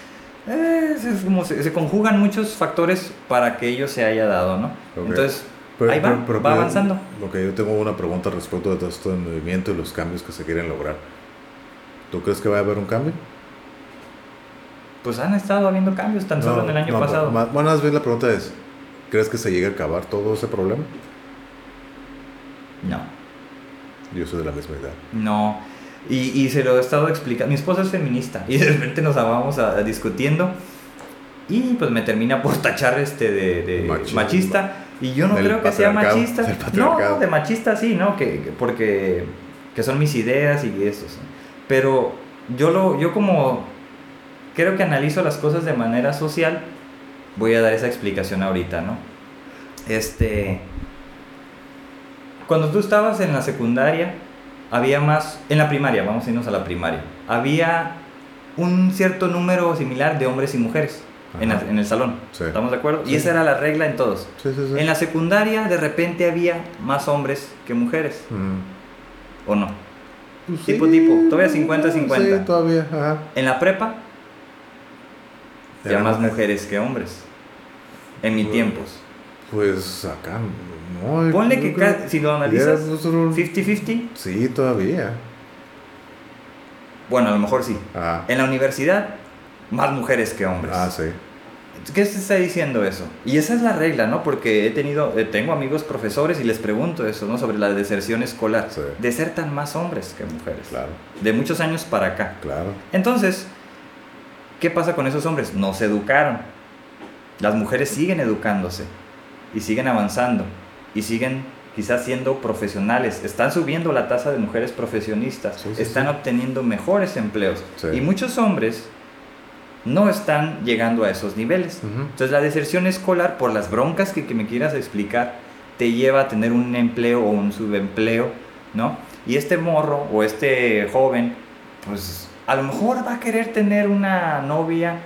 eh, es como se, conjugan muchos factores para que ello se haya dado, ¿no? Entonces, ahí va, va avanzando. Ok, yo tengo una pregunta respecto de todo esto del movimiento y los cambios que se quieren lograr. ¿Tú crees que va a haber un cambio? Pues han estado habiendo cambios tan solo en el año pasado. bueno, más bien la pregunta es, ¿crees que se llegue a acabar todo ese problema? No. Yo soy de la misma idea. No. Y, y, se lo he estado explicando. Mi esposa es feminista y de repente nos vamos a, discutiendo y pues me termina por tachar este de, machista. Y yo no creo que sea machista. No, no, de machista sí, ¿no? Que, porque que son mis ideas y eso. Pero yo, lo, yo como creo que analizo las cosas de manera social, voy a dar esa explicación ahorita, ¿no? Este, cuando tú estabas en la secundaria, había más, en la primaria, vamos a irnos a la primaria, había un cierto número similar de hombres y mujeres en, en, el salón. ¿Estamos de acuerdo? Y esa era la regla en todos. en la secundaria de repente había más hombres que mujeres. ¿O no? Pues tipo, tipo. Todavía 50-50. Sí, todavía. Ajá. En la prepa había más mujeres que hombres. En mis tiempos. Pues acá no. Ponle que, si lo analizas 50-50. Sí, todavía. Bueno, a lo mejor sí. En la universidad, más mujeres que hombres. Ah, sí. ¿Qué se está diciendo eso? Y esa es la regla, ¿no? Porque he tenido, eh, tengo amigos profesores y les pregunto eso, ¿no? Sobre la deserción escolar. Sí. Desertan más hombres que mujeres. Claro. De muchos años para acá. Claro. Entonces, ¿qué pasa con esos hombres? No se educaron. Las mujeres siguen educándose y siguen avanzando y siguen quizás siendo profesionales, están subiendo la tasa de mujeres profesionistas, están obteniendo mejores empleos. Y muchos hombres no están llegando a esos niveles. Entonces la deserción escolar, por las broncas que, que, me quieras explicar, te lleva a tener un empleo o un subempleo, ¿no? Y este morro o este joven, pues a lo mejor va a querer tener una novia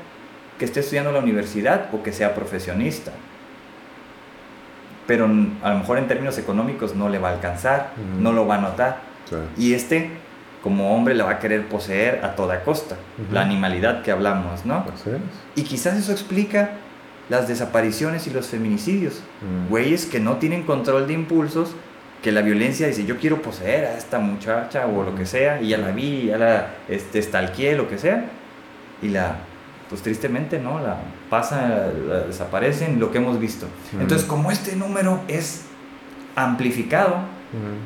que esté estudiando en la universidad o que sea profesionista pero a lo mejor en términos económicos no le va a alcanzar, no lo va a notar. Y este, como hombre, le va a querer poseer a toda costa, la animalidad que hablamos, ¿no? Y quizás eso explica las desapariciones y los feminicidios. Güeyes que no tienen control de impulsos, que la violencia dice, yo quiero poseer a esta muchacha o lo que sea, y ya la vi, ya la este, stalkeé, lo que sea, y la pues tristemente, ¿no? La pasa, desaparecen, lo que hemos visto. Entonces, como este número es amplificado,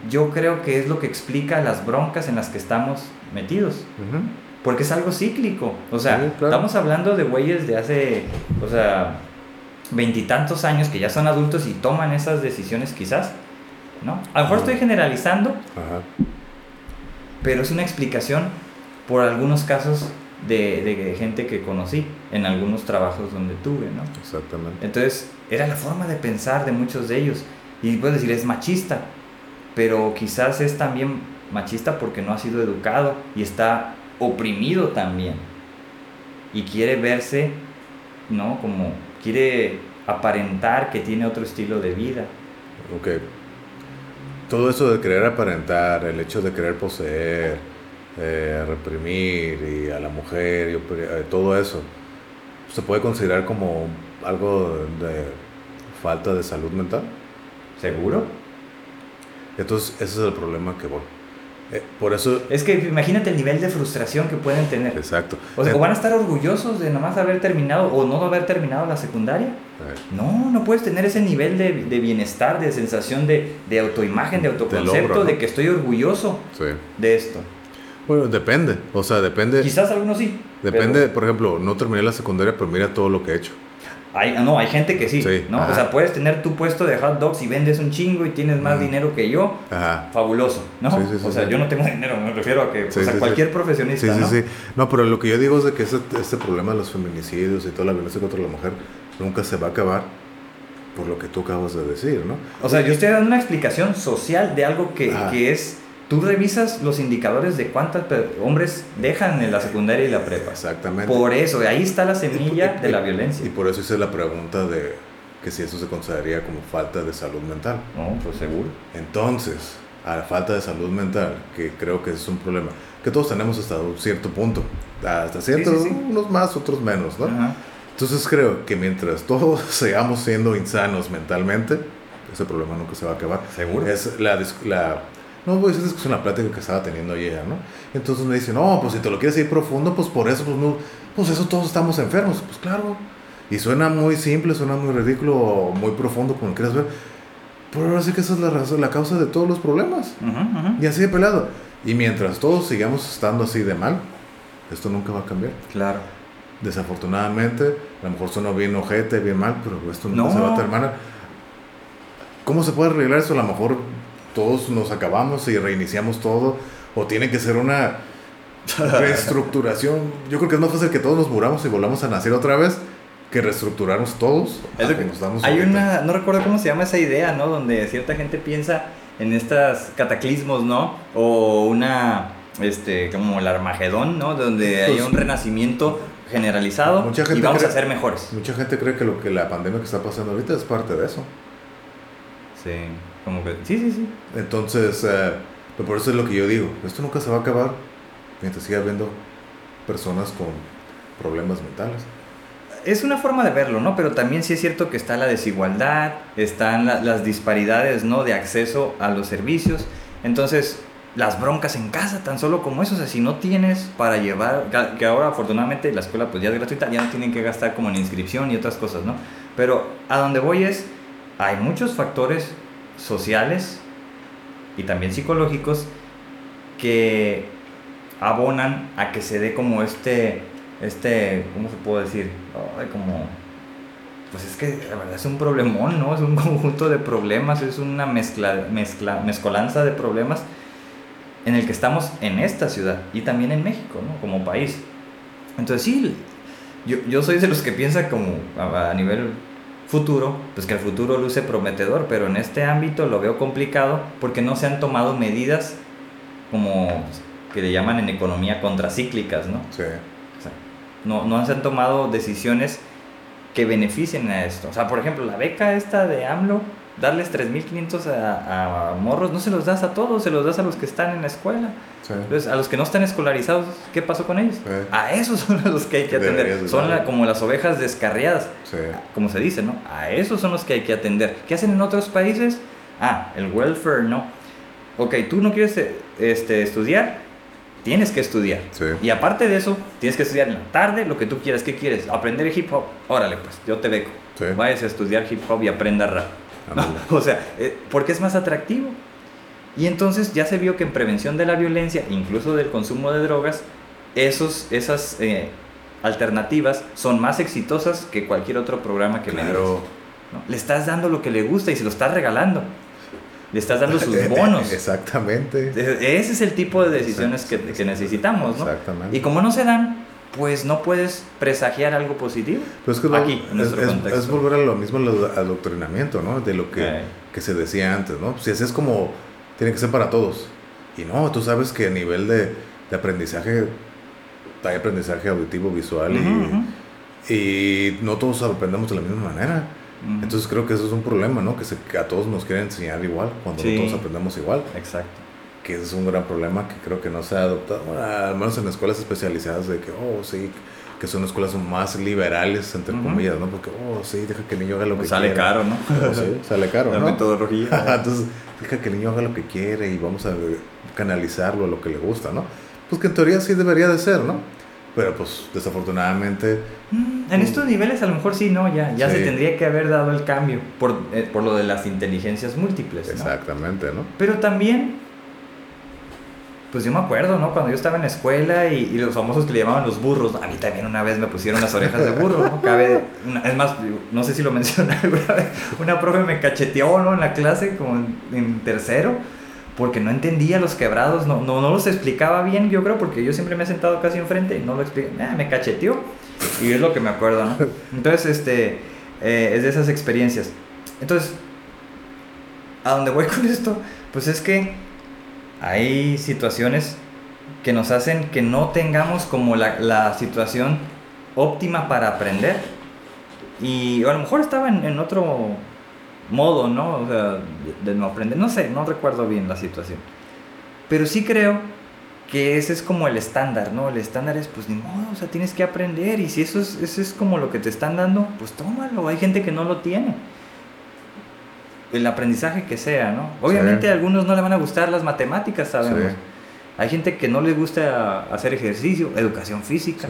yo creo que es lo que explica las broncas en las que estamos metidos. Porque es algo cíclico. O sea, estamos hablando de güeyes de hace, o sea, veintitantos años que ya son adultos y toman esas decisiones quizás, ¿no? A lo mejor estoy generalizando, pero es una explicación por algunos casos de, de, gente que conocí en algunos trabajos donde tuve, ¿no? Exactamente. Entonces, era la forma de pensar de muchos de ellos. Y puedes decir, es machista, pero quizás es también machista porque no ha sido educado y está oprimido también. Y quiere verse, ¿no? Como quiere aparentar que tiene otro estilo de vida. Ok. Todo eso de querer aparentar, el hecho de querer poseer, eh, reprimir y a la mujer y eh, todo eso, ¿se puede considerar como algo de falta de salud mental? ¿Seguro? Entonces, ese es el problema que voy. Eh, por eso... Es que imagínate el nivel de frustración que pueden tener. Exacto. O sea, van a estar orgullosos de nomás haber terminado o no haber terminado la secundaria. No, no puedes tener ese nivel de, de bienestar, de sensación de, de autoimagen, de autoconcepto, de que estoy orgulloso de esto. Bueno, depende, o sea, depende. Quizás algunos sí. Depende, por ejemplo, no terminé la secundaria, pero mira todo lo que he hecho. Hay, no, hay gente que sí, ¿no? O sea, puedes tener tu puesto de hot dogs y vendes un chingo y tienes más dinero que yo. Ajá. Fabuloso, ¿no? o sea, yo no tengo dinero, me refiero a que o sea, cualquier profesionista, ¿no? Sí, sí, No, pero lo que yo digo es de que ese, este problema de los feminicidios y toda la violencia contra la mujer nunca se va a acabar por lo que tú acabas de decir, ¿no? O sea, yo estoy dando una explicación social de algo que, que es tú revisas los indicadores de cuántos hombres dejan en la secundaria y la prepa. Exactamente. Por eso, ahí está la semilla de la violencia. Y por eso hice la pregunta de que si eso se consideraría como falta de salud mental. No, pues seguro. Entonces, a la falta de salud mental, que creo que es un problema, que todos tenemos hasta un cierto punto, hasta cierto, unos más, otros menos, ¿no? Entonces creo que mientras todos sigamos siendo insanos mentalmente, ese problema nunca se va a acabar. Seguro. Es la, la no, pues es una plática que estaba teniendo ayer, ¿no? Entonces me dice, no, pues si te lo quieres ir profundo, pues por eso, pues no, pues eso todos estamos enfermos. Pues claro. Y suena muy simple, suena muy ridículo, muy profundo, como quieras ver. Pero ahora sí que esa es la, razón, la causa de todos los problemas. Y así de pelado. Y mientras todos sigamos estando así de mal, esto nunca va a cambiar. Claro. Desafortunadamente, a lo mejor suena bien ojete, bien mal, pero esto nunca se va a terminar. ¿Cómo se puede arreglar eso? A lo mejor todos nos acabamos y reiniciamos todo, o tiene que ser una reestructuración. Yo creo que es más fácil que todos nos muramos y volvamos a nacer otra vez que reestructurarnos todos. Es que nos damos hay una, no recuerdo cómo se llama esa idea, ¿no? Donde cierta gente piensa en estos cataclismos, ¿no? O una, este, como el Armagedón, ¿no? Donde hay pues un renacimiento generalizado mucha gente y vamos a ser mejores. Mucha gente cree que lo que la pandemia que está pasando ahorita es parte de eso. Sí, como que, sí, sí, sí. Entonces, eh, por eso es lo que yo digo, esto nunca se va a acabar mientras siga habiendo personas con problemas mentales es una forma de verlo, ¿no? Pero también sí es cierto que está la desigualdad, están las disparidades, ¿no? De acceso a los servicios. Entonces, las broncas en casa, tan solo como eso, o sea, si no tienes para llevar, que ahora afortunadamente la escuela pues ya es gratuita, ya no tienen que gastar como en inscripción y otras cosas, ¿no? Pero a donde voy es, hay muchos factores sociales y también psicológicos que abonan a que se dé como este este, ¿cómo se puede decir? como, pues es que la verdad es un problemón, ¿no? Es un conjunto de problemas, es una mezcla, mezcla, mezcolanza de problemas en el que estamos en esta ciudad y también en México, ¿no? Como país. Entonces sí, yo, yo soy de los que piensa como a, a nivel futuro, pues que el futuro luce prometedor, pero en este ámbito lo veo complicado porque no se han tomado medidas como que le llaman en economía contracíclicas, ¿no? Sí no, no se han tomado decisiones que beneficien a esto. O sea, por ejemplo, la beca esta de AMLO, darles 3.500 a, a morros, no se los das a todos, se los das a los que están en la escuela. Entonces, a los que no están escolarizados, ¿qué pasó con ellos? A esos son los que hay que atender. Son como las ovejas descarriadas, como se dice, ¿no? A esos son los que hay que atender. ¿Qué hacen en otros países? Ah, el welfare, ¿no? Ok, tú no quieres este, estudiar, tienes que estudiar. Y aparte de eso, tienes que estudiar en la tarde lo que tú quieras. ¿Qué quieres? Aprender hip hop. Órale, pues, yo te beco. Sí. Vayas a estudiar hip hop y aprenda rap. o sea, eh, porque es más atractivo. Y entonces ya se vio que en prevención de la violencia, incluso del consumo de drogas, esos, esas eh, alternativas son más exitosas que cualquier otro programa que claro. Le estás dando lo que le gusta y se lo estás regalando le estás dando sus bonos. Exactamente. Ese es el tipo de decisiones que, que necesitamos, ¿no? Exactamente. Y como no se dan, pues no puedes presagiar algo positivo. Pues que Aquí, es, es, volver a lo mismo al adoctrinamiento, ¿no? De lo que, que, se decía antes, ¿no? Si así es como, tiene que ser para todos. Y no, tú sabes que a nivel de, de aprendizaje, hay aprendizaje auditivo, visual y, y no todos aprendemos de la misma manera. Entonces creo que eso es un problema, ¿no? Que, se, a todos nos quieren enseñar igual, cuando todos aprendemos igual. Exacto. Que es un gran problema que creo que no se ha adoptado, al menos en escuelas especializadas, de que, oh, sí, que son escuelas más liberales, entre comillas, ¿no? Porque, oh, sí, deja que el niño haga lo pues que sale Caro, ¿no? Oh, sí, sale caro, La ¿no? metodología. Entonces, deja que el niño haga lo que quiere y vamos a canalizarlo a lo que le gusta, ¿no? Pues que en teoría sí debería de ser, ¿no? Pero pues desafortunadamente... Mm, en estos niveles a lo mejor sí, ¿no? Ya, ya se tendría que haber dado el cambio por, eh, por lo de las inteligencias múltiples. Exactamente, ¿no? Pero también, pues yo me acuerdo, ¿no? Cuando yo estaba en la escuela y, los famosos que le llamaban los burros, a mí también una vez me pusieron las orejas de burro, ¿no? Cabe, es más, no sé si lo mencioné alguna vez, una profe me cacheteó, ¿no? En la clase, como en tercero porque no entendía los quebrados, no, no, no, los explicaba bien, yo creo, porque yo siempre me he sentado casi enfrente y no lo expliqué, ah, me cacheteó. Y es lo que me acuerdo, ¿no? Entonces, este, eh, es de esas experiencias. Entonces, a dónde voy con esto, pues es que hay situaciones que nos hacen que no tengamos como la, la situación óptima para aprender. Y a lo mejor estaba en, en otro modo, ¿no? O sea, de, no aprender. No sé, no recuerdo bien la situación. Pero sí creo que ese es como el estándar, ¿no? El estándar es, pues ni modo, o sea, tienes que aprender. Y si eso es, eso es como lo que te están dando, pues tómalo. Hay gente que no lo tiene. El aprendizaje que sea, ¿no? Obviamente a algunos no le van a gustar las matemáticas, sabemos. Hay gente que no le gusta hacer ejercicio, educación física.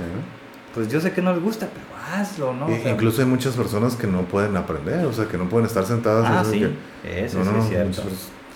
Pues yo sé que no les gusta, pero hazlo, ¿no? incluso hay muchas personas que no pueden aprender, o sea, que no pueden estar sentadas. Ah, sí, eso sí es cierto.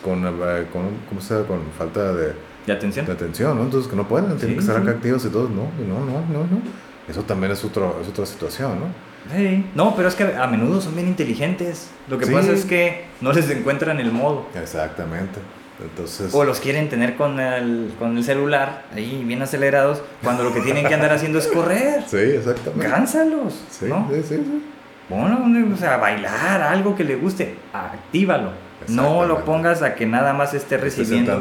Con, eh, con, ¿cómo se con falta de, de atención. De atención, ¿no? Entonces que no pueden, tienen que estar acá activos y todo, no, no, no, no, no. Eso también es, otro, es otra situación, ¿no? Sí. No, pero es que a menudo son bien inteligentes. Lo que pasa es que no les encuentran el modo. Exactamente. Entonces... O los quieren tener con el, con el celular ahí bien acelerados cuando lo que tienen que andar haciendo es correr. Sí, exactamente. Cánsalos. Sí, sí, sí, Bueno, o sea, bailar, algo que le guste, actívalo. No lo pongas a que nada más esté recibiendo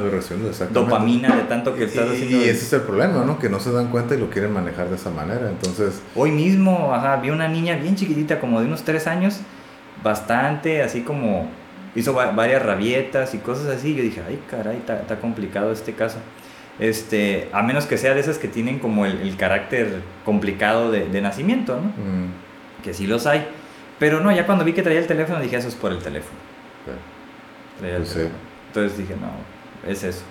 dopamina de tanto que estás haciendo. Y ese es el problema, ¿no? Que no se dan cuenta y lo quieren manejar de esa manera. Entonces. Hoy mismo, ajá, vi una niña bien chiquitita, como de unos tres años, bastante así como. Hizo varias rabietas y cosas así. Yo dije, ay, caray, está complicado este caso. Este, a menos que sea de esas que tienen como el, carácter complicado de, nacimiento, ¿no? Mm. Que sí los hay. Pero no, ya cuando vi que traía el teléfono dije, eso es por el teléfono. Entonces dije, no, es eso.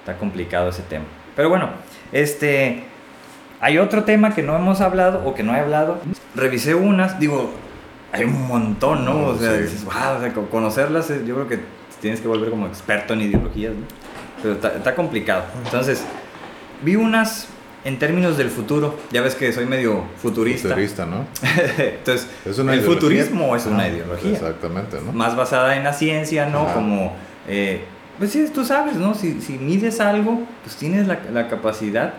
Está complicado ese tema. Pero bueno, este, hay otro tema que no hemos hablado o que no he hablado. Revisé unas, digo, hay un montón, ¿no? o sea, dices, wow, o sea, conocerlas, yo creo que tienes que volver como experto en ideologías, ¿no? Pero está, complicado. Entonces, vi unas en términos del futuro, ya ves que soy medio futurista. Futurista, ¿no? Entonces, el futurismo es una ideología. Exactamente, ¿no? Más basada en la ciencia, ¿no? Como, eh, pues sí, tú sabes, ¿no? Si, si mides algo, pues tienes la, la capacidad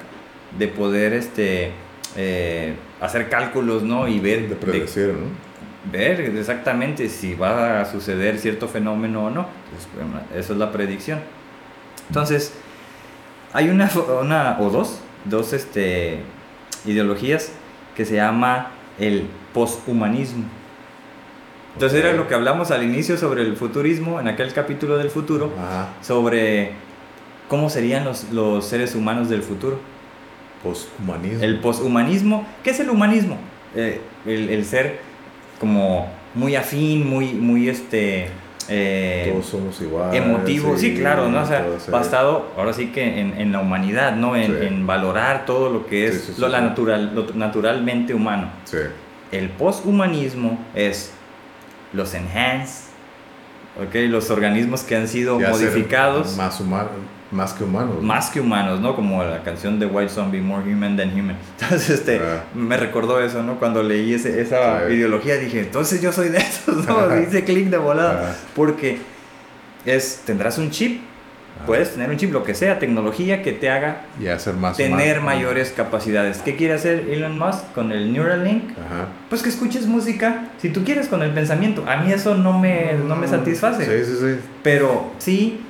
de poder este, eh, hacer cálculos, ¿no? Y ver... De predecir, ¿no? Ver exactamente si va a suceder cierto fenómeno o no. Pues, eso es la predicción. Entonces, hay una, una o dos dos este, ideologías que se llama el poshumanismo. Entonces era lo que hablamos al inicio sobre el futurismo, en aquel capítulo del futuro, sobre cómo serían los, los, seres humanos del futuro. Poshumanismo. El poshumanismo. ¿Qué es el humanismo? Eh, el, el, ser como muy afín, muy, muy este eh, Todos somos iguales. Emotivo, sí, claro, ¿no? O sea, basado ahora sí que en, en la humanidad, ¿no? En, en, valorar todo lo que es lo, la natural, lo naturalmente humano. El posthumanismo es los enhanced, ¿ok? Los organismos que han sido modificados. Más humanos más que humanos. Más que humanos, ¿no? Como la canción de White Zombie, More Human Than Human. Entonces, este, ah. me recordó eso, ¿no? Cuando leí ese, esa ideología dije, entonces yo soy de esos, ¿no? Hice clic de volada. Ah. Porque es, tendrás un chip, ah. puedes tener un chip, lo que sea, tecnología que te haga y hacer más tener mayores capacidades. ¿Qué quiere hacer Elon Musk con el Neuralink? Pues que escuches música, si tú quieres, con el pensamiento. A mí eso no me, no me satisface. Sí, sí, sí. Pero sí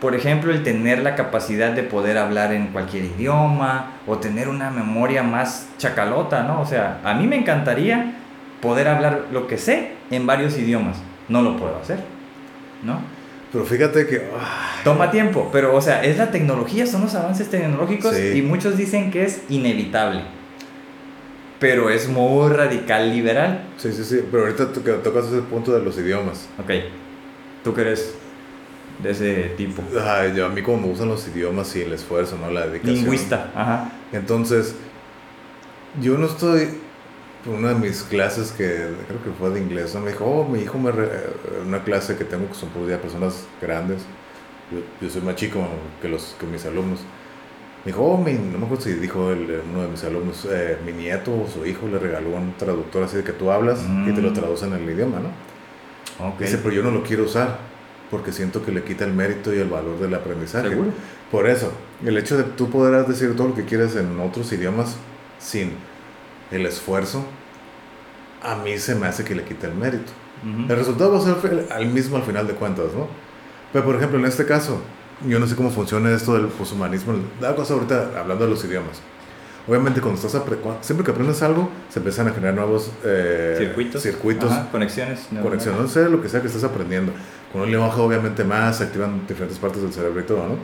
por ejemplo, el tener la capacidad de poder hablar en cualquier idioma o tener una memoria más chacalota, ¿no? O sea, a mí me encantaría poder hablar lo que sé en varios idiomas. No lo puedo hacer, ¿no? Pero fíjate que... Toma tiempo, pero o sea, es la tecnología, son los avances tecnológicos y muchos dicen que es inevitable. Pero es muy radical liberal. Sí, sí, sí, pero ahorita tocas ese punto de los idiomas. Ok, ¿tú crees? De ese tipo. Ay, yo, a mí como me gustan los idiomas y el esfuerzo, ¿no? La dedicación. Lingüista, ajá. Entonces, yo no estoy... Una de mis clases que creo que fue de inglés, ¿no? me dijo, oh, mi hijo me... Una clase que tengo que son por día personas grandes. Yo, soy más chico que, los, que mis alumnos. Me dijo, oh, mi, no me acuerdo si dijo el, uno de mis alumnos, eh, mi nieto o su hijo le regaló un traductor así de que tú hablas y te lo mm. traducen en el idioma, ¿no? Okay. Dice, pero yo no lo quiero usar porque siento que le quita el mérito y el valor del aprendizaje. ¿Seguro? Por eso, el hecho de tú poder decir todo lo que quieres en otros idiomas sin el esfuerzo, a mí se me hace que le quita el mérito. El resultado va a ser el mismo al final de cuentas, ¿no? Pero por ejemplo, en este caso, yo no sé cómo funciona esto del poshumanismo. Da cosa ahorita hablando de los idiomas. Obviamente, cuando estás siempre que aprendes algo, se empiezan a generar nuevos eh, circuitos, circuitos conexiones, conexiones, no sé lo que sea que estés aprendiendo. Con un lenguaje, obviamente, más se activan diferentes partes del cerebro y todo, ¿no?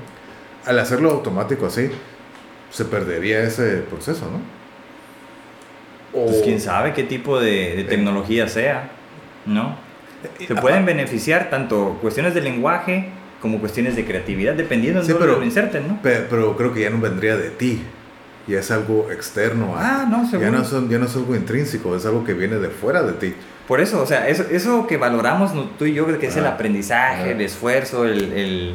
Al hacerlo automático así, se perdería ese proceso, ¿no? pues quién sabe qué tipo de, tecnología sea, ¿no? Eh, se pueden beneficiar tanto cuestiones de lenguaje como cuestiones de creatividad, dependiendo de dónde lo inserten, ¿no? pero creo que ya no vendría de ti y es algo externo. ah, no, seguro. Ya no, son, ya no es algo intrínseco, es algo que viene de fuera de ti. Por eso, o sea, eso, eso que valoramos tú y yo, que es el aprendizaje, el esfuerzo, el, el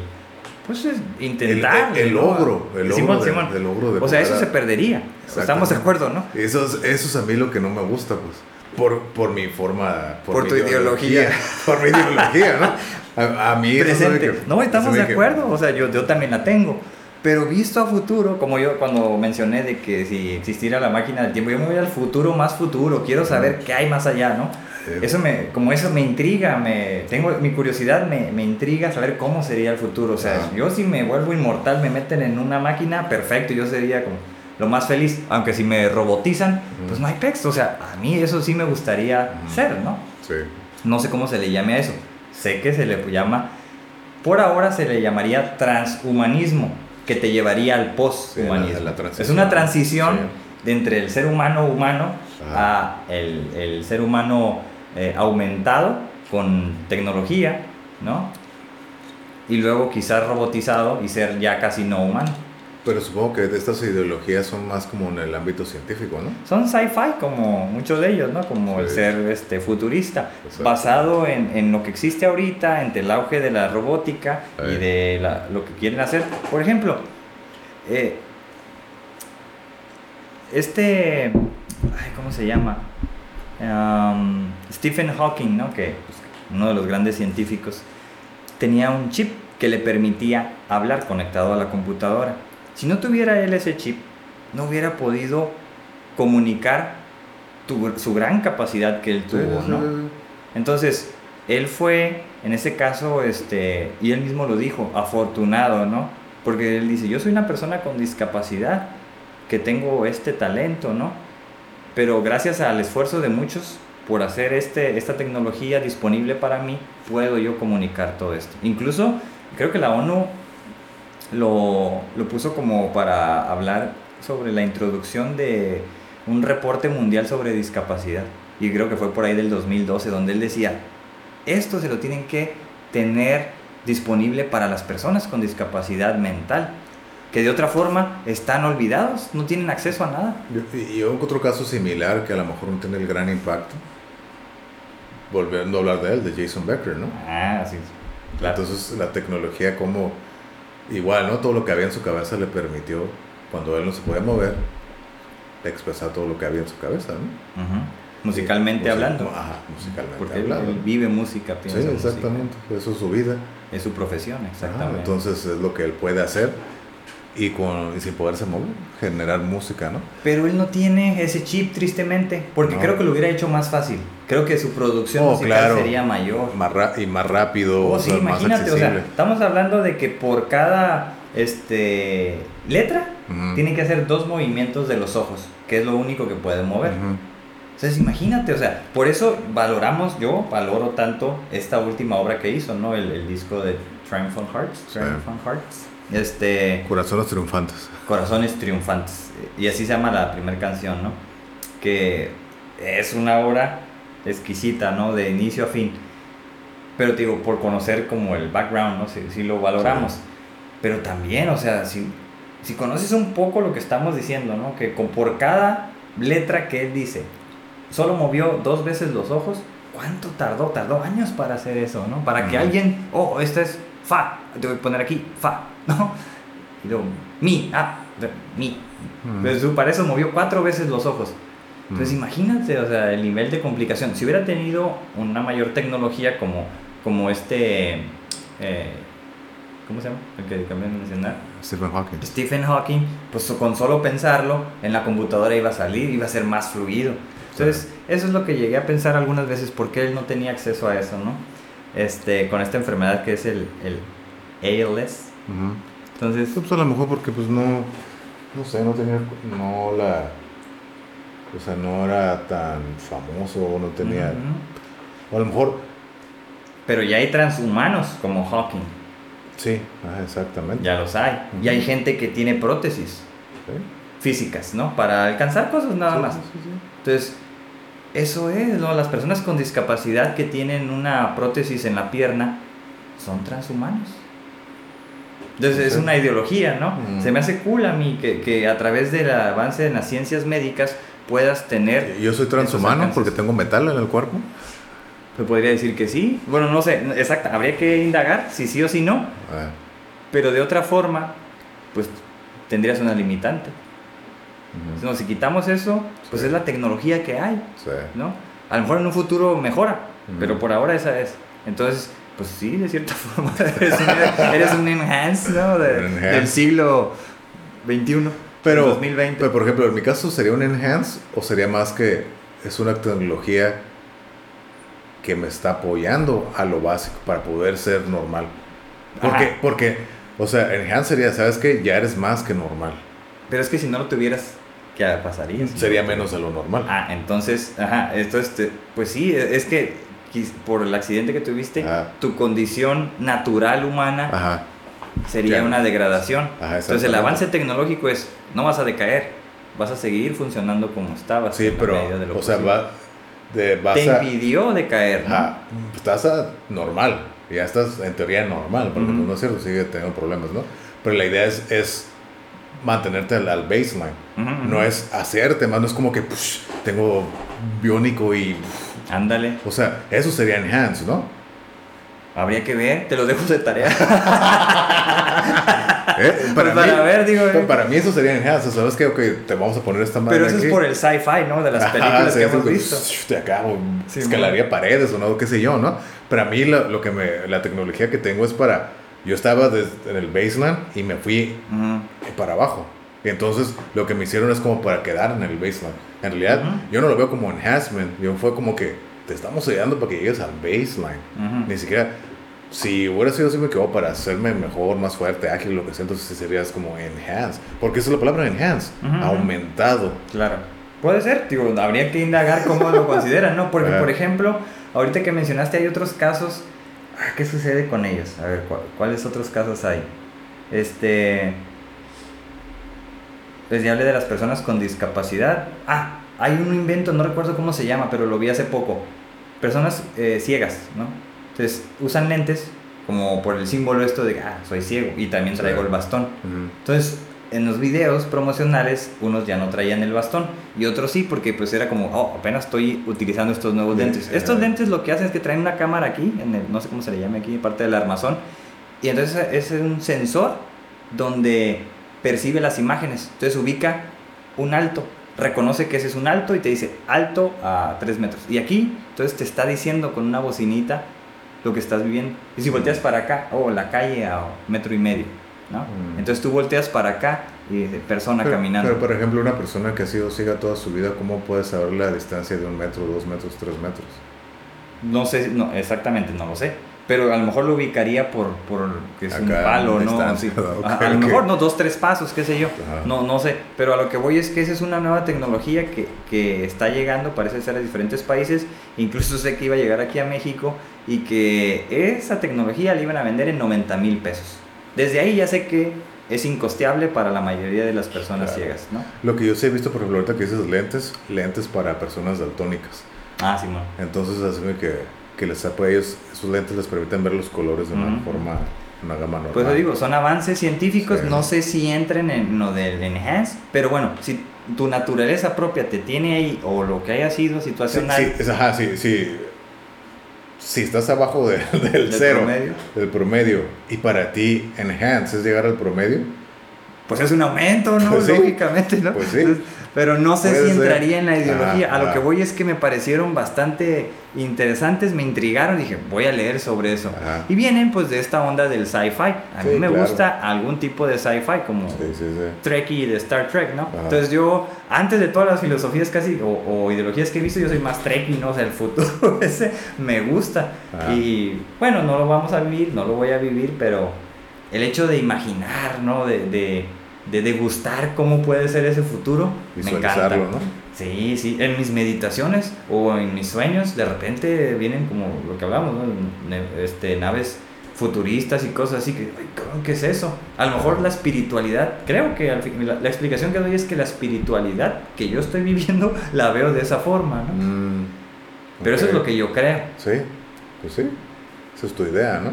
pues es intentar. El, logro, el logro, de, El logro de O sea, eso se perdería. Estamos de acuerdo, ¿no? Eso es, eso es a mí lo que no me gusta, pues. Por, por mi forma. Por, tu ideología. Por mi ideología, ¿no? A, mí Presente. no, estamos de acuerdo. O sea, yo, yo también la tengo. Pero visto a futuro, como yo cuando mencioné de que si existiera la máquina del tiempo, yo me voy al futuro más futuro, quiero saber qué hay más allá, ¿no? eso me, como eso me intriga, me, tengo, mi curiosidad me, me intriga saber cómo sería el futuro. O sea, yo si me vuelvo inmortal, me meten en una máquina, perfecto, yo sería como lo más feliz. Aunque si me robotizan, pues no hay texto. O sea, a mí eso sí me gustaría ser, ¿no? Sí. No sé cómo se le llame a eso. Sé que se le llama, por ahora se le llamaría transhumanismo, que te llevaría al posthumanismo. es una transición de entre el ser humano humano a el, el ser humano eh, aumentado con tecnología, ¿no? Y luego quizás robotizado y ser ya casi no humano. Pero supongo que estas ideologías son más como en el ámbito científico, ¿no? Son sci-fi, como muchos de ellos, ¿no? Como el ser este, futurista, basado en, en, lo que existe ahorita, entre el auge de la robótica y de la, lo que quieren hacer. Por ejemplo, eh, este, ¿cómo se llama? Um, Stephen Hawking, ¿no? que pues, uno de los grandes científicos, tenía un chip que le permitía hablar conectado a la computadora. Si no tuviera él ese chip, no hubiera podido comunicar su gran capacidad que él tuvo, ¿no? Entonces, él fue, en ese caso, este, y él mismo lo dijo, afortunado, ¿no? Porque él dice, yo soy una persona con discapacidad, que tengo este talento, ¿no? Pero gracias al esfuerzo de muchos por hacer este, esta tecnología disponible para mí, puedo yo comunicar todo esto. Incluso creo que la ONU lo, lo puso como para hablar sobre la introducción de un reporte mundial sobre discapacidad. Y creo que fue por ahí del 2012, donde él decía, esto se lo tienen que tener disponible para las personas con discapacidad mental que de otra forma están olvidados, no tienen acceso a nada. Y yo otro caso similar que a lo mejor no tiene el gran impacto, volviendo a hablar de él, de Jason Becker, ¿no? Ah, sí. Entonces la tecnología como, igual, ¿no? Todo lo que había en su cabeza le permitió, cuando él no se podía mover, expresar todo lo que había en su cabeza, ¿no? Musicalmente hablando. Ajá, musicalmente Porque hablando. Él, vive música, piensa Sí, exactamente. Eso es su vida. Es su profesión, exactamente. entonces es lo que él puede hacer y, con, y sin poderse mover, generar música, ¿no? Pero él no tiene ese chip, tristemente, porque creo que lo hubiera hecho más fácil. Creo que su producción oh, musical sería mayor. Más y más rápido, oh, sí, imagínate, o sea, estamos hablando de que por cada este, letra tiene que hacer dos movimientos de los ojos, que es lo único que puede mover. Entonces imagínate, o sea, por eso valoramos, yo valoro tanto esta última obra que hizo, ¿no? El, el disco de Triumphant Hearts. Triumphant Hearts este, Corazones triunfantes. Corazones triunfantes. Y así se llama la primera canción, ¿no? Que es una obra exquisita, ¿no? De inicio a fin. Pero te digo, por conocer como el background, ¿no? Si, lo valoramos. Pero también, o sea, si, si conoces un poco lo que estamos diciendo, ¿no? Que con, por cada letra que él dice, solo movió dos veces los ojos. ¿Cuánto tardó? Tardó años para hacer eso, ¿no? Para que alguien, oh, esta es fa, te voy a poner aquí, fa, ¿no? Y luego, mi, ah, mi. Mm. para eso movió cuatro veces los ojos. Entonces, imagínate, o sea, el nivel de complicación. Si hubiera tenido una mayor tecnología como, como este. Eh, ¿Cómo se llama? El que cambió de mencionar. Stephen Hawking. Stephen Hawking, pues con solo pensarlo, en la computadora iba a salir, iba a ser más fluido. Entonces, eso es lo que llegué a pensar algunas veces, porque él no tenía acceso a eso, ¿no? Este, con esta enfermedad que es el, el ALS, entonces... Pues a lo mejor porque pues no, no sé, no tenía, no la, o sea, no era tan famoso, no tenía, o a lo mejor... Pero ya hay transhumanos como Hawking. Sí, exactamente. Ya los hay. Y hay gente que tiene prótesis físicas, ¿no? Para alcanzar cosas nada más. Entonces, eso es, ¿no? Las personas con discapacidad que tienen una prótesis en la pierna son transhumanos. Entonces es una ideología, ¿no? Mm. Se me hace cool a mí que, que, a través del avance en las ciencias médicas puedas tener... Yo soy transhumano porque tengo metal en el cuerpo. Se podría decir que sí. Bueno, no sé, exacto, habría que indagar si sí o si no. Ah. Pero de otra forma, pues tendrías una limitante. no, si quitamos eso, pues es la tecnología que hay, ¿no? A lo mejor en un futuro mejora, pero por ahora esa es. Entonces, pues sí, de cierta forma, eres un, enhance, ¿no? Del siglo XXI. Pero, 2020. pero, por ejemplo, en mi caso, ¿sería un enhance o sería más que es una tecnología que me está apoyando a lo básico para poder ser normal. Porque, porque o sea, enhance sería, ¿sabes qué? Ya eres más que normal. Pero es que si no lo tuvieras, ¿qué pasaría? Sería menos de lo normal. Ah, entonces, ajá, esto este, pues sí, es que por el accidente que tuviste, tu condición natural humana sería una degradación. entonces el avance tecnológico es, no vas a decaer, vas a seguir funcionando como estabas. Sí, pero, o sea, va, de, te impidió decaer. ¿no? estás a normal ya estás en teoría normal, porque pues, no es cierto, sigue teniendo problemas, ¿no? Pero la idea es, es mantenerte al, baseline, no es hacerte más, no es como que tengo biónico y... Ándale. O sea, eso sería enhance, ¿no? Habría que ver, te lo dejo de tarea. ¿Eh? Para, pues mí, ver, digo, eh. para mí eso sería enhance, ¿sabes qué? Ok, te vamos a poner esta madre Pero eso es por el sci-fi, ¿no? De las películas que hemos visto. Te acabo, escalaría paredes o no, qué sé yo, ¿no? Para mí lo, lo, que me, la tecnología que tengo es para... Yo estaba en el baseline y me fui para abajo. Y entonces lo que me hicieron es como para quedar en el baseline. En realidad yo no lo veo como enhancement, yo fue como que te estamos ayudando para que llegues al baseline. Ni siquiera si hubiera sido así me quedó para hacerme mejor, más fuerte, ágil, lo que sea, entonces serías como enhance. Porque esa es la palabra enhance, aumentado. Claro. Puede ser, digo, habría que indagar cómo lo consideran, ¿no? Porque, por ejemplo, ahorita que mencionaste hay otros casos, ah, ¿qué sucede con ellos? A ver, ¿cuáles otros casos hay? Este... Pues ya hablé de las personas con discapacidad. Ah, hay un invento, no recuerdo cómo se llama, pero lo vi hace poco. Personas eh, ciegas, ¿no? Entonces usan lentes como por el símbolo esto de, ah, soy ciego y también traigo el bastón. Entonces en los videos promocionales unos ya no traían el bastón y otros sí porque pues era como, oh, apenas estoy utilizando estos nuevos lentes. Estos lentes lo que hacen es que traen una cámara aquí, en el, no sé cómo se le llama aquí, parte del armazón, y entonces es un sensor donde percibe las imágenes. Entonces ubica un alto, reconoce que ese es un alto y te dice alto a 3 metros. Y aquí, entonces te está diciendo con una bocinita lo que estás viviendo. Y si volteas para acá, o oh, la calle a metro y medio, ¿no? Mm. Entonces tú volteas para acá y persona caminando. Pero por ejemplo, una persona que ha sido ciega toda su vida, ¿cómo puede saber la distancia de un metro, dos metros, tres metros? No sé, no, exactamente, no lo sé pero a lo mejor lo ubicaría por, por que es un palo, ¿no? a, lo mejor no, dos, tres pasos, qué sé yo, no, no sé, pero a lo que voy es que esa es una nueva tecnología que, que, está llegando, parece ser a diferentes países, incluso sé que iba a llegar aquí a México y que esa tecnología la iban a vender en 90 mil pesos. Desde ahí ya sé que es incosteable para la mayoría de las personas ciegas, ¿no? Lo que yo sí he visto, por ejemplo, ahorita que dices lentes, lentes para personas daltónicas. Ah, sí, no. Entonces, así que que les ellos, esos lentes les permiten ver los colores de una forma, una gama normal. Pues lo digo, son avances científicos, no sé si entren en lo del enhance, pero bueno, si tu naturaleza propia te tiene ahí, o lo que haya sido situacional. Sí, ajá, sí, sí. Si estás abajo del cero, promedio? del promedio, y para ti enhance es llegar al promedio, pues es un aumento, ¿no? Pues Lógicamente, ¿no? Pues sí. Pero no sé si entraría en la ideología. a lo que voy es que me parecieron bastante interesantes, me intrigaron. Dije, voy a leer sobre eso. Y vienen pues de esta onda del sci-fi. A mí me gusta algún tipo de sci-fi, como Trekkie de Star Trek, ¿no? Entonces yo, antes de todas las filosofías casi, o, ideologías que he visto, yo soy más Trekkie, ¿no? O sea, el futuro ese me gusta. Y bueno, no lo vamos a vivir, no lo voy a vivir, pero el hecho de imaginar, ¿no? de de degustar cómo puede ser ese futuro, me encanta. ¿no? Sí, sí, en mis meditaciones o en mis sueños, de repente vienen como lo que hablamos, ¿no? este, naves futuristas y cosas así, que, ¿qué es eso? A lo mejor la espiritualidad, creo que la, explicación que doy es que la espiritualidad que yo estoy viviendo la veo de esa forma, ¿no? Mm, Pero eso es lo que yo creo. Sí, pues sí, esa es tu idea, ¿no?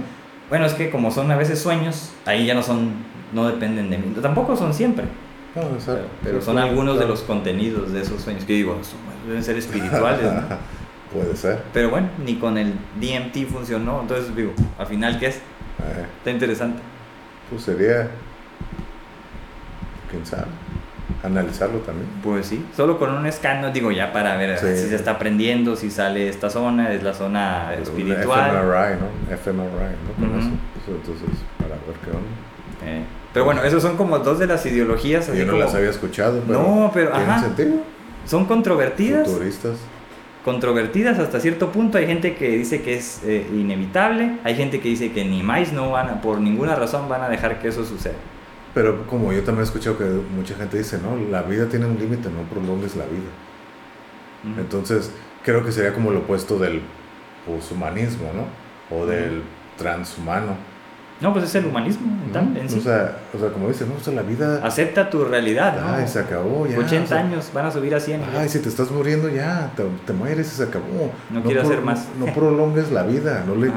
Bueno, es que como son a veces sueños, ahí ya no son no dependen de mí. Tampoco son siempre. pero, son algunos de los contenidos de esos sueños que digo, deben ser espirituales. Puede ser. Pero bueno, ni con el DMT funcionó. Entonces digo, al final, ¿qué es? Eh. Está interesante. Pues sería, quién sabe, analizarlo también. Pues sí, solo con un escáner, digo, ya para ver si se está prendiendo, si sale esta zona, es la zona espiritual. FMRI, ¿no? FMRI, ¿no? Entonces, para ver qué onda. Eh, pero bueno, esos son como dos de las ideologías. Yo no las había escuchado. no, pero. ¿Tienen sentido? Son controvertidas. Futuristas. controvertidas hasta cierto punto. Hay gente que dice que es eh, inevitable, hay gente que dice que ni más no van a, por ninguna razón van a dejar que eso suceda. Pero como yo también he escuchado que mucha gente dice, no, la vida tiene un límite, no prolongues la vida. Entonces, creo que sería como lo opuesto del poshumanismo, ¿no? O del transhumano no, pues es el humanismo en sí. O sea, o sea, como dices, no, o sea, la vida... Acepta tu realidad, ¿no? Ay, se acabó, ya. 80 años, van a subir a 100. Ay, si te estás muriendo ya, te, mueres y se acabó. No, quiero hacer más. No, prolongues la vida, no le...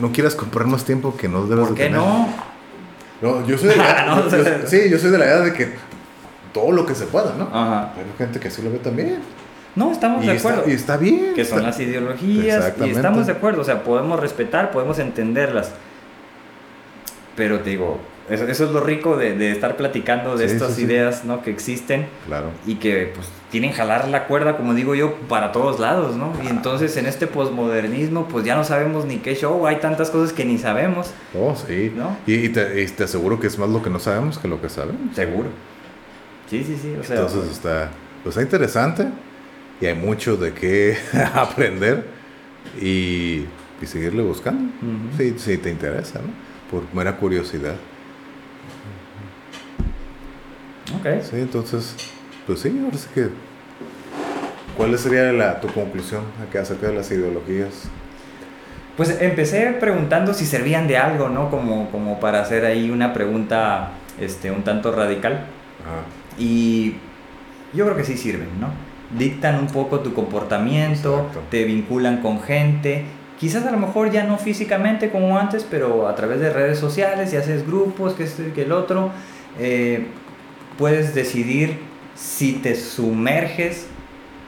No quieras comprar más tiempo que no debes ¿Por qué no? No, yo soy de la, sí, yo soy de la idea de que todo lo que se pueda, ¿no? Ajá. Hay gente que así lo ve también. No, estamos de acuerdo. y está bien. Que son las ideologías. Y estamos de acuerdo. O sea, podemos respetar, podemos entenderlas. Pero te digo, eso, es lo rico de, de estar platicando de estas ideas ¿no? que existen claro. y que pues tienen jalar la cuerda, como digo yo, para todos lados, ¿no? Y entonces en este posmodernismo pues ya no sabemos ni qué show, hay tantas cosas que ni sabemos. Oh, sí. ¿no? Y, te, te, aseguro que es más lo que no sabemos que lo que sabemos. Seguro. Sí, sí, sí. O sea, entonces está, pues, está interesante y hay mucho de qué aprender y, y seguirle buscando. Sí, sí, te interesa, ¿no? Por mera curiosidad. Ok. Sí, entonces, pues sí, ahora sí que. ¿Cuál sería la, tu conclusión acerca de las ideologías? Pues empecé preguntando si servían de algo, ¿no? Como, como para hacer ahí una pregunta este, un tanto radical. Y yo creo que sí sirven, ¿no? Dictan un poco tu comportamiento, te vinculan con gente quizás a lo mejor ya no físicamente como antes, pero a través de redes sociales, y haces grupos, que este, que el otro, eh, puedes decidir si te sumerges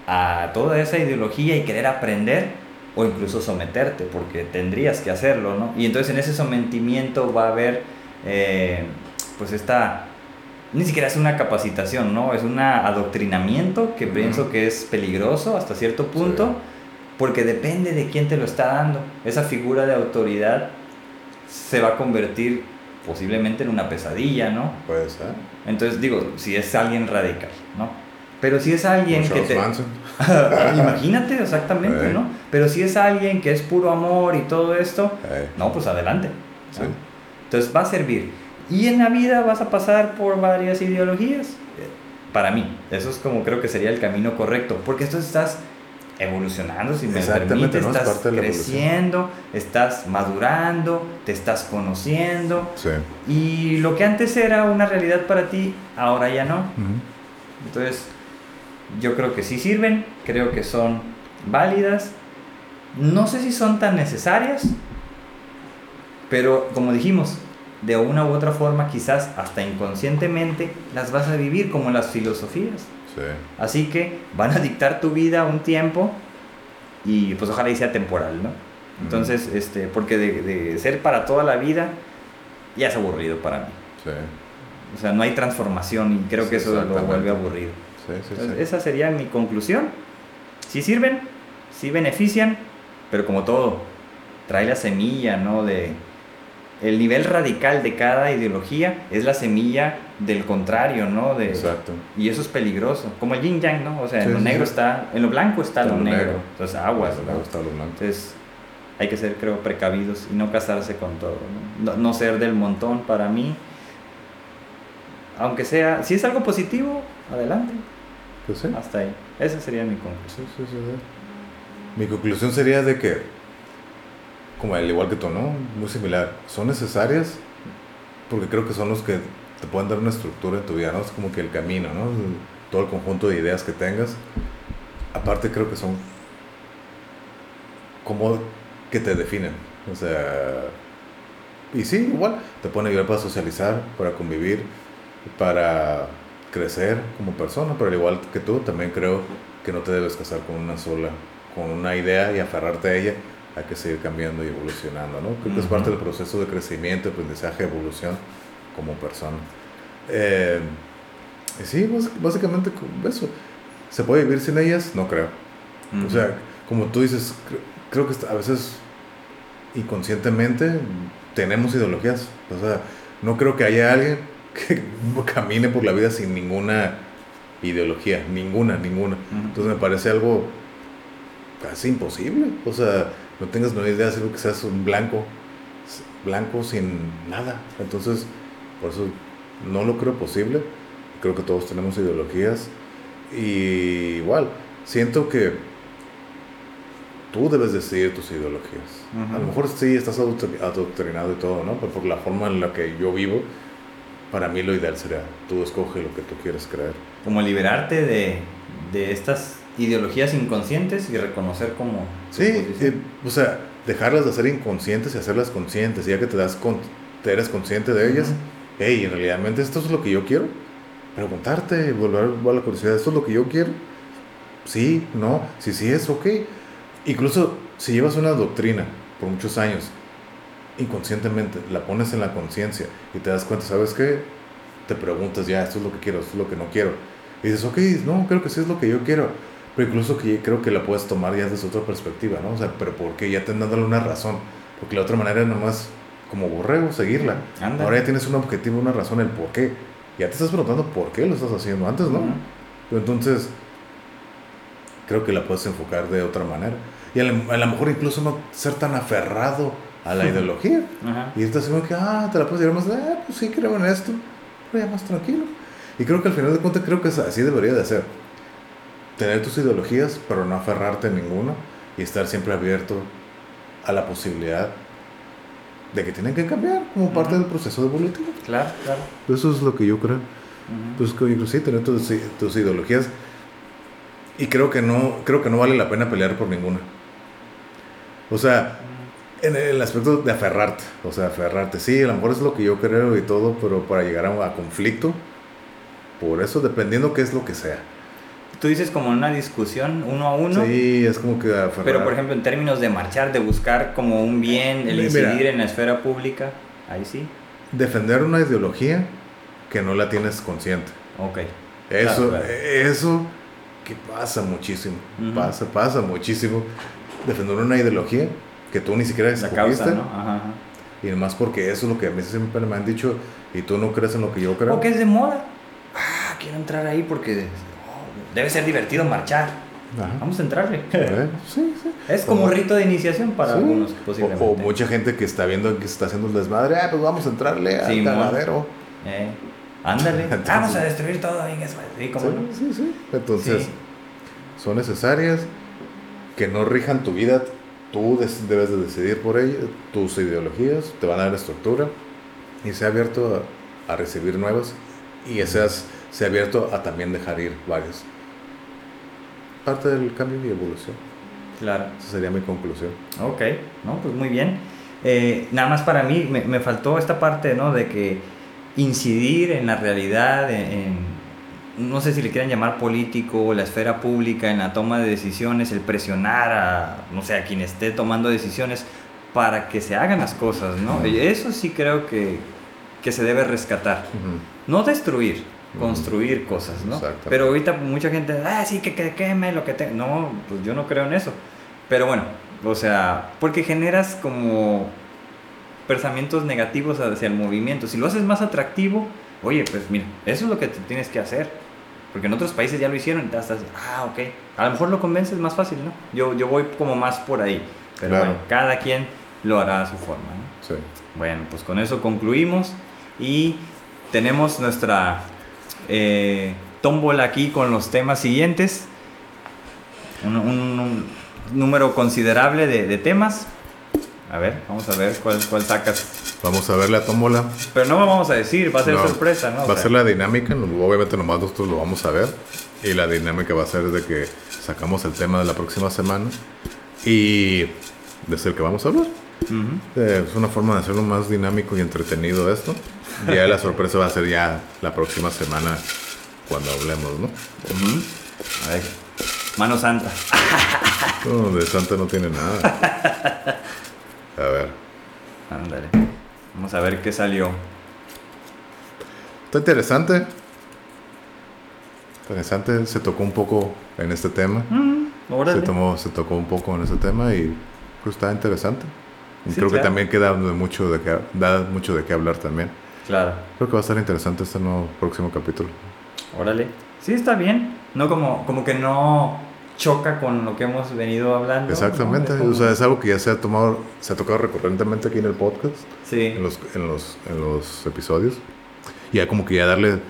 a toda esa ideología y querer aprender o incluso someterte, porque tendrías que hacerlo, ¿no? Y entonces en ese sometimiento va a haber, eh, pues esta, ni siquiera es una capacitación, ¿no? Es un adoctrinamiento que pienso que es peligroso hasta cierto punto porque depende de quién te lo está dando. Esa figura de autoridad se va a convertir posiblemente en una pesadilla, ¿no? Puede ser. Entonces digo, si es alguien radical, ¿no? Pero si es alguien que te... Imagínate exactamente, ¿no? Pero si es alguien que es puro amor y todo esto, no, pues adelante. Sí. Entonces va a servir. Y en la vida vas a pasar por varias ideologías. Para mí, eso es como creo que sería el camino correcto, porque esto estás evolucionando, si me permite, estás creciendo, estás madurando, te estás conociendo. Y lo que antes era una realidad para ti, ahora ya no. Entonces, yo creo que sí sirven, creo que son válidas. No sé si son tan necesarias, pero como dijimos, de una u otra forma, quizás hasta inconscientemente, las vas a vivir como las filosofías. Así que van a dictar tu vida un tiempo y pues ojalá y sea temporal, ¿no? Entonces, este, porque de, ser para toda la vida ya es aburrido para mí. O sea, no hay transformación y creo que eso lo vuelve aburrido. esa sería mi conclusión. Si sirven, si benefician, pero como todo, trae la semilla, ¿no? De, el nivel radical de cada ideología es la semilla del contrario, ¿no? De, Exacto. Y eso es peligroso, como el yin yang, ¿no? O sea, en lo negro está, en lo blanco está, lo, negro. Entonces, aguas, ¿no? está lo blanco. Entonces, hay que ser, creo, precavidos y no casarse con todo, ¿no? No, ser del montón para mí. Aunque sea, si es algo positivo, adelante. Pues sí. Hasta ahí. Esa sería mi conclusión. Sí, sí, mi conclusión sería de que como al igual que tú, ¿no? Muy similar. Son necesarias porque creo que son los que te pueden dar una estructura en tu vida, ¿no? Es como que el camino, ¿no? Todo el conjunto de ideas que tengas. Aparte creo que son como que te definen. O sea, y sí, igual, te pueden ayudar para socializar, para convivir, para crecer como persona, pero al igual que tú, también creo que no te debes casar con una sola, con una idea y aferrarte a ella, hay que seguir cambiando y evolucionando, ¿no? Creo que es parte del proceso de crecimiento, aprendizaje, evolución como persona. Eh, sí, básicamente eso. ¿Se puede vivir sin ellas? No creo. O sea, como tú dices, creo, que a veces inconscientemente tenemos ideologías. O sea, no creo que haya alguien que camine por la vida sin ninguna ideología, ninguna, ninguna. Entonces me parece algo casi imposible. O sea, no tengas ni idea de que seas un blanco, blanco sin nada. Entonces, por eso no lo creo posible. Creo que todos tenemos ideologías. Y igual, siento que tú debes decidir tus ideologías. A lo mejor sí estás adoctrinado y todo, ¿no? Pero por la forma en la que yo vivo, para mí lo ideal sería tú escoge lo que tú quieres creer. Como liberarte de, de estas ideologías inconscientes y reconocer como... Sí, o sea, dejarlas de ser inconscientes y hacerlas conscientes. Y ya que te, das con, te eres consciente de ellas, hey, en realidad esto es lo que yo quiero. Preguntarte, volver a la curiosidad, ¿esto es lo que yo quiero? Sí, no, sí, sí es, ok. Incluso si llevas una doctrina por muchos años, inconscientemente la pones en la conciencia y te das cuenta, ¿sabes qué? Te preguntas, ya, esto es lo que quiero, esto es lo que no quiero. Y dices, ok, no, creo que sí es lo que yo quiero pero incluso que creo que la puedes tomar ya desde otra perspectiva, ¿no? O sea, pero porque ya te dándole una razón. Porque la otra manera nomás como borrego, seguirla. Ahora ya tienes un objetivo, una razón, el por qué. Ya te estás preguntando por qué lo estás haciendo. Antes no. entonces, creo que la puedes enfocar de otra manera. Y a lo mejor incluso no ser tan aferrado a la ideología. Y estás como que, ah, te la puedes llevar más, ah, pues sí, creo en esto, pero ya más tranquilo. Y creo que al final de cuentas, creo que así debería de ser tener tus ideologías, pero no aferrarte a ninguna y estar siempre abierto a la posibilidad de que tienen que cambiar como parte del proceso evolutivo. Claro, claro. Eso es lo que yo creo. Pues que sí, tener tus, tus, ideologías y creo que no creo que no vale la pena pelear por ninguna. O sea, en el aspecto de aferrarte, o sea, aferrarte, sí, a lo mejor es lo que yo creo y todo, pero para llegar a, a conflicto, por eso dependiendo qué es lo que sea. Tú dices como una discusión uno a uno. Sí, es como que... Pero por ejemplo, en términos de marchar, de buscar como un bien, el incidir en la esfera pública, ahí sí. Defender una ideología que no la tienes consciente. Ok. Eso, eso que pasa muchísimo. Pasa, pasa muchísimo. Defender una ideología que tú ni siquiera escogiste. ¿no? Ajá, Y además porque eso es lo que a mí siempre me han dicho y tú no crees en lo que yo creo. O que es de moda. Ah, quiero entrar ahí porque debe ser divertido marchar. Vamos a entrarle. Eh, sí, sí. Es como un rito de iniciación para algunos, posiblemente. O, mucha gente que está viendo que está haciendo un desmadre, ah, pues vamos a entrarle al ganadero. Eh, ándale, vamos a destruir todo. Sí, sí, sí, Entonces, son necesarias que no rijan tu vida. Tú debes de decidir por ellas, tus ideologías, te van a dar estructura y sea abierto a, a recibir nuevas y seas, sea abierto a también dejar ir varias parte del cambio y evolución. Claro. Esa sería mi conclusión. Ok, no, pues muy bien. Eh, nada más para mí me, me, faltó esta parte, ¿no? De que incidir en la realidad, en, no sé si le quieran llamar político, la esfera pública, en la toma de decisiones, el presionar a, no sé, a quien esté tomando decisiones para que se hagan las cosas, ¿no? Eso sí creo que, que se debe rescatar. No destruir, construir cosas, ¿no? Pero ahorita mucha gente, ah, sí, que, que queme lo que te... No, pues yo no creo en eso. Pero bueno, o sea, porque generas como pensamientos negativos hacia el movimiento. Si lo haces más atractivo, oye, pues mira, eso es lo que tienes que hacer. Porque en otros países ya lo hicieron y estás, ah, ok. A lo mejor lo convences más fácil, ¿no? Yo, yo voy como más por ahí. Pero bueno, cada quien lo hará a su forma, ¿no? Sí. Bueno, pues con eso concluimos y tenemos nuestra eh, tómbola aquí con los temas siguientes. Un, número considerable de, temas. A ver, vamos a ver cuál, cuál sacas. Vamos a ver la tómbola. Pero no lo vamos a decir, va a ser sorpresa, ¿no? Va a ser la dinámica, obviamente nomás nosotros lo vamos a ver. Y la dinámica va a ser de que sacamos el tema de la próxima semana y de ser que vamos a hablar. Eh, es una forma de hacerlo más dinámico y entretenido esto. Ya la sorpresa va a ser ya la próxima semana cuando hablemos, ¿no? A ver. Mano Santa. No, de Santa no tiene nada. A ver. Ándale. Vamos a ver qué salió. Está interesante. Interesante, se tocó un poco en este tema. se, tomó, se tocó un poco en este tema y pues está interesante. Creo que también queda mucho de que, da mucho de qué hablar también. Claro. Creo que va a estar interesante este nuevo próximo capítulo. Órale. Sí, está bien. No como, como que no choca con lo que hemos venido hablando. Exactamente, o sea, es algo que ya se ha tomado, se ha tocado recurrentemente aquí en el podcast, sí. en, los, en, los, en los episodios. Y ya como que ya darle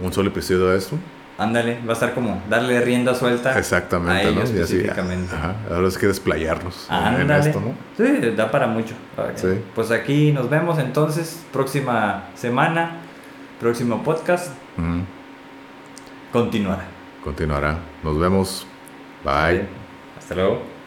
un solo episodio a esto. Ándale, va a estar como darle rienda suelta. Exactamente, ¿no? específicamente. ajá, ahora es que desplayarnos en esto, ¿no? Sí, da para mucho. Sí. Pues aquí nos vemos entonces, próxima semana, próximo podcast. Continuará. Continuará. Nos vemos. Bye. Hasta luego.